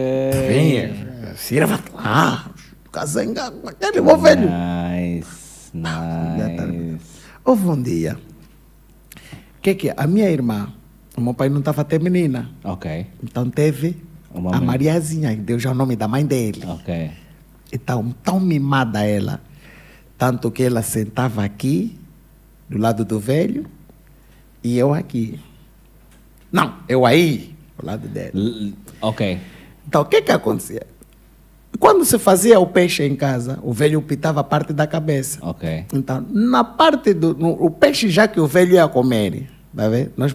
Venha, sirva lá. Casenga, aquele meu velho. Nice, nice. Houve um dia que que a minha irmã, o meu pai não estava a ter menina, Ok, então teve Uma a. Mariazinha, que deu já o nome da mãe dele. ok. Então, tão mimada ela, tanto que ela sentava aqui, do lado do velho, e eu aqui. Não, eu aí, ao lado dela. L- ok. Então, o que que acontecia? Quando se fazia o peixe em casa, o velho pitava a parte da cabeça. Ok. Então, na parte do. no- o peixe já que o velho ia comer, tá vendo? Nós,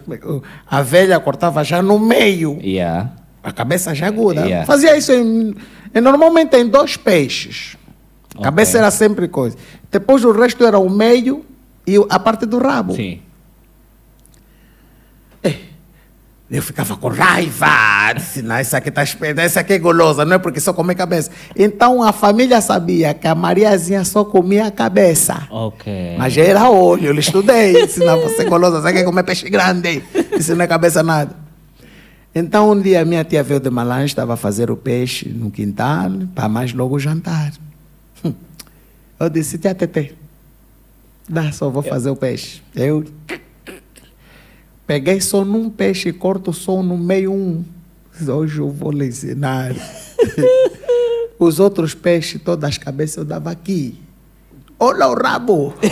a velha cortava já no meio, Yeah. a cabeça já aguda. Yeah. Fazia isso em, normalmente em dois peixes. A cabeça Ok. era sempre coisa. Depois o resto era o meio e a parte do rabo. Sim. Eu ficava com raiva. Disse, não, esse aqui está esperto, esse aqui é golosa, não é porque só come cabeça. Então a família sabia que a Mariazinha só comia a cabeça. Ok. Mas já era olho, eu estudei. Disse, não, você é golosa, você quer comer peixe grande. Isso não é cabeça nada. Então um dia minha tia veio de Malange, estava a fazer o peixe no quintal, para mais logo jantar. Hum. Eu disse, tia Tete, dá só, vou fazer o peixe. Eu peguei só num peixe e corto só no meio um. Hoje eu vou lhe ensinar. Os outros peixes, todas as cabeças eu dava aqui. Olha o rabo!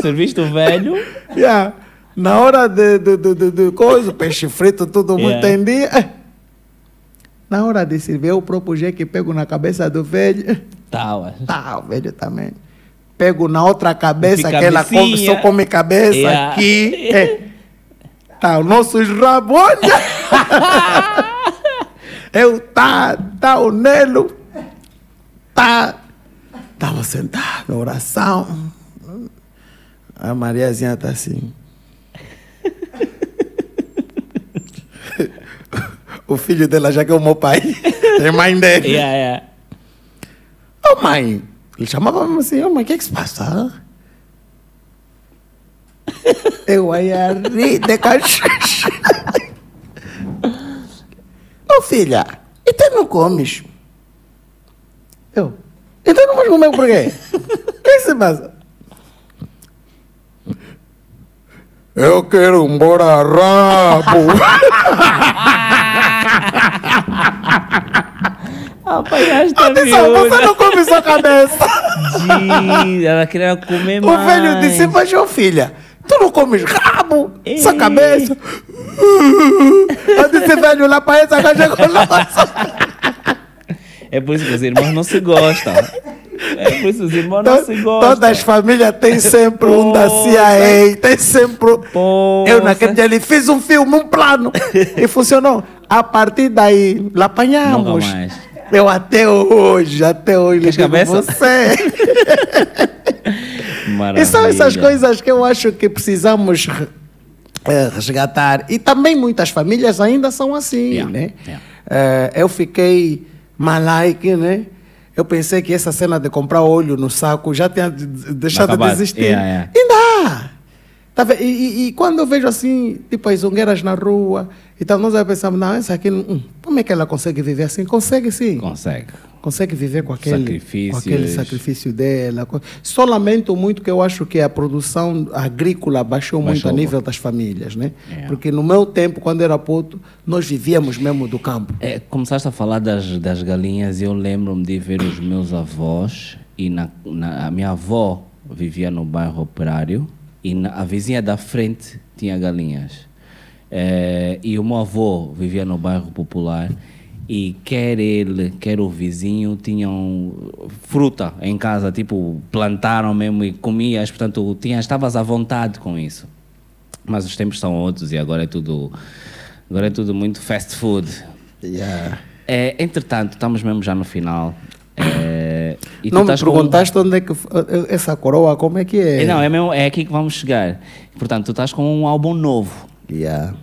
Serviste o velho? Yeah. Na hora de, de, de, de, coisa, peixe frito, tudo muito Yeah. entendia. Na hora de servir, eu propus que pego na cabeça do velho. Tava. Tá, o velho também. Pego na outra cabeça, que ela come, só come cabeça Yeah. aqui. eh. Tá, os nossos rabos. Eu tá, tá o Nelo. Tá. Tava sentado, oração. A Mariazinha tá assim. o filho dela já que é o meu pai. É mãe dele. Yeah, yeah. Ô mãe, ele chamava mesmo assim, ô mãe, o que é que se passa? Eu ia rir de cachaça. Ô filha, e tu não comes? Eu, então não vais comer por quê? O que é que se passa? Eu quero embora rabo. Apanhaste a Atenção, você não come sua cabeça. Gi, Ela queria comer O mais. velho disse, mas ô filha, tu não comes rabo, sua Ei. cabeça. Eu disse, velho, lá para essa caixa colossa. É por isso que os irmãos não se gostam. É por isso que os irmãos não se gostam. Todas as famílias têm sempre um da Poxa. CIA, tem sempre... um- Poxa. Eu naquele dia ali fiz um filme, um plano, e funcionou. A partir daí, lá apanhamos. Nunca mais. Eu até hoje, até hoje, digo, cabeça? você. Maravilha. E são essas coisas que eu acho que precisamos eh, resgatar. E também muitas famílias ainda são assim, Yeah, né? yeah. Eh, eu fiquei malaique, né? Eu pensei que essa cena de comprar óleo no saco já tinha de- de- deixado de existir. Yeah, yeah. Ainda! há. Tá e, e- e quando eu vejo assim, tipo as zongueiras na rua, então nós já pensamos, não, essa aqui, hum, como é que ela consegue viver assim? Consegue sim Consegue. consegue viver com aquele, com aquele sacrifício dela. Só lamento muito que eu acho que a produção agrícola baixou, muito Baixou. a nível das famílias, né? É. Porque no meu tempo, quando era puto, nós vivíamos mesmo do campo. É, começaste a falar das, das galinhas e eu lembro-me de ver os meus avós e na, na- a minha avó vivia no bairro operário e na, a vizinha da frente tinha galinhas. É, e o meu avô vivia no bairro popular e quer ele, quer o vizinho tinham fruta em casa, tipo, plantaram mesmo e comias, portanto, tinha, estavas à vontade com isso. Mas os tempos são outros e agora é tudo, agora é tudo muito fast food. É, entretanto, estamos mesmo já no final. É, e tu Não me estás com- perguntaste onde é que f- essa coroa, como é que é? É, Não, é, mesmo, é aqui que vamos chegar. Portanto, tu estás com um álbum novo. Yeah.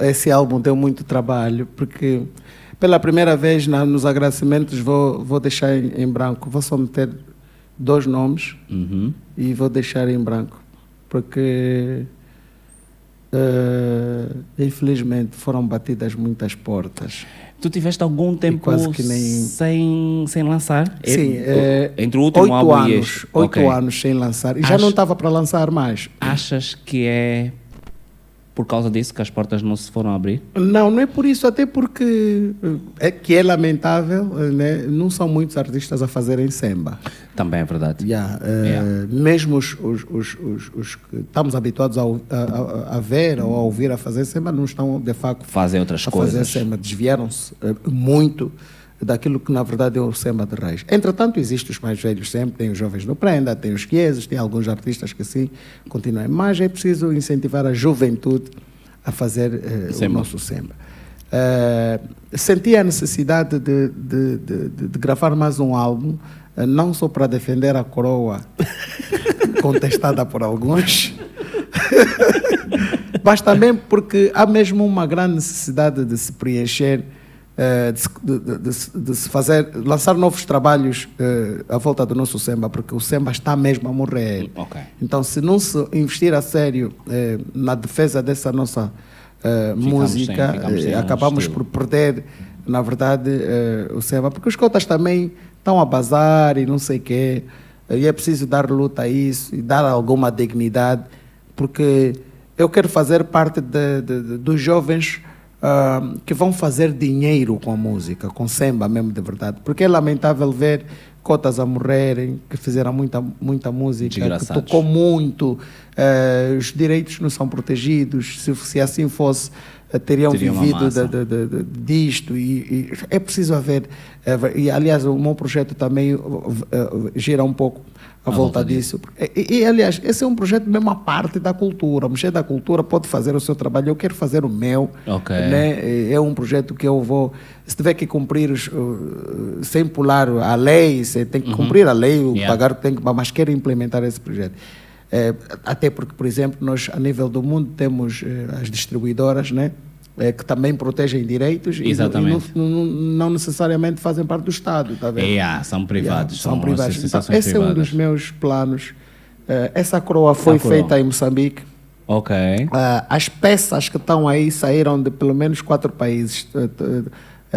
Esse álbum deu muito trabalho, porque pela primeira vez na- nos agradecimentos vou, vou deixar em, em branco, vou só meter dois nomes Uhum. e vou deixar em branco, porque eh, infelizmente foram batidas muitas portas. Tu tiveste algum tempo quase que nem- sem, sem lançar? Sim, É- entre o último oito álbum e anos, este. oito Ok. anos sem lançar e já não estava para lançar mais. Achas que é por causa disso que as portas não se foram abrir? Não, não é por isso, até porque eh, é que é lamentável, né? não são muitos artistas a fazerem samba. Também é verdade. Yeah, eh, Yeah. Mesmo os, os, os, os, os que estamos habituados a, a, a- ver ou a ouvir a fazer samba, não estão de facto Fazem outras a fazer coisas. samba, desviaram-se eh, muito daquilo que na verdade é o samba de raiz. Entretanto, existem os mais velhos sempre, tem os jovens no prenda, tem os quieses, tem alguns artistas que sim continuam, mas é preciso incentivar a juventude a fazer eh, o nosso samba. Eh, senti a necessidade de, de, de, de- gravar mais um álbum, não só para defender a coroa contestada por alguns, mas também porque há mesmo uma grande necessidade de se preencher, eh, de, se- de- de- de se- fazer, lançar novos trabalhos eh, à volta do nosso samba, porque o samba está mesmo a morrer. Ok. Então, se não se investir a sério eh, na defesa dessa nossa eh, Ficamos música, sem- ficamos sem eh, acabamos por perder, na verdade, eh, o samba, porque os cotas também estão a bazar e não sei o quê, e é preciso dar luta a isso e dar alguma dignidade, porque eu quero fazer parte de- de- de- dos jovens ah, que vão fazer dinheiro com a música, com samba mesmo de verdade, porque é lamentável ver cotas a morrerem, que fizeram muita, muita música, que tocou muito, eh, os direitos não são protegidos, se, se assim fosse, teriam Teria vivido de- de- de- disto e, e é preciso haver, eh, e aliás o meu projeto também eh, eh, gira um pouco à volta, volta disso. E, e, aliás, esse é um projeto mesmo à parte da cultura, o Mexer da Cultura pode fazer o seu trabalho, eu quero fazer o meu, né? é um projeto que eu vou, se tiver que cumprir, os, uh, sem pular a lei, tem que cumprir a lei, o Yeah. pagar tem que, mas quero implementar esse projeto. Eh, até porque, por exemplo, nós a nível do mundo temos eh, as distribuidoras, né? eh, que também protegem direitos e- e, Exatamente. não, não- não necessariamente fazem parte do Estado, tá vendo? Yeah, são privados. Yeah, são privados. Então, esse é um dos meus planos. Eh, essa coroa foi feita em Moçambique. Ok. Ah, as peças que estão aí saíram de pelo menos quatro países: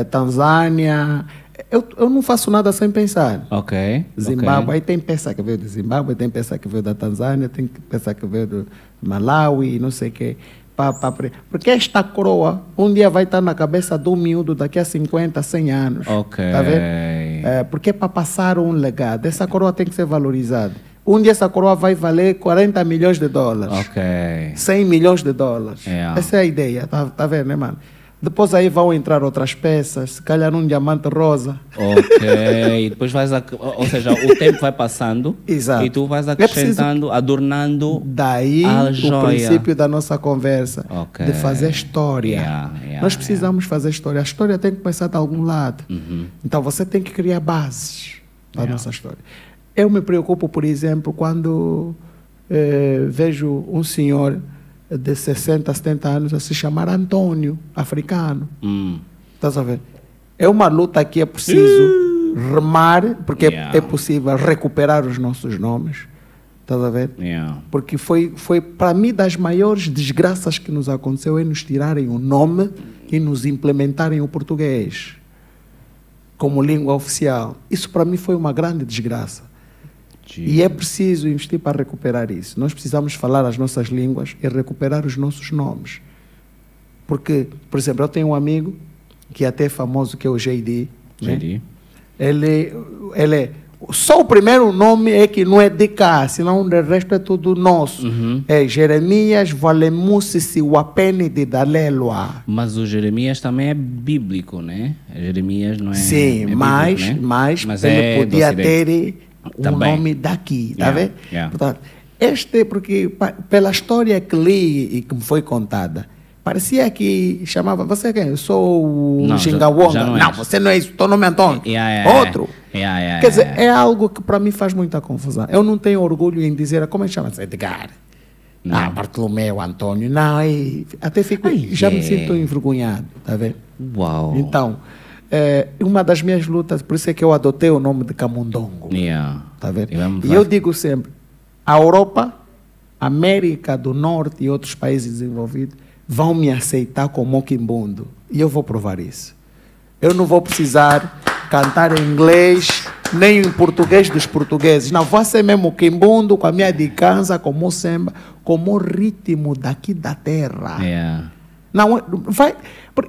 Tanzânia, eu, eu não faço nada sem pensar. Ok. Zimbábue, ok. aí tem peça que veio de Zimbábue, tem peça que veio da Tanzânia, tem peça que veio do Malawi, não sei o quê. Pre- Porque esta coroa um dia vai estar na cabeça do miúdo daqui a 50, 100 anos. Ok. Tá vendo? É, porque é para passar um legado. Essa coroa tem que ser valorizada. Um dia essa coroa vai valer 40 milhões de dólares. Ok. 100 milhões de dólares. É. Essa é a ideia, tá, tá vendo, né, mano? Depois aí vão entrar outras peças, se calhar um diamante rosa. Ok. Depois vais. ac- Ou seja, o tempo vai passando. Exato. E tu vais É acrescentando, adornando. Daí A o joia. princípio da nossa conversa, Ok. de fazer história. Yeah, yeah, Nós precisamos fazer história. A história tem que começar de algum lado. Uhum. Então você tem que criar bases para a nossa história. Eu me preocupo, por exemplo, quando eh, vejo um senhor de 60, 70 anos a se chamar Antônio, africano. Hum. Estás a ver? É uma luta que é preciso remar, porque é- Yeah. é possível recuperar os nossos nomes. Estás a ver? Yeah. Porque foi, foi para mim, das maiores desgraças que nos aconteceu é nos tirarem o nome e nos implementarem o português como língua oficial. Isso para mim foi uma grande desgraça. E é preciso investir para recuperar isso. Nós precisamos falar as nossas línguas e recuperar os nossos nomes. Porque, por exemplo, eu tenho um amigo que é até famoso, que é o JD. né? JD. Ele, ele é. Só o primeiro nome é que não é de cá, senão o resto é tudo nosso. Uhum. É Jeremias Valemusi Siwapene de Dalelua. Mas o Jeremias também é bíblico, né? Jeremias não é. Sim, é bíblico, mas, né? mas, ele é podia ter um Também. nome daqui, tá Yeah, vendo? yeah. Portanto, este, porque pela história que li e que me foi contada, parecia que chamava, você é quem? Eu sou o Xingawonga. não Não, és. você não é isso, teu nome é Antônio. Yeah. Outro. Quer dizer, é algo que para mim faz muita confusão. Eu não tenho orgulho em dizer, como é que chama-se? Edgar. Não. Ah, Bartolomeu, Antônio. Não, e até fico, Ai, já me é. sinto envergonhado, tá vendo? Uau. Então, é, uma das minhas lutas, por isso é que eu adotei o nome de Camundongo. Yeah. Tá vendo? E E eu digo sempre, a Europa, América do Norte e outros países desenvolvidos vão me aceitar como Okimbundo. E eu vou provar isso. Eu não vou precisar cantar em inglês, nem em português dos portugueses. Não, vou ser mesmo Okimbundo, com a minha dicança, como o samba, como o ritmo daqui da terra. Yeah. Não, vai,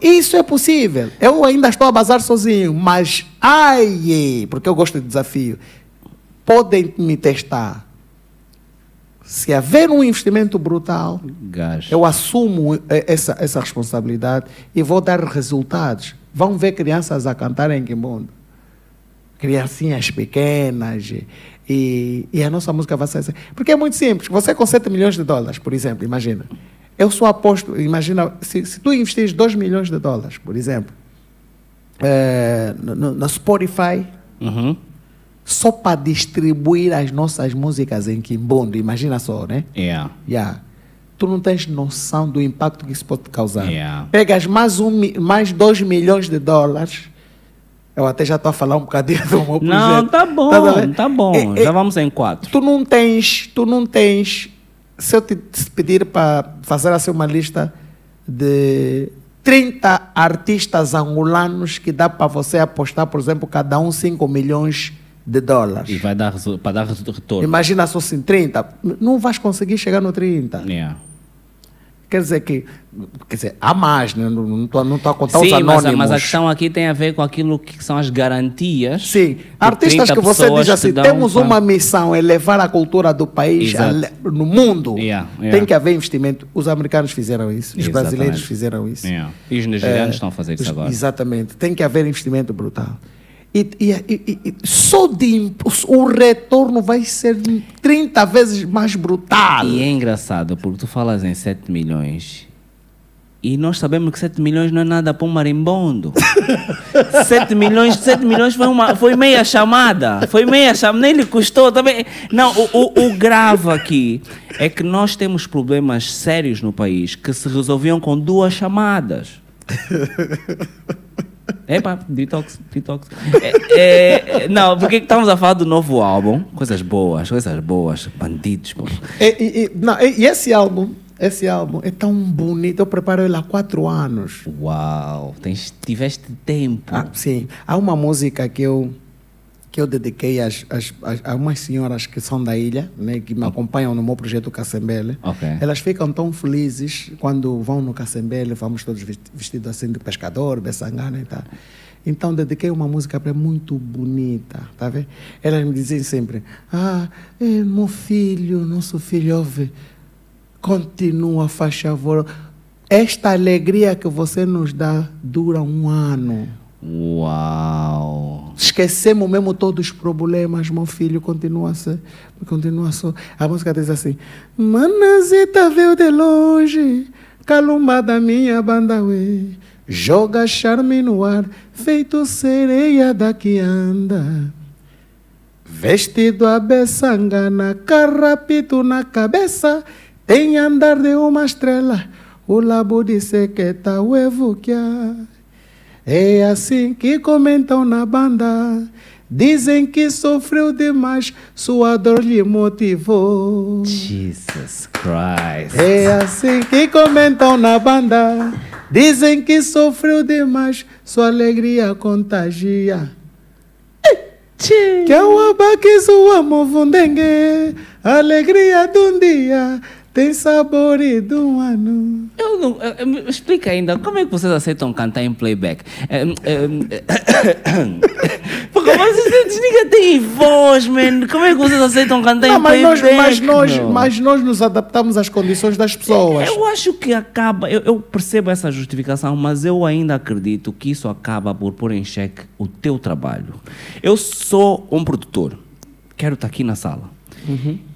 isso é possível. Eu ainda estou a bazar sozinho, mas ai, porque eu gosto de desafio. Podem me testar. Se haver um investimento brutal, Gajo. eu assumo essa, essa responsabilidade e vou dar resultados. Vão ver crianças a cantarem em Quimbundo. Criancinhas pequenas. e- E, e a nossa música vai ser assim. Porque é muito simples. Você com 7 milhões de dólares, por exemplo, imagina. Eu só aposto, imagina, se, se tu investires 2 milhões de dólares, por exemplo, eh, no, no- Spotify, Uhum. só para distribuir as nossas músicas em Quimbundo, imagina só, né? Yeah. Yeah. Tu não tens noção do impacto que isso pode causar. Yeah. Pegas mais, um, mais 2 milhões de dólares. Eu até já estou a falar um bocadinho do meu projeto. Não, tá bom, ver? tá bom. É, é, Já vamos em quatro. tu não tens, tu não tens. Se eu te pedir para fazer assim uma lista de 30 artistas angolanos que dá para você apostar, por exemplo, cada um 5 milhões de dólares. E vai dar para dar retorno. Imagina só assim, 30. Não vais conseguir chegar no 30. Yeah. Quer dizer que, quer dizer, há mais, né? não estou não tô a contar os Sim, mas, anônimos. a- mas a questão aqui tem a ver com aquilo que são as garantias. Sim, artistas 30 que você diz assim, temos uma missão, é levar a cultura do país ale- no mundo. Yeah, yeah. Tem que haver investimento. Os americanos fizeram isso, os Exatamente. brasileiros fizeram isso. Yeah. E os nigerianos É, estão a fazer isso os- agora. Exatamente. Tem que haver investimento brutal. E, e- e- e- só de, o retorno vai ser 30 vezes mais brutal. E é engraçado, porque tu falas em 7 milhões e nós sabemos que 7 milhões não é nada para um marimbondo. 7 milhões, 7 milhões foi, uma, foi meia chamada. Foi meia chamada, nem lhe custou também. Não, o, o, o grave aqui é que nós temos problemas sérios no país que se resolviam com duas chamadas. Epa, detox, detox. É, é, não, porque estamos a falar do novo álbum. Coisas boas, coisas boas. Bandidos, pô. E, e- e- não, e- e esse álbum, esse álbum é tão bonito. Eu preparo ele há quatro anos. Uau, tens, tiveste tempo. Ah, sim. Há uma música que eu que eu dediquei às, às, às, a umas senhoras que são da ilha, né, que me acompanham no meu projeto Cacembele. Ok. Elas ficam tão felizes quando vão no Cacembele, vamos todos vesti- vestidos assim de pescador, bessangana e tal. Então dediquei uma música para muito bonita, tá vendo? Elas me dizem sempre: Ah, é, meu filho, nosso filho, ouve, continua, faz favor. Esta alegria que você nos dá dura um ano. Uau. Esquecemos mesmo todos os problemas, meu filho continua continua só. A música diz assim: Manazita veio de longe, calumba da minha banda, ué. Joga charme no ar, feito sereia da que anda. Vestido a beçangana, carrapito na cabeça, tem andar de uma estrela, o labo de sequeta, o evoquear. É assim que comentam na banda. Dizem que sofreu demais, sua dor lhe motivou. Jesus Christ. É assim que comentam na banda. Dizem que sofreu demais, sua alegria contagia. Que é o abaque sua movundengue, alegria de um dia, tem sabor e um ano. Eu não, me explica ainda, como é que vocês aceitam cantar em playback? Eh, eh, Porque mas vocês ninguém tem voz, man. Como é que vocês aceitam cantar Não, em mas, nós, playback? mas, nós, mas nós nos adaptamos às condições das pessoas. Eu acho que acaba, eu, eu percebo essa justificação, mas eu ainda acredito que isso acaba por pôr em xeque o teu trabalho. Eu sou um produtor, quero estar aqui na sala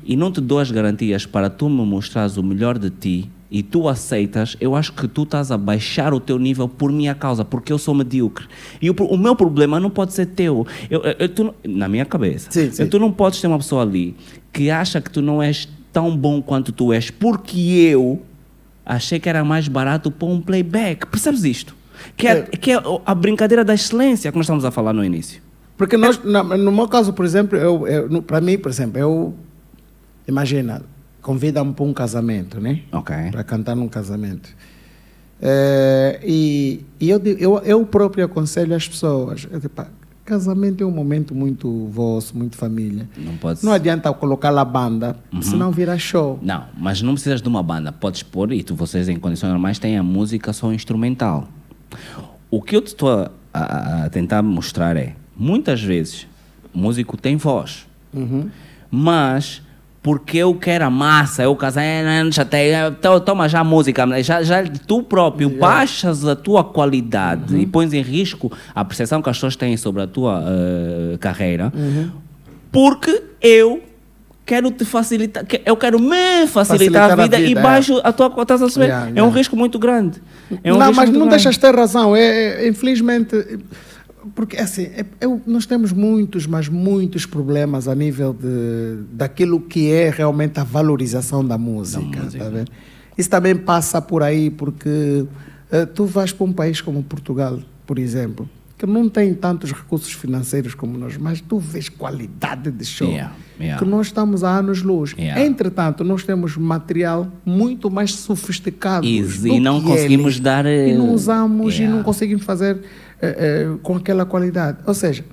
e não te dou as garantias para tu me mostrares o melhor de ti e tu aceitas, eu acho que tu estás a baixar o teu nível por minha causa, porque eu sou medíocre. E o, o meu problema não pode ser teu. Eu, eu- tu na minha cabeça. Sim, sim. Eu- tu não podes ter uma pessoa ali que acha que tu não és tão bom quanto tu és, porque eu achei que era mais barato pôr um playback. Percebes isto? Que é, É. que é a brincadeira da excelência que nós estamos a falar no início. Porque nós, na- no meu caso, por exemplo, eu, eu, para mim, por exemplo, eu. Imagina, convida-me para um casamento, né? Ok. Para cantar num casamento. Eh, e e eu, eu, eu próprio aconselho as pessoas: eu casamento é um momento muito vosso, muito família. Não pode Não adianta colocar lá banda, Uhum. senão vira show. Não, mas não precisas de uma banda. Podes pôr, e tu, vocês em condições normais têm a música só instrumental. O que eu te estou a, a- a tentar mostrar é, muitas vezes, o músico tem voz, Uhum. mas porque eu quero a massa, eu casar, eh, chateia, to- toma já a música, já, já tu próprio baixas a tua qualidade e pões em risco a percepção que as pessoas têm sobre a tua eh, carreira, porque eu quero te facilitar, eu quero me facilitar, Facilitar a, a vida e vida, é. baixo a tua saber? Yeah, É um yeah. risco muito grande. É um não, mas não grande. deixas de ter razão. É, é, infelizmente, porque assim, é- é- nós temos muitos, mas muitos problemas a nível de, daquilo que é realmente a valorização da música. música. tá? Isso também passa por aí, porque eh, tu vais para um país como Portugal, por exemplo, que não tem tantos recursos financeiros como nós, mas tu vês qualidade de show. Yeah, yeah. Que nós estamos a anos-luz. Yeah. Entretanto, nós temos material muito mais sofisticado. E- do e não conseguimos dar, eh, E não usamos e não conseguimos fazer eh, eh, com aquela qualidade. Ou seja,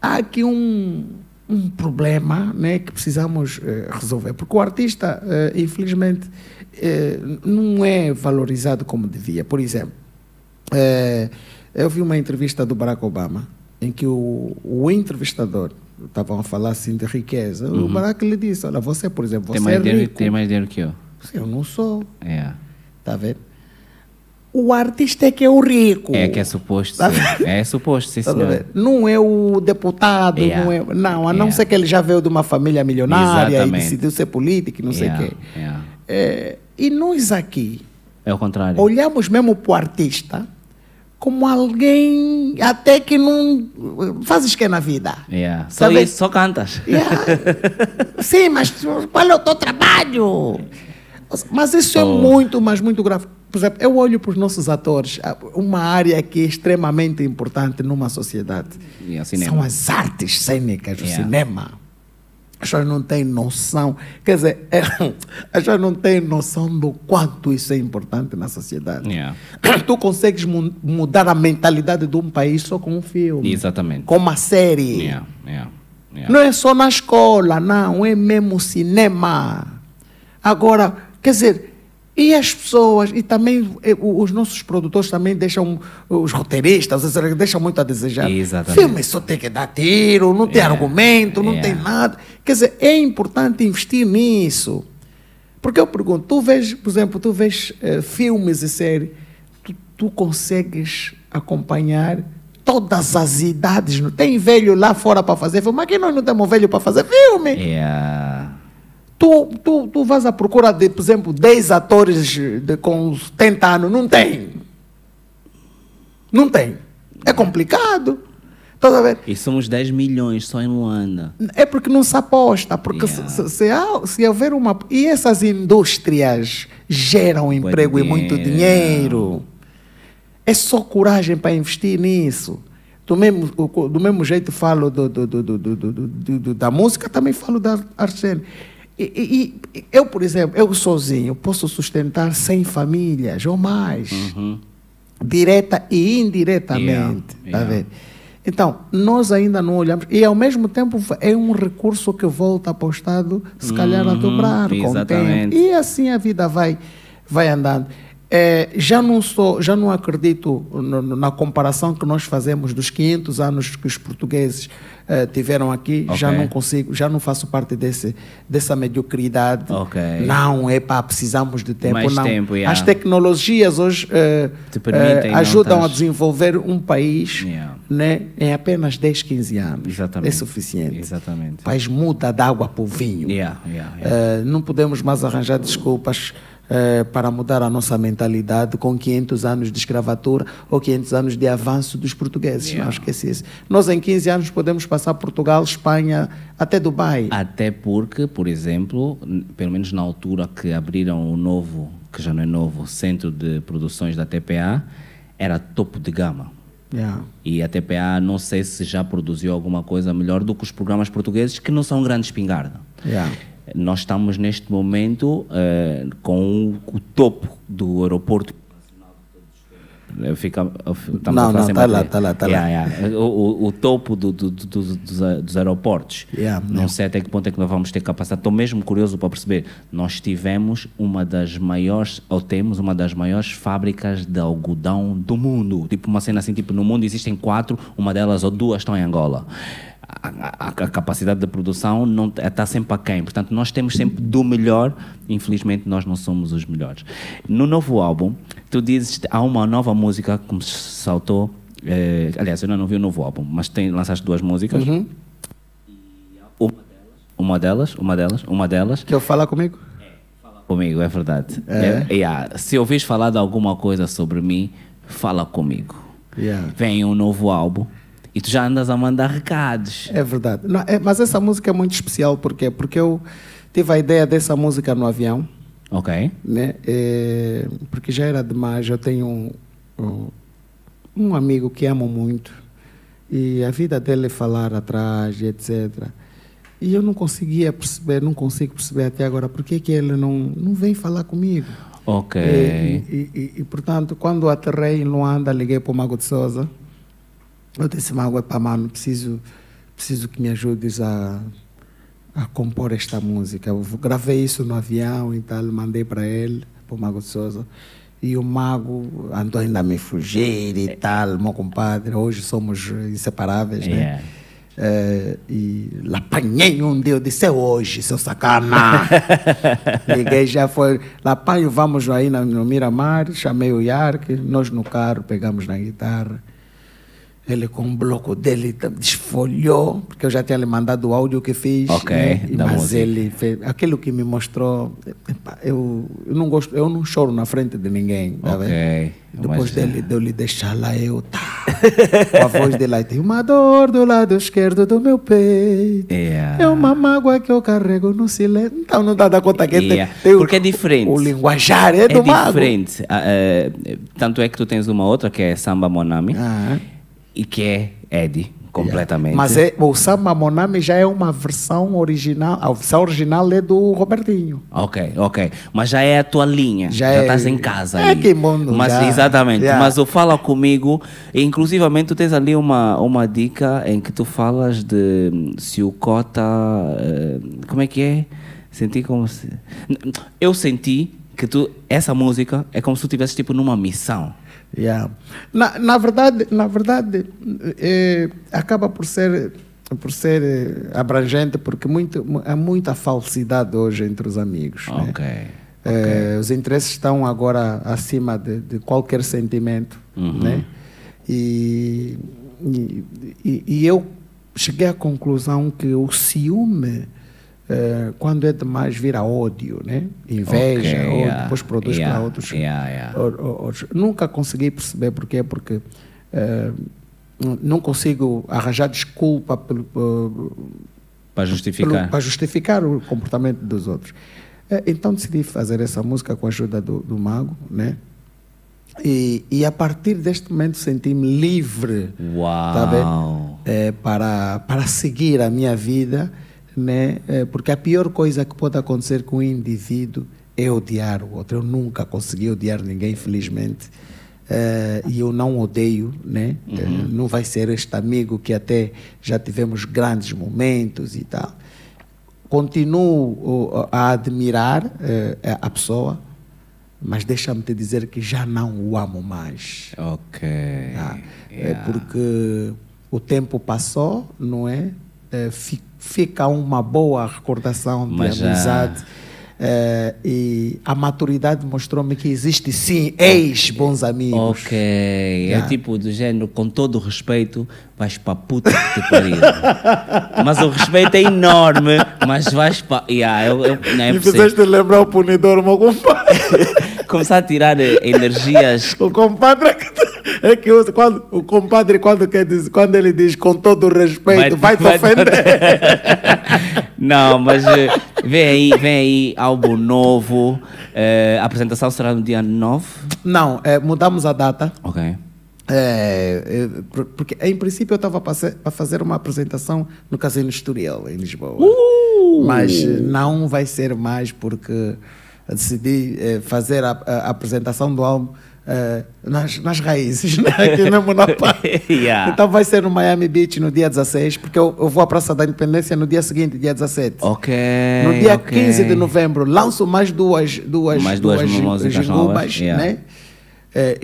há aqui um, um problema né, que precisamos eh, resolver. Porque o artista, eh, infelizmente, eh, não é valorizado como devia. Por exemplo, eu vi uma entrevista do Barack Obama em que o, o entrevistador estavam a falar assim de riqueza. O Barack lhe disse: Olha, você, por exemplo, Uhum. Tem você mais, é dinheiro, rico. tem mais dinheiro que eu. Eu não sou. É. Tá vendo? O artista é que é o rico. É que é suposto Tá. É suposto, sim, Tá senhor. Não é o deputado, Yeah. não é. Não, a não Yeah. ser que ele já veio de uma família milionária Exatamente. e decidiu ser político não Yeah, sei o quê. yeah. É, e nós aqui É o contrário. olhamos mesmo para o artista como alguém até que não fazes que na vida. Yeah. Só Tá vendo? isso, só cantas. Sim, mas qual é o teu trabalho? Mas isso é Oh. muito, mas muito grave. Por exemplo, eu olho para os nossos atores, ah, uma área que é extremamente importante numa sociedade. Yeah, cinema. São as artes cênicas, o Yeah. cinema. As pessoas não têm noção. Quer dizer, é, as pessoas não têm noção do quanto isso é importante na sociedade. Yeah. Tu consegues mu- mudar a mentalidade de um país só com um filme. Exatamente. Com uma série. Yeah, yeah. Não é só na escola, não, é mesmo cinema. Agora, quer dizer, e as pessoas, e também eh, os nossos produtores também deixam, os roteiristas, deixam muito a desejar. Exatamente. Filme só tem que dar tiro, não tem Yeah, argumento, não yeah. tem nada. Quer dizer, é importante investir nisso. Porque eu pergunto, tu vês, por exemplo, tu vês eh, filmes e séries, tu, tu consegues acompanhar todas as idades. Não tem velho lá fora para fazer filme, mas aqui nós não temos velho para fazer filme. Yeah. Tu, tu, tu vas à procura de, por exemplo, 10 atores de, com 70 anos, não tem. Não tem. É complicado. Estás a ver? E somos 10 milhões só em Luanda. É porque não se aposta, porque se- Yeah. se, se, há- se houver uma. E essas indústrias geram emprego e muito dinheiro. É só coragem para investir nisso. Do mesmo, do mesmo jeito falo do- do- do- da música, também falo da arte. E, e- eu, por exemplo, eu sozinho posso sustentar 100 famílias ou mais, direta e indiretamente. Yeah, tá yeah. vendo? Então, nós ainda não olhamos, e ao mesmo tempo é um recurso que volta para o Estado, se calhar a Uhum, dobrar com o tempo. exatamente. E assim a vida vai, vai andando. É, já não sou, já não acredito no- no- na comparação que nós fazemos dos 500 anos que os portugueses eh, tiveram aqui. Já Ok. não consigo, já não faço parte desse, dessa mediocridade. Ok. Não, é para precisamos de tempo. Mais não. tempo, yeah. As tecnologias hoje eh, Te permitem eh, não ajudam a desenvolver um país Yeah. né, em apenas 10, 15 anos. Exatamente. É suficiente. Exatamente. O país muda da água para o vinho. Yeah, não podemos mais arranjar desculpas eh, para mudar a nossa mentalidade com 500 anos de escravatura ou 500 anos de avanço dos portugueses. Yeah. Não esquece isso. Nós, em 15 anos, podemos passar Portugal, Espanha, até Dubai. Até porque, por exemplo, pelo menos na altura que abriram o novo, que já não é novo, centro de produções da TPA, era topo de gama. Yeah. E a TPA não sei se já produziu alguma coisa melhor do que os programas portugueses, que não são grandes espingarda. Yeah. Nós estamos neste momento eh, com o, topo do aeroporto. Fica, estamos Não, a não, sem tá lá, bateria. tá lá, tá lá. Yeah, yeah. O, o- topo do- do- do- do- dos, aeroportos. Yeah, não sei até que ponto é que nós vamos ter capacidade. Estou mesmo curioso para perceber. Nós tivemos uma das maiores, ou temos uma das maiores fábricas de algodão do mundo. Tipo uma cena assim, tipo, no mundo existem quatro, uma delas ou duas estão em Angola. A, a- a capacidade de produção não está sempre aquém. Portanto, nós temos sempre do melhor. Infelizmente, nós não somos os melhores. No novo álbum, tu dizes há uma nova música que me saltou. eh, aliás, eu ainda não vi o novo álbum, mas tem, lançaste duas músicas. Uhum. Uma delas, uma delas, uma delas, Quer falar comigo? comigo, é verdade. É? É, yeah. Se ouvires falar de alguma coisa sobre mim, fala comigo. Yeah. Vem um novo álbum e tu já andas a mandar recados. É verdade. Não, é- mas essa música é muito especial, por quê? Porque eu tive a ideia dessa música no avião. Ok? né? É, porque já era demais. Eu tenho um, um, um amigo que amo muito e a vida dele é falar atrás etc. E eu não conseguia perceber, não consigo perceber até agora por que que ele não, não vem falar comigo. Ok. E, e- e- e, portanto, quando aterrei em Luanda, liguei para o Mago de Souza. Eu disse, Mago, é para mano, preciso, preciso que me ajudes a, a compor esta música. Eu gravei isso no avião e tal, mandei para ele, para o Mago de Souza. E o Mago andou ainda a me fugir e tal, meu compadre. Hoje somos inseparáveis, né? Yeah. É, e lá apanhei um dia, eu disse, é hoje, seu sacana. Liguei, já foi, lá apanho, vamos aí no, no Miramar, chamei o Yark, nós no carro, pegamos na guitarra. Ele com um bloco dele desfolhou, porque eu já tinha lhe mandado o áudio que fiz. Ok, né? Da Mas música. ele fez, aquilo que me mostrou, eu, eu não gosto, eu não choro na frente de ninguém. tá Ok, vendo? Depois dele, de eu lhe deixar lá, eu tá. Com a voz dele tem uma dor do lado esquerdo do meu peito. Yeah. É uma mágoa que eu carrego no silêncio. Então não dá da conta que Yeah. tem, tem o- Porque é diferente. O linguajar é, É do mago. diferente. Ah, eh, tanto é que tu tens uma outra que é Samba Monami Ah, e que é Eddie, completamente. Mas é, o Samba Monami já é uma versão original. A versão original é do Robertinho. Ok, ok. Mas já é a tua linha. Já, Já já é- estás em casa é aí. que mundo, Mas já. exatamente. Mas o fala comigo, inclusivamente tu tens ali uma, uma dica em que tu falas de se o Cota. eh, como é que é? Senti como se. Eu senti que tu, essa música é como se tu estivesse tipo numa missão. Yeah. Na, na verdade, na verdade eh, acaba por ser, por ser eh, abrangente, porque muito, mu- há muita falsidade hoje entre os amigos. né? Eh, os interesses estão agora acima de, de qualquer sentimento. Uhum. Né? E, e- e eu cheguei à conclusão que o ciúme, eh, quando é demais, vira ódio, né? inveja, Ok, ou yeah, depois produz yeah, para outros. yeah, ou- ou- outros. Nunca consegui perceber porquê, porque eh, não consigo arranjar desculpa pelo, Para justificar. para justificar o comportamento dos outros. Eh, Então decidi fazer essa música com a ajuda do, do mago, né? E, e a partir deste momento senti-me livre tá? Eh, para, para seguir a minha vida, né? Eh, porque a pior coisa que pode acontecer com um indivíduo é odiar o outro. Eu nunca consegui odiar ninguém, felizmente. Eh, e eu não odeio, né? Eh, não vai ser este amigo que até já tivemos grandes momentos e tal. Continuo oh, a admirar a pessoa, mas deixa-me te dizer que já não o amo mais. Ok. É Yeah. porque o tempo passou, não é? É, fica uma boa recordação de Mas amizade. É, e a maturidade mostrou-me que existe sim ex-bons amigos. Ok, é Yeah. tipo do género, com todo o respeito, vais para puta que te pariu. mas o respeito é enorme, mas vais para. Yeah, eu, eu, não é possível. fizeste lembrar o punidor, meu compadre. Começar a tirar eh, energias. O compadre é que, usa- quando, o compadre, quando, quer dizer, quando ele diz com todo o respeito, vai, te ofender. Não, mas eh, vem aí, vem aí álbum novo. eh, a apresentação será no dia 9. Não, é, mudamos a data. Ok. É, é, por- porque em princípio eu estava para fazer uma apresentação no Casino Estoril, em Lisboa. Uh! Mas não vai ser mais porque decidi eh, fazer a, a apresentação do álbum eh, nas, nas raízes, né? aqui mesmo na. Yeah. Então vai ser no Miami Beach no dia 16, porque eu, eu vou à Praça da Independência no dia seguinte, dia 17. Ok. No dia ok. 15 de novembro, lanço mais duas, duas, Mais duas músicas gingubas, novas, yeah. né?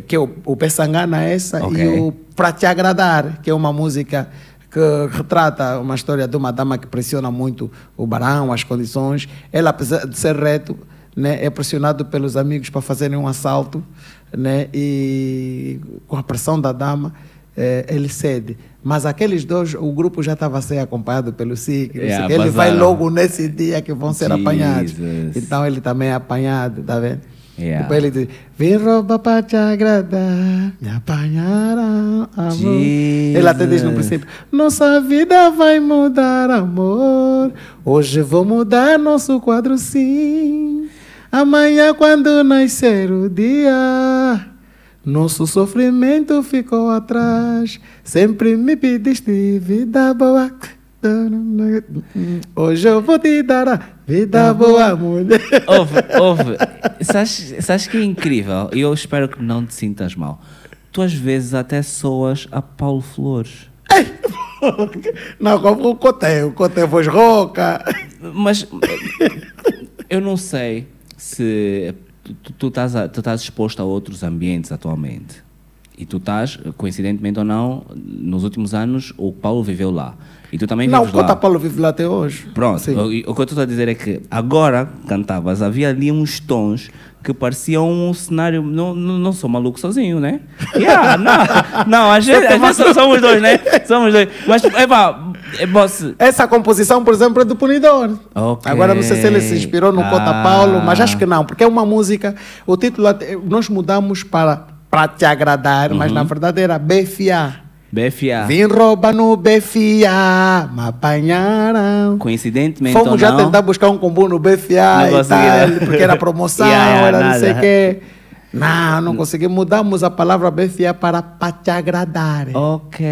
Que é o, o Pessangana essa Ok. e o Pra Te Agradar, que é uma música que retrata uma história de uma dama que pressiona muito o barão, as condições. Ela, apesar de ser reto, né, é pressionado pelos amigos para fazerem um assalto, né, e com a pressão da dama, eh, ele cede. Mas aqueles dois, o grupo já estava ser acompanhado pelo SIC, quê. ele vai logo nesse dia que vão ser apanhados. Jesus. Então ele também é apanhado, tá vendo? Yeah. Depois ele diz, vem roubar para te agradar, me apanharão, amor. Ele até diz no Jesus. princípio, nossa vida vai mudar, amor. Hoje vou mudar nosso quadro, sim. Amanhã, quando nascer o dia, nosso sofrimento ficou atrás. Sempre me pediste vida boa. Hoje eu vou te dar a vida boa, mulher. Ouve, ouve. Sabes, sabes que é incrível? E eu espero que não te sintas mal. Tu às vezes até soas a Paulo Flores. Não, como o Coté, o Coté é voz rouca. Mas eu não sei se tu, tu, estás a- tu estás exposto a outros ambientes atualmente. E tu estás, coincidentemente ou não, nos últimos anos, o Paulo viveu lá. E tu também Não, o vives lá. Cota Paulo vive lá até hoje. Pronto, o, o que eu estou a dizer é que agora cantavas, havia ali uns tons que pareciam um cenário. Não, não, não sou maluco sozinho, né? Yeah, não, não, às vezes, às vezes somos dois, né? Somos dois. Mas, epá, é boss. Essa composição, por exemplo, é do Punidor. Ok. Agora não sei se ele se inspirou no Cota Ah. Paulo, mas acho que não, porque é uma música. O título nós mudamos para Pra Te Agradar, mas Uhum. na verdade era BFA. BFA. Vim roubar no BFA, me apanharam. Coincidentemente Fomos já não, tentar buscar um combo no BFA e tal, porque era promoção, Yeah, era não sei o nada. quê. Não, não consegui. Mudamos a palavra BFA para para te agradar. Ok.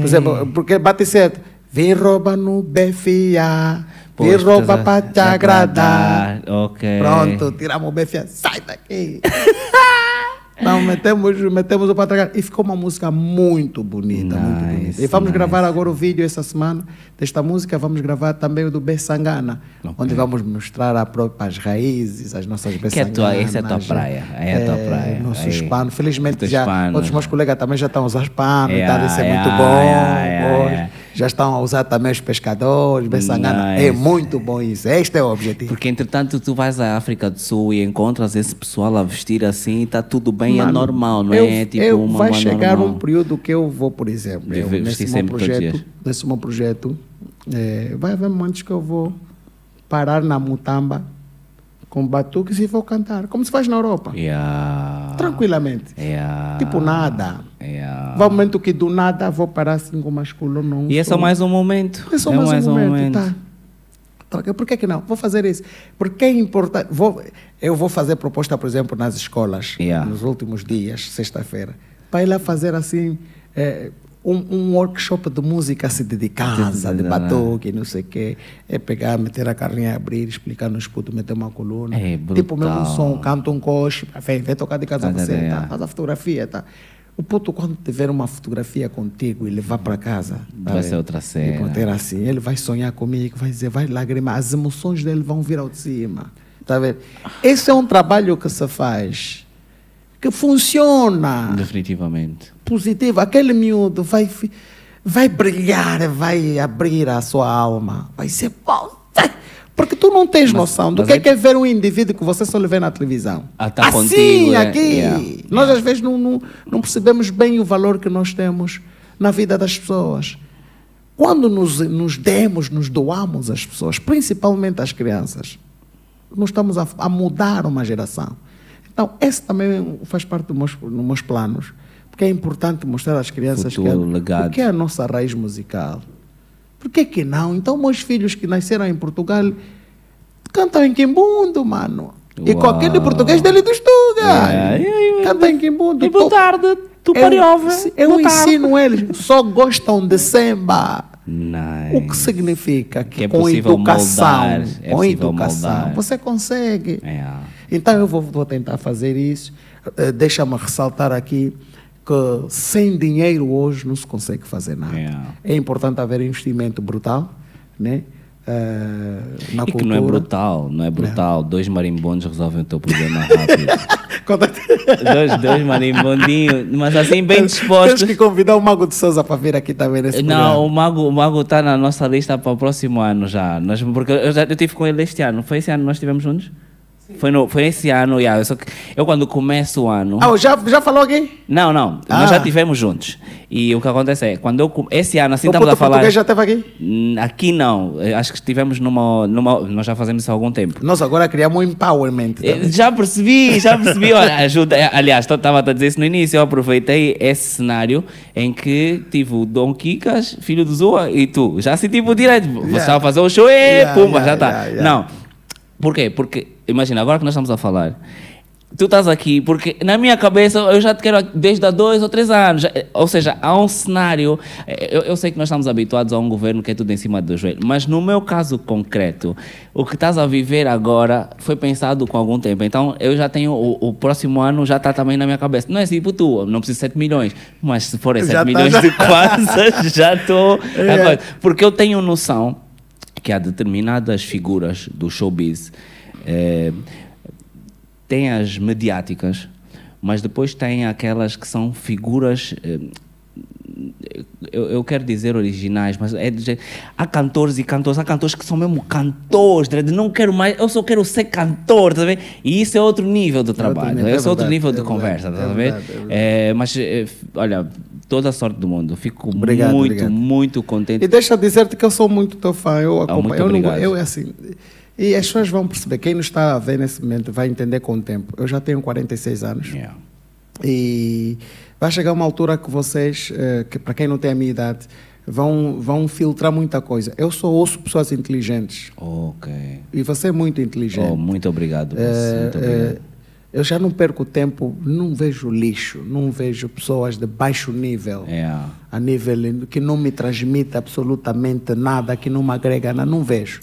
Por exemplo, porque bate certo. Vem rouba no BFA. Vem Pois, rouba para te agradar. Ok. Pronto, tiramos o BFA. Sai daqui. Então metemos, metemos o Patragar e ficou uma música muito bonita, muito Nice, bonita. E vamos nice. gravar agora o vídeo essa semana desta música, vamos gravar também o do Bessangana, Ok. onde vamos mostrar a própria, as raízes, as nossas Que é Bessanganas. tua- essa é a tua praia, é a tua praia, Nossos aí. panos, felizmente já, outros meus colegas também já estão a usar os panos, e Yeah, tal, isso é yeah, muito bom. yeah, yeah, Pois. yeah. Já estão a usar também os pescadores, Bessangana. É Nice. muito bom isso, este é o objetivo. Porque entretanto tu vais à África do Sul e encontras esse pessoal a vestir assim, está tudo bem, é Mano, normal, não eu- é? Tipo eu- uma vai uma chegar normal. um período que eu vou, por exemplo, eu, nesse, meu projeto, nesse meu projeto, eh, vai haver momentos que eu vou parar na mutamba com batuques e vou cantar, como se faz na Europa, Yeah. tranquilamente. Yeah. Tipo nada. Yeah. Vai um momento que do nada vou parar assim com escola, não E é só sou- mais um momento. é só mais, um momento, tá? Tá, Por que, que não? Vou fazer isso. Porque é importante. Vou, eu vou fazer proposta, por exemplo, nas escolas, Yeah. nos últimos dias, sexta-feira, para ir lá fazer assim. eh, um, um workshop de música assim de, de casa, de batuque, não sei o quê. É pegar, meter a carrinha, abrir, explicar nos putos, meter uma coluna. É tipo mesmo um som, canta um coche, vem, vem tocar de casa Tá, tá, você, tá, tá, é. faz a fotografia, tá? O puto, quando tiver uma fotografia contigo e levar para casa, tá Vai vendo? ser outra cena. botar assim, ele vai sonhar comigo, vai dizer, vai lagrimar, as emoções dele vão vir ao de cima. Tá vendo? Esse é um trabalho que se faz, que funciona, Definitivamente. positivo. Aquele miúdo vai, vai brilhar, vai abrir a sua alma, vai ser bom. Porque tu não tens Mas- noção do que é, é- que é ver um indivíduo que você só lhe vê na televisão. Ah, tá assim, contigo, é, aqui. yeah, Nós yeah. às vezes não, não, não percebemos bem o valor que nós temos na vida das pessoas. Quando nos, nos demos, nos doamos às pessoas, principalmente às crianças, nós estamos a, a mudar uma geração. Então, esse também faz parte dos meus, dos meus planos, porque é importante mostrar às crianças que é, que é a nossa raiz musical. Por que que não? Então, meus filhos que nasceram em Portugal cantam em Quimbundo, mano. E com Uau. aquele português dele do Estuga. Yeah, yeah, yeah. Canta em Quimbundo. E boa tarde, tu eu, pariove. eu tarde. ensino eles, só gostam de samba. Nice. O que significa que, Que é com possível educação, moldar, é com possível educação, moldar. você consegue. Yeah. Então eu vou, vou tentar fazer isso. Eh, Deixa-me ressaltar aqui que sem dinheiro hoje não se consegue fazer nada. Yeah. É importante haver investimento brutal, né? Na E que cultura. não é brutal, não é brutal. Dois marimbondos resolvem o teu problema rápido. Dois, dois marimbondinhos, mas assim bem Tens dispostos. que convidar o Mago de Souza para vir aqui também nesse Não, o. Mago o Mago está na nossa lista para o próximo ano já. Nós, porque eu, já, eu tive com ele este ano. Foi esse ano que nós estivemos juntos? Foi, no, foi esse ano, yeah, eu, só eu quando começo o ano. Ah, já, já falou aqui? Não, não, Ah. nós já tivemos juntos. E o que acontece é, quando eu. Esse ano, assim, o estamos a falar. português já esteve aqui? Aqui não, Eu acho que estivemos numa, numa. Nós já fazemos isso há algum tempo. Nós agora criamos um empowerment. Eh, vendo? Já percebi, já percebi. Olha, ajuda. eh, Aliás, estava a dizer isso no início. Eu aproveitei esse cenário em que tive o Dom Kikas, filho do Zua, e tu. Já senti por direito. Você estava a fazer o show e Yeah, pumba, yeah, já está. Não. Por quê? Porque, imagina, agora que nós estamos a falar. Tu estás aqui porque na minha cabeça eu já te quero desde há dois ou três anos. Ou seja, há um cenário. eh, Eu, eu sei que nós estamos habituados a um governo que é tudo em cima do joelho, mas no meu caso concreto, o que estás a viver agora foi pensado com algum tempo. Então eu já tenho. O, o próximo ano já está também na minha cabeça. Não é tipo tu, não preciso de 7 milhões, mas se forem 7 Já tá, milhões já. de kwanzas, já estou. É. Porque eu tenho noção que há determinadas figuras do showbiz. eh, tem as mediáticas, mas depois tem aquelas que são figuras. eh, eu, eu quero dizer originais, mas é do há cantores e cantores, há cantores que são mesmo cantores, tá não quero mais, eu só quero ser cantor, tá? E isso é outro nível de trabalho, é é outro nível é de verdade, conversa, tá é mas, olha, toda a sorte do mundo, fico Obrigado, muito, obrigado. muito contente. E deixa dizer-te que eu sou muito teu fã. Eu acompanho. Ah, muito eu, não, eu é assim. E as pessoas vão perceber. Quem nos está a ver nesse momento vai entender com o tempo. Eu já tenho 46 anos. Yeah. E vai chegar uma altura que vocês, eh, que para quem não tem a minha idade, vão, vão filtrar muita coisa. Eu só ouço pessoas inteligentes. Ok. E você é muito inteligente. Oh, muito obrigado. Eh, muito obrigado. eh, eu já não perco tempo, não vejo lixo, não vejo pessoas de baixo nível, É. a nível que não me transmite absolutamente nada, que não me agrega nada, não vejo.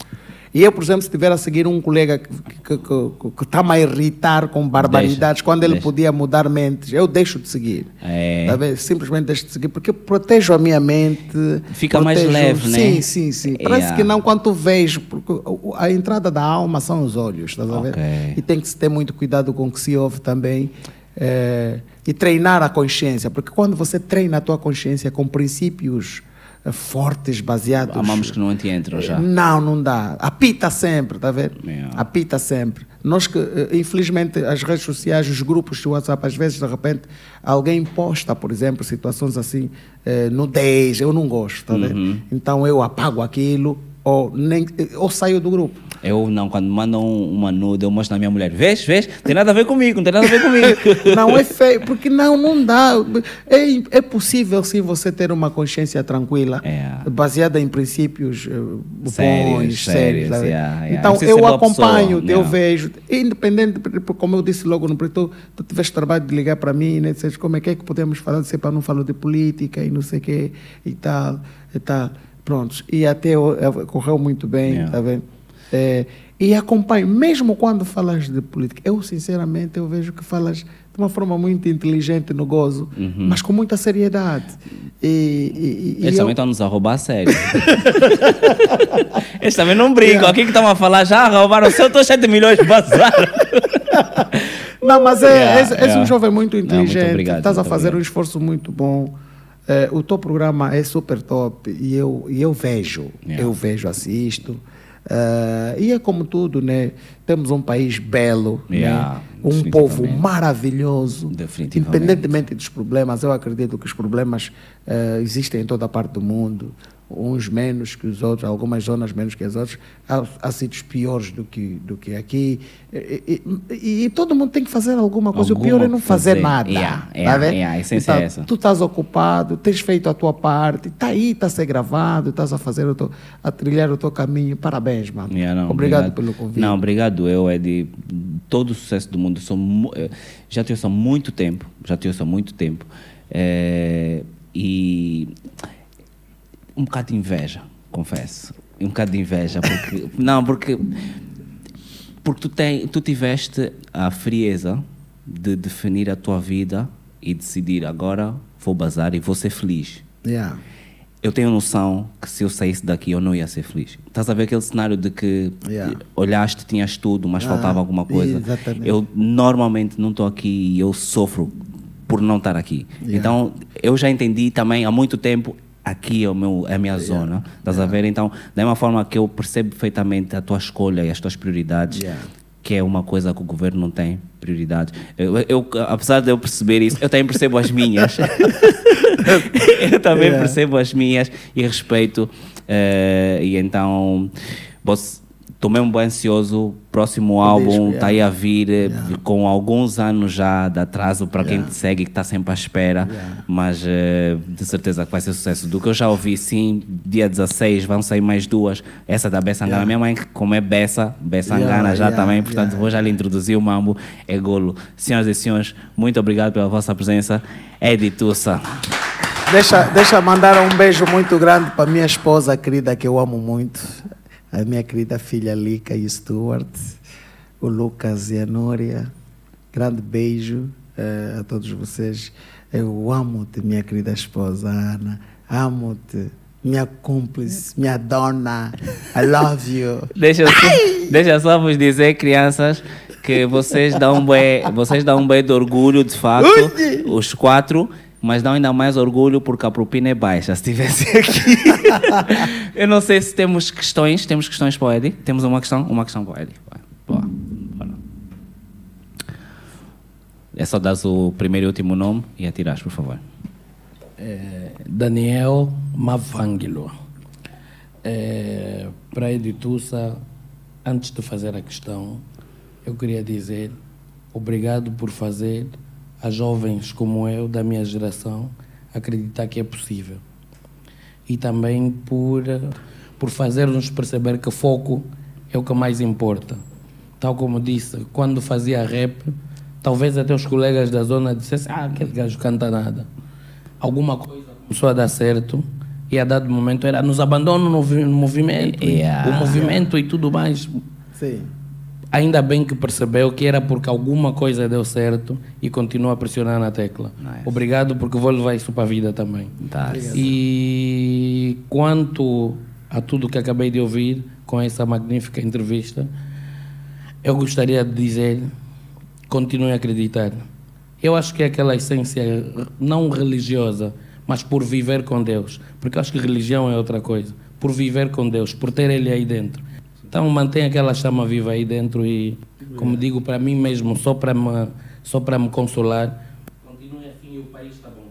E eu, por exemplo, se estiver a seguir um colega que está-me a irritar com barbaridades, Deixa, quando ele deixa. podia mudar mentes, eu deixo de seguir. É. Tá vendo? Simplesmente deixo de seguir, porque eu protejo a minha mente. Fica mais protejo- leve, né? Sim, sim, sim. Parece Yeah. que não quando tu vejo, porque a entrada da alma são os olhos, estás a ver? E tem que se ter muito cuidado com o que se ouve também. eh, e treinar a consciência, porque quando você treina a tua consciência com princípios fortes, baseados. Há mamos que não entram já. Não, não dá. Apita sempre, tá vendo? Yeah. Apita sempre. Nós que, eh, infelizmente, as redes sociais, os grupos de WhatsApp, às vezes, de repente, alguém posta, por exemplo, situações assim, eh, nudez, eu não gosto, tá? Uhum. Então eu apago aquilo ou, nem, ou saio do grupo. Eu não, quando mandam uma nude, eu mostro na minha mulher. Vês, vês? Tem nada a ver comigo, não tem nada a ver comigo. Não é feio, porque não, não dá. É, é possível sim você ter uma consciência tranquila, É. baseada em princípios eh, Sérios, bons, sérios, sérios. vendo? yeah, yeah. Então precisa eu acompanho, pessoa, eu vejo, independente, como eu disse logo no preto, tu tiveste trabalho de ligar para mim, né, como é que é que podemos falar, se para não falar de política e não sei o quê e tal, e tal. Prontos. E até o- eh, correu muito bem, Yeah. tá vendo? É, e acompanho, mesmo quando falas de política, eu sinceramente eu vejo que falas de uma forma muito inteligente no gozo, mas com muita seriedade. E, e- e- Eles eu- também estão nos a roubar a sério. Eles também não brincam. Aqui que estão a falar já roubaram seu, estou 7 milhões, bazaram. Não, mas é, Yeah, és, és yeah. um jovem muito Não, muito inteligente, obrigado, estás a muito fazer obrigado. um esforço muito bom. Eh, o teu programa é super top e eu, e eu vejo, Yeah. eu vejo, assisto. Eh, e é como tudo, né? Temos um país belo, Yeah, né? um povo maravilhoso. Independentemente dos problemas, eu acredito que os problemas eh, existem em toda a parte do mundo. Uns menos que os outros, algumas zonas menos que as outras. Há, há sítios piores do que, do que aqui. E, e- e- todo mundo tem que fazer alguma coisa. o pior Alguma é não fazer, fazer. nada. Yeah, tá yeah, vendo? yeah, a essência é Então, essa. Tu estás ocupado, tens feito a tua parte, está aí, está a ser gravado, estás a fazer o teu, a trilhar o teu caminho. Parabéns, mano. Não, obrigado, pelo convite. Não, obrigado eu, é de todo o sucesso do mundo. Sou, já te ouço há muito tempo, já te ouço há muito tempo. Eh, e um bocado de inveja, confesso. Um bocado de inveja, porque... não, porque... Porque tu, tem, tu tiveste a frieza de definir a tua vida e decidir agora vou bazar e vou ser feliz. Yeah. Eu tenho noção que se eu saísse daqui eu não ia ser feliz. Estás a ver aquele cenário de que Yeah. olhaste, tinhas tudo, mas Ah, faltava alguma coisa. exatamente. Eu normalmente não estou aqui e eu sofro por não estar aqui. Yeah. Então eu já entendi também há muito tempo aqui é, o meu, é a minha zona. Estás a ver? Então, da mesma forma que eu percebo perfeitamente a tua escolha e as tuas prioridades, Yeah. que é uma coisa que o governo não tem prioridade. Eu, eu- apesar de eu perceber isso, eu também percebo as minhas. eu também Yeah. percebo as minhas e respeito. eh, e então, estou mesmo bem ansioso. Próximo álbum está aí a vir eh, Yeah. com alguns anos já de atraso para quem Yeah. te segue, que está sempre à espera. Yeah. Mas eh, de certeza que vai ser sucesso. Do que eu já ouvi, sim, dia 16 vão sair mais duas. Essa da Bessa Angana. Yeah. Minha mãe, como é Bessa, Bessa Yeah, Angana já também, portanto vou já lhe introduzir o mambo. É golo. Senhoras e senhores, muito obrigado pela vossa presença. Edi Tussa. Deixa, deixa mandar um beijo muito grande para minha esposa querida, que eu amo muito. A minha querida filha Lica e Stuart. O Lucas e a Núria. Grande beijo eh, a todos vocês. Eu amo-te, minha querida esposa Ana. Amo-te, minha cúmplice, minha dona. I love you. Deixa, só- deixa só vos dizer, crianças, que vocês dão um bem, vocês dão um bem de orgulho, de facto, os quatro, mas dão ainda mais orgulho porque a propina é baixa. Se tivesse aqui. eu não sei se temos questões. Temos questões para o Eddie? Temos uma questão? Uma questão para o Eddie. Boa. Bora. É só dar o primeiro e último nome e atirares, por favor. É, Daniel Mavangelo. É, para a Editussa, antes de fazer a questão, eu queria dizer obrigado por fazer a jovens como eu, da minha geração, acreditar que é possível. E também por, por fazer-nos perceber que foco é o que mais importa. Tal como disse, quando fazia rap, talvez até os colegas da zona dissessem, ah, aquele gajo canta nada. Alguma coisa começou a dar certo e a dado momento era nos abandono no, vi- no movimento, Yeah. o movimento e tudo mais. Sim. Ainda bem que percebeu que era porque alguma coisa deu certo e continua a pressionar na tecla. Nice. Obrigado porque vou levar isso para a vida também. Tá. E quanto a tudo que acabei de ouvir com essa magnífica entrevista, eu gostaria de dizer, continue a acreditar. Eu acho que é aquela essência não religiosa, mas por viver com Deus, porque eu acho que religião é outra coisa, por viver com Deus, por ter Ele aí dentro. Então mantenha aquela chama viva aí dentro e, como digo para mim mesmo, só para me, só para me consolar, continue assim e o país está bom.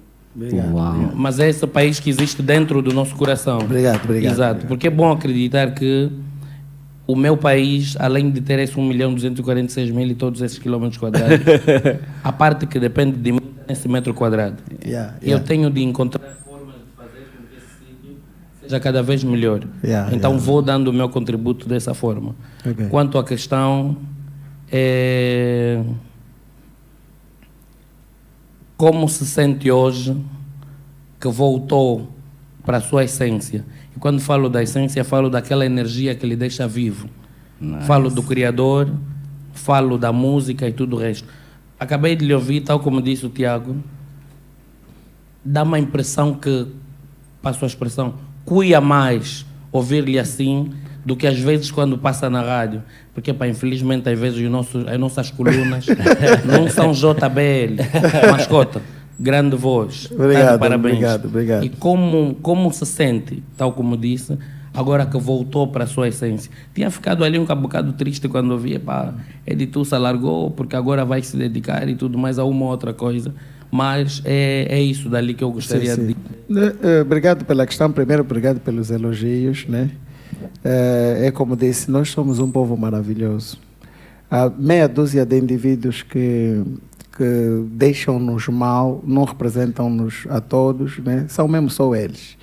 Uau. Mas é esse país que existe dentro do nosso coração. Obrigado, obrigado, Exato, obrigado. porque é bom acreditar que o meu país, além de ter esse 1 milhão 246 mil e todos esses quilômetros quadrados, a parte que depende de mim é esse metro quadrado. Yeah, Eu yeah. tenho de encontrar formas de fazer com que esse sítio seja cada vez melhor. Yeah, então yeah. vou dando o meu contributo dessa forma. Ok. Quanto à questão, é... como se sente hoje que voltou para a sua essência? E quando falo da essência, falo daquela energia que lhe deixa vivo. Falo do Criador, falo da música e tudo o resto. Acabei de lhe ouvir, tal como disse o Tiago, dá uma impressão que, passo a expressão, cuia mais ouvir-lhe assim do que às vezes quando passa na rádio. Porque, pá, infelizmente, às vezes os nossos, as nossas colunas não são JBL. Mascota, grande voz. Tá Obrigado, parabéns. obrigado, obrigado. E como, como se sente, tal como disse, agora que voltou para a sua essência. Tinha ficado ali um bocado triste quando ouvia, pá, Editussa largou porque agora vai se dedicar e tudo mais a uma ou outra coisa. Mas é, é isso dali que eu gostaria Sim, de sim. Eh, Obrigado pela questão. Primeiro, obrigado pelos elogios. Né? Eh, É como disse, nós somos um povo maravilhoso. Há meia dúzia de indivíduos que, que deixam-nos mal, não representam-nos a todos, né? são mesmo só eles.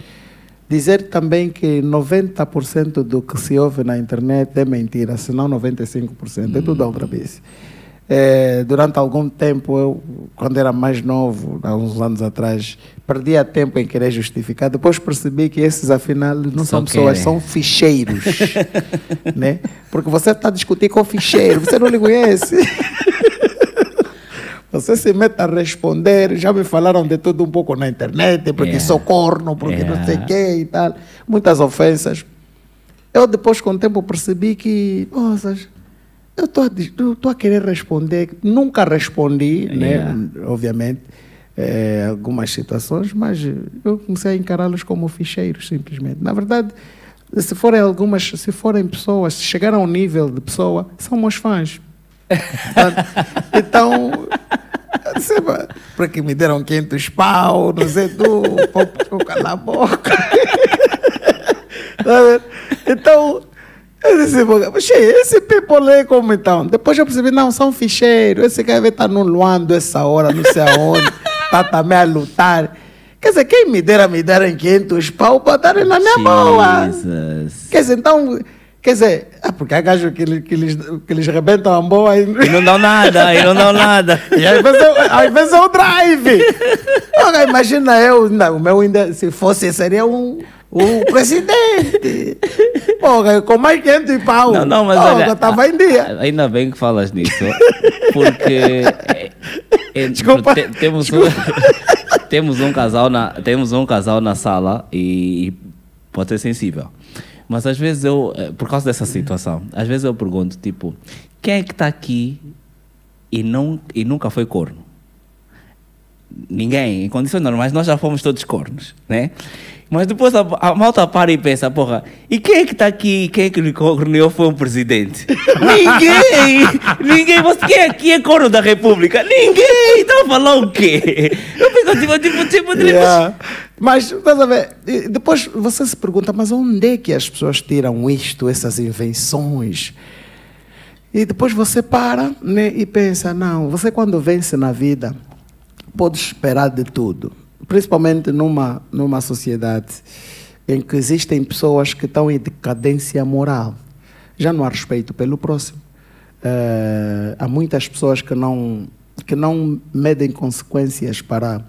Dizer também que 90% do que se ouve na internet é mentira, se não 95%, é tudo outra vez. Eh, durante algum tempo, eu, quando era mais novo, há uns anos atrás, perdia tempo em querer justificar. Depois percebi que esses, afinal, não Só são pessoas, querem. são ficheiros. né? Porque você está a discutir com ficheiro, você não lhe conhece. Você se mete a responder, já me falaram de tudo um pouco na internet, porque Yeah. sou corno, porque não sei o Yeah. quê e tal. Muitas ofensas. Eu depois, com o tempo, percebi que, nossa, eu estou a, querer responder. Nunca respondi, Yeah. né? obviamente, eh, algumas situações, mas eu comecei a encará-los como ficheiros, simplesmente. Na verdade, se forem algumas, se forem pessoas, se chegaram ao nível de pessoa, são meus fãs. Então, para que me deram 500 pau, não sei tu, pô, cala a boca. Tá então, eu disse, pô, "Oxê, esse people aí como então? Depois eu percebi, não, são ficheiros, esse cara vai estar no Luando essa hora, não sei aonde, está também a lutar. Quer dizer, quem me dera, me deram 500 pau para darem na minha boa. Jesus. Quer dizer, então, quer dizer, ah, porque há gajos que, eles- que, eles, que eles rebentam a boa e, E não dão nada, e não dão nada. e às vezes, eu, às vezes é o drive. Imagina eu, não, o meu ainda, se fosse, seria um, um presidente. Porra, com mais 500 pau. Não, não, mas Porra, olha, eu tava em dia. Ainda bem que falas nisso, porque é- Desculpa, te- temos, um, temos um casal na temos um casal na sala e, e pode ser sensível. Mas às vezes eu, eh, por causa dessa situação, às vezes eu pergunto tipo, quem é que está aqui e não e nunca foi corno? Ninguém, em condições normais, nós já fomos todos cornos, né? Mas depois a, a malta para e pensa, porra, e quem é que está aqui, quem é que corneou foi um presidente? Ninguém! Ninguém! Você, quem aqui é corno da república? Ninguém! Então falar o quê? Eu fico tipo, tipo, tipo, tipo Yeah. Mas, estás a ver, depois você se pergunta, mas onde é que as pessoas tiram isto, essas invenções? E depois você para né, e pensa, não, você quando vence na vida, pode esperar de tudo. Principalmente numa, numa sociedade em que existem pessoas que estão em decadência moral. Já não há respeito pelo próximo. Eh, há muitas pessoas que não, que não medem consequências para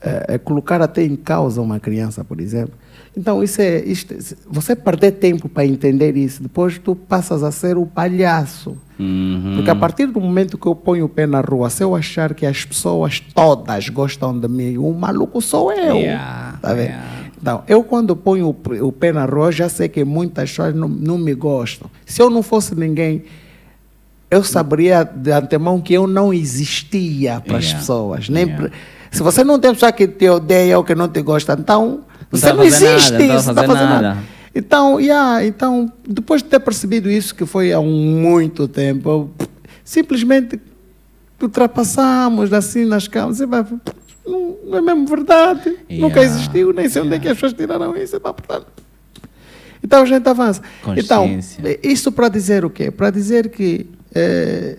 eh, colocar até em causa uma criança, por exemplo. Então, isso é, isto, você perder tempo para entender isso, depois tu passas a ser o palhaço. Uhum. Porque a partir do momento que eu ponho o pé na rua, se eu achar que as pessoas todas gostam de mim, o maluco sou eu. Yeah, tá vendo? yeah. Então, eu quando ponho o, pé na rua, já sei que muitas pessoas não, não me gostam. Se eu não fosse ninguém, eu saberia de antemão que eu não existia para as Yeah, pessoas. Nem yeah. se você não tem pessoa que te odeia ou que não te gosta, então você não existe. nada, não tá você fazendo nada. Então, yeah, então, depois de ter percebido isso, que foi há muito tempo, eu, simplesmente ultrapassamos assim nas camas. Não, não é mesmo verdade. Nunca Yeah, existiu, nem sei onde é que as pessoas tiraram isso. pá, portanto. Então a gente avança. Então, Consciência. isso para dizer o quê? Para dizer que eh,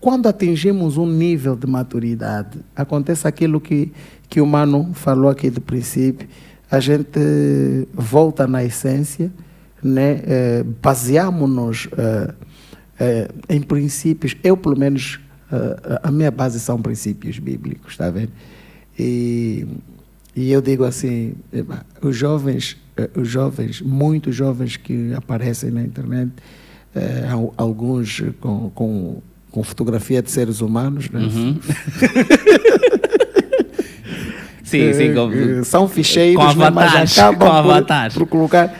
quando atingimos um nível de maturidade, acontece aquilo que, que o Mano falou aqui do princípio, a gente volta na essência, né? eh, baseamos-nos eh, eh, em princípios, eu pelo menos, a minha base são princípios bíblicos, está vendo? E, e eu digo assim, os jovens, os jovens, muitos jovens que aparecem na internet, al- alguns com, com, com fotografia de seres humanos, né? Uhum. sim, sim. Eh, com- eh, são ficheiros, com né, mas acabam com por- por colocar.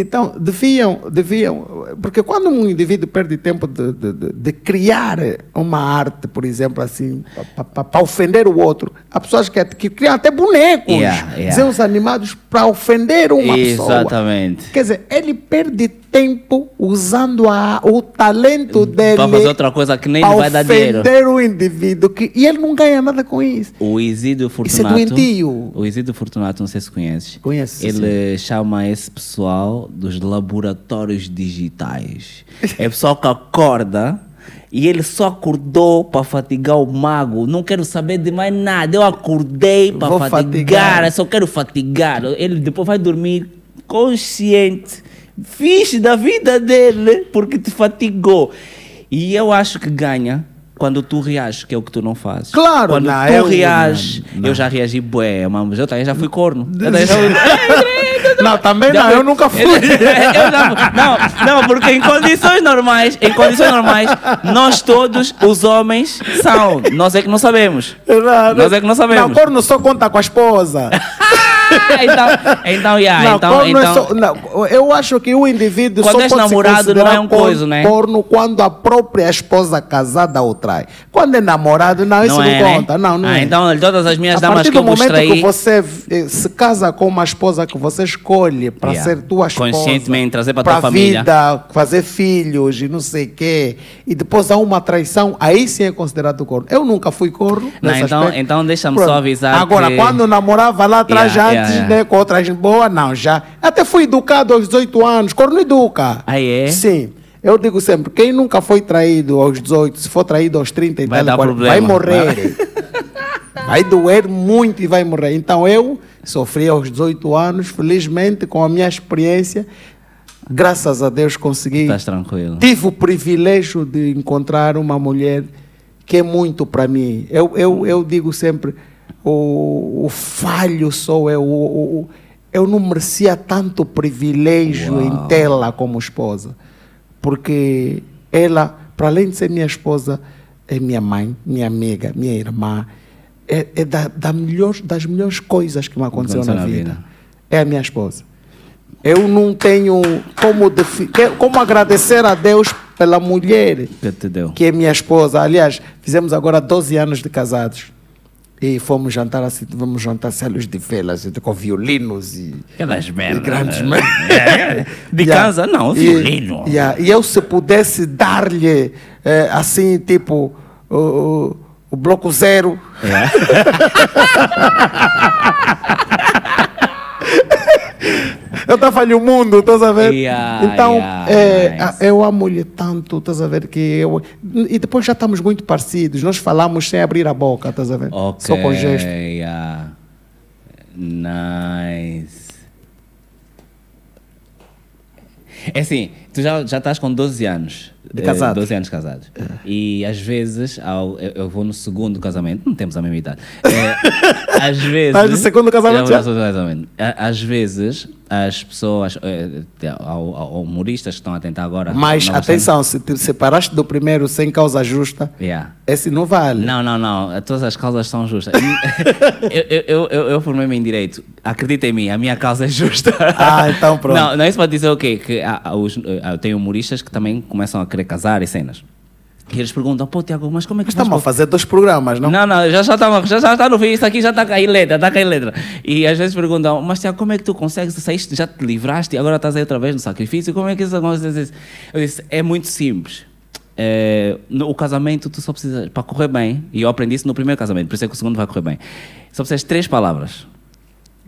Então, deviam, deviam, porque quando um indivíduo perde tempo de, de, de- criar uma arte, por exemplo, assim, para ofender o outro, há pessoas que, que criam até bonecos, Yeah, yeah. desenhos animados para ofender uma pessoa. Exatamente. Quer dizer, ele perde tempo usando a, o talento dele Para fazer outra coisa que nem vai dar dinheiro. ofender o indivíduo que, e ele não ganha nada com isso. O Isídio Isso é Fortunato. doentio. o Isídio Fortunato, não sei se conheces. Conheço, Ele chama esse pessoal dos laboratórios digitais. É pessoal que acorda e ele só acordou para fatigar o mago. Não quero saber de mais nada. Eu acordei para fatigar, fatigar. eu só quero fatigar. Ele depois vai dormir consciente, fixe da vida dele, porque te fatigou. E eu acho que ganha quando tu reages, que é o que tu não fazes. Claro, quando não, tu eu- reages, não, não. eu já reagi bué, mas eu também já fui corno. Eu já fui- Não, também não, eu nunca fui. Eu já- não, não, porque em condições normais, em condições normais, nós todos, os homens, são. Nós é que não sabemos. Nós é que não sabemos. Não, corno só conta com a esposa. então, então, yeah, não, então, é então só, não, eu acho que o indivíduo Quando só pode namorado, não é um coisa, né? corno quando a própria esposa casada o trai. Quando é namorado, não, isso não, é, né? conta. Não, não ah, é. Então, todas as minhas a damas partir que eu do momento mostrei. que você eh, se casa com uma esposa que você escolhe para Yeah. ser tua esposa, Conscientemente trazer pra tua família. vida, fazer filhos e não sei o quê, e depois há uma traição, aí sim é considerado corno. Eu nunca fui corno. Não, então- aspecto. então deixa-me só avisar Agora, que- quando namorava lá atrás, Yeah, antes, yeah. né, com outras boas, não, já. Até fui educado aos 18 anos, corno educa. Ah, é? Sim. Eu digo sempre, quem nunca foi traído aos 18, se for traído aos 30 e Vai tal, dar 40, problema. vai morrer. Vai doer muito e vai morrer. Então eu sofri aos 18 anos, felizmente, com a minha experiência, graças a Deus consegui. Estás tranquilo. Tive o privilégio de encontrar uma mulher que é muito para mim. Eu, eu, eu digo sempre, o, o falho sou eu. O, o- eu não merecia tanto privilégio Uau. em tê-la como esposa. Porque ela, para além de ser minha esposa, é minha mãe, minha amiga, minha irmã. É, é da, da melhor, das melhores coisas que me aconteceu na, na vida. vida. É a minha esposa. Eu não tenho como, como agradecer a Deus pela mulher Que que é minha esposa. Aliás, fizemos agora 12 anos de casados. E fomos jantar assim, vamos jantar celos de velas, assim, com violinos e, Aquelas e merdas. grandes É. merdas. De casa, não, E- violino. yeah. E eu, se pudesse dar-lhe, eh, assim, tipo, o, o, o bloco zero, É. eu dava-lhe o mundo, estás a ver? Yeah, então, yeah, eh, nice. eu amo-lhe tanto, estás a ver? Que eu, e depois já estamos muito parecidos, nós falamos sem abrir a boca, estás a ver? Ok. Só com gesto. yeah. Nice. É assim, tu já, já estás com 12 anos. De eh, casado. 12 anos casados. E às vezes, ao, eu, eu vou no segundo casamento, não temos a mesma idade. Eh, às vezes. Estás no segundo casamento já? casamento. Às vezes, as pessoas, eh, ao, ao humoristas que estão a tentar agora. Mas atenção, se te separaste do primeiro sem causa justa, Yeah. esse não vale. Não, não, não. Todas as causas são justas. eu, eu, eu, eu, eu formei-me em direito. Acredita em mim, a minha causa é justa. Ah, então pronto. Não, não é isso para dizer o quê? Que há, há os, há- tem humoristas que também começam a querer casar e cenas. E eles perguntam, pô, Tiago, mas como é que Estamos a fazer dois programas, não? Não, não, já já está já, já tá no fim, isso aqui já está a letra, está a letra. E às vezes perguntam, mas Tiago, como é que tu consegues, já te livraste e agora estás aí outra vez no sacrifício, como é que isso acontece? Eu disse, é muito simples. É, no, o casamento, tu só precisas, para correr bem, e eu aprendi isso no primeiro casamento, por isso é que o segundo vai correr bem, só precisas de três palavras.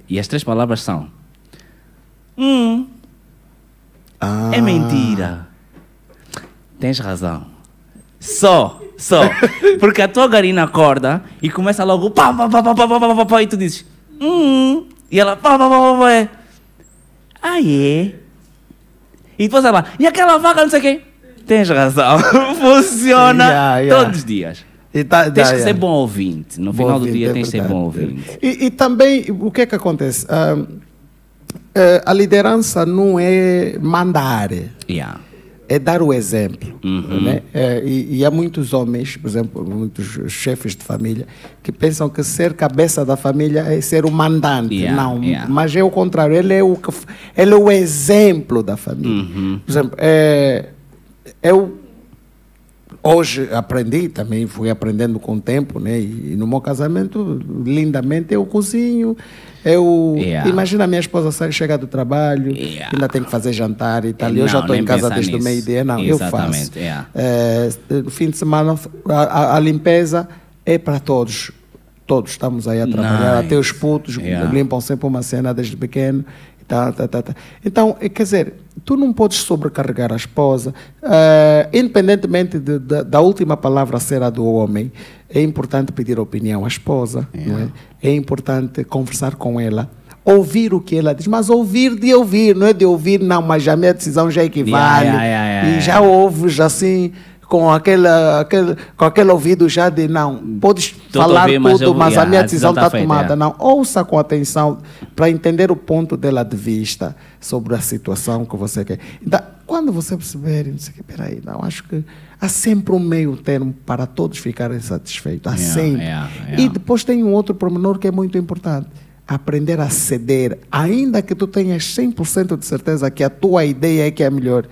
E as três palavras são, hum, Ah. é mentira. Tens razão. Só, só. Porque a tua garina acorda e começa logo pá, pá, pá, pá, pá, pá, pá, pá, pá, e tu dizes hum, e ela pá, pá, pá, pá, pá, é. Ah, é? E depois ela, e aquela vaca, não sei o quê. Tens razão. Funciona Yeah, yeah. todos os dias. E tá- Tens tá, que ser bom ouvinte. No Bom final do ouvinte, dia é tens que ser bom ouvinte. E, e também, o que é que acontece? Ah, eh, a liderança não é mandar, Yeah. É dar o exemplo. Uhum. Né? Eh, e, e há muitos homens, por exemplo, muitos chefes de família, que pensam que ser cabeça da família é ser o mandante. Yeah, não, yeah. mas é o contrário, ele é o, ele é o exemplo da família. Uhum. Por exemplo, eh, eu hoje aprendi, também fui aprendendo com o tempo, né? E, no meu casamento, lindamente, eu cozinho. Eu Yeah. imagina a minha esposa sai, chega do trabalho, Yeah. ainda tem que fazer jantar e tal. e eu já Não, estou em casa desde o meio-dia, não, eu faço. Exatamente, yeah. Eh, no fim de semana, a, a- a limpeza é para todos. Todos estamos aí a trabalhar, Nice. até os putos Yeah. limpam sempre uma cena desde pequeno. Tá, tá, tá, tá. Então, eh, quer dizer, tu não podes sobrecarregar a esposa, eh, independentemente de- da- da última palavra ser a do homem, é importante pedir opinião à esposa, não é? é importante conversar com ela, ouvir o que ela diz, mas ouvir de ouvir, não é de ouvir, não, mas a minha decisão já equivale, Yeah, yeah, yeah, e yeah, já ouves assim, com aquele, aquele, com aquele ouvido já de não, podes a falar mas tudo, mas a minha decisão tá está feita, tomada. yeah. Não, ouça com atenção para entender o ponto dela de vista sobre a situação que você quer. Então, quando você perceber, não sei o que, peraí, não, acho que há sempre um meio termo para todos ficarem satisfeitos. Há Yeah, sempre. yeah, yeah. E depois tem um outro pormenor que é muito importante. Aprender a ceder, ainda que tu tenhas 100% de certeza que a tua ideia é que é a melhor.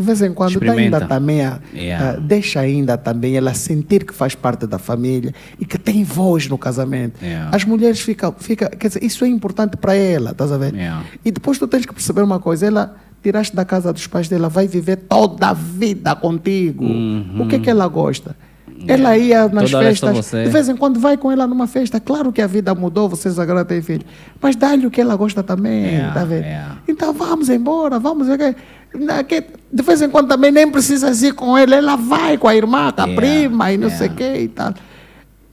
De vez em quando, dá ainda também a, Yeah. deixa ainda também ela sentir que faz parte da família e que tem voz no casamento. Yeah. As mulheres ficam, fica, quer dizer, isso é importante para ela, estás a ver? Yeah. E depois tu tens que perceber uma coisa, ela tiraste da casa dos pais dela, vai viver toda a vida contigo. O que é que ela gosta? Ela ia nas Uhum. Toda é festas, de vez em quando vai com ela numa festa. Claro que a vida mudou, vocês agora têm filho. Mas dá-lhe o que ela gosta também, tá vendo? Então vamos embora, vamos. Que- De vez em quando também nem precisa ir com ela, ela vai com a irmã, com a Yeah, prima e não sei o yeah. quê e tal.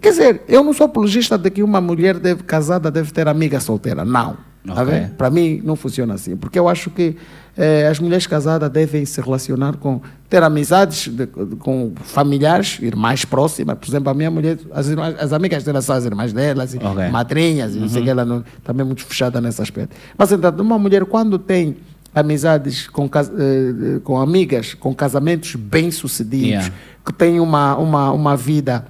Quer dizer, eu não sou apologista de que uma mulher deve, casada deve ter amiga solteira. Não. Tá Ok. vendo? Para mim não funciona assim. Porque eu acho que eh, as mulheres casadas devem se relacionar com. ter amizades de- com familiares, irmãs próximas. Por exemplo, a minha mulher, as, irmãs- as amigas dela são as irmãs delas, e Ok. madrinhas, e não sei o que, ela não, também é muito fechada nesse aspecto. Mas, então, uma mulher, quando tem amizades com, eh, eh, com amigas, com casamentos bem-sucedidos, Yeah. que tem uma, uma, uma vida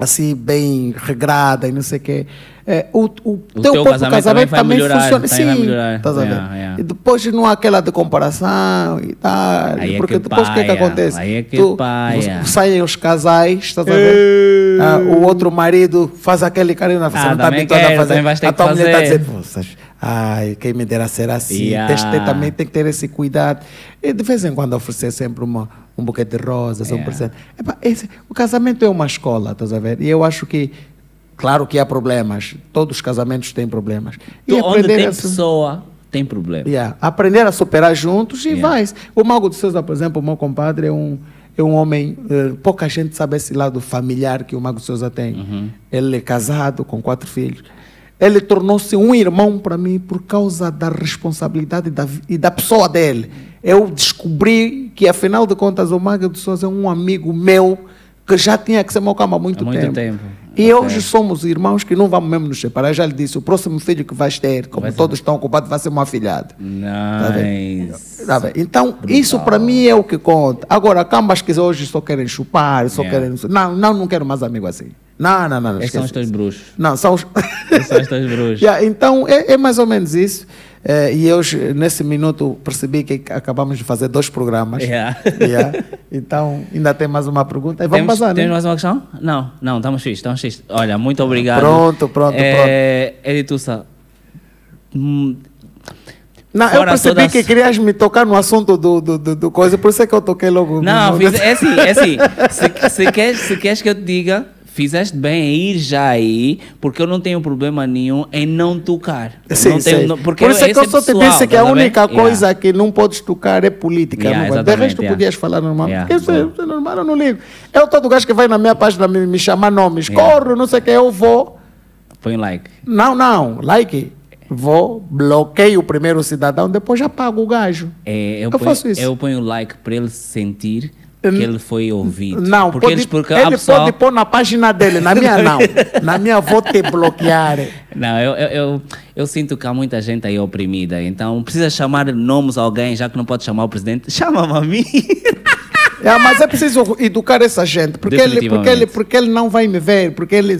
assim bem regrada e não sei o quê. É, o, o, teu, teu próprio casamento casamento, também melhorar, funciona. também vai Sim, melhorar. estás a ver? Yeah, yeah. E depois não há aquela de comparação e tal. Aí é porque que depois o que é que acontece? aí é que Tu- paia. saem os casais, estás a ver? Ah, o outro marido faz aquele carinho na Ah, não está habituado a fazer. a tua mulher está dizendo, "Poças, ai, quem me dera ser assim. Yeah. Também tem que ter esse cuidado. E de vez em quando oferecer sempre uma, um buquete de rosas, um Yeah. presente. Epá, esse- o casamento é uma escola, estás a ver? E eu acho que, claro que há problemas, todos os casamentos têm problemas. E Tu, onde tem a pessoa, tem problema. Yeah. Aprender a superar juntos e vai. O Mago de Souza, por exemplo, o meu compadre, é um, é um homem. eh, pouca gente sabe esse lado familiar que o Mago de Souza tem. Uhum. Ele é casado com quatro filhos. Ele tornou-se um irmão para mim por causa da responsabilidade da, e da pessoa dele. Eu descobri que, afinal de contas, o Maga de Souza é um amigo meu que já tinha que ser meu cama há muito, Há muito tempo. tempo. E Ok. hoje somos irmãos que não vamos mesmo nos separar. Eu já lhe disse, o próximo filho que vais ter, como Vai ser- todos estão ocupados, vai ser um afilhado. Nice. Tá bem? Então, isso para mim é o que conta. Agora, cambas que hoje só querem chupar, só Yeah. querem. Não, não, não quero mais amigo assim. Não, não, não. não Esses são os teus bruxos. Não, são os. Esses são os teus bruxos. Yeah, então, é, é mais ou menos isso. Eh, e hoje, nesse minuto, percebi que acabamos de fazer dois programas. Yeah. Yeah. Então, ainda tem mais uma pergunta. E vamos temos, passar, temos né? mais uma questão? Não, não, estamos fixos, estamos fixos. Olha, muito obrigado. Pronto, pronto, é, Editussa, hum, Não, eu Fora percebi todas- que querias me tocar no assunto do, do, do, do coisa, por isso é que eu toquei logo. Não, no- fiz, é assim, é assim. Se, se, queres, se queres que eu te diga, fizeste bem em ir já aí, porque eu não tenho problema nenhum em não tocar. Sim, não tenho, não- porque Por isso é que eu esse só te disse que a tá única Yeah. coisa que não podes tocar é política. Yeah, de resto, yeah. podias falar normal. Yeah, isso é, isso é normal, eu não ligo. Eu todo gajo que vai na minha página me, me chamar nomes, Yeah. corro, não sei o que, eu vou. Põe like. Não, não, like. Vou, bloqueio o primeiro cidadão, depois já pago o gajo. É, eu, Eu ponho, faço isso. eu ponho like para ele sentir que Hum, ele foi ouvido. Não, porque pode, eles, porque ele há pessoal... pode pôr na página dele, na minha não. na minha vou te bloquear. Não, eu, eu, eu, eu sinto que há muita gente aí oprimida, então precisa chamar nomes a alguém, já que não pode chamar o presidente, chama-me a mim. É, mas é preciso educar essa gente, porque ele, porque, ele, porque ele não vai me ver, porque ele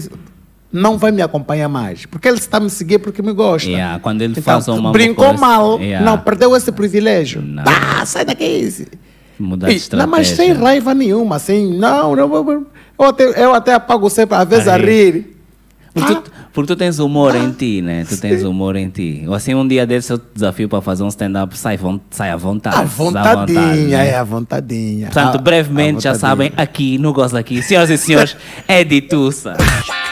não vai me acompanhar mais. Porque ele está a me seguir porque me gosta. Yeah, quando ele Então, faz uma brincou coisa- mal, Yeah. não, perdeu esse privilégio. Não. Ah, sai daqui. Mudar de estratégia. não, mas sem raiva nenhuma, assim, não, não, eu, eu até, eu até apago sempre, às vezes, A a rir. Porque, Ah, tu, porque tu tens humor em ti, né? Tu tens humor em ti. Ou assim, um dia desse eu te desafio para fazer um stand-up, sai, sai à vontade. dá vontadinha, vontade, né? é a vontadinha. Portanto, A- a brevemente, já sabem, aqui no Gosto Aqui, senhoras e senhores, Edi Tussa.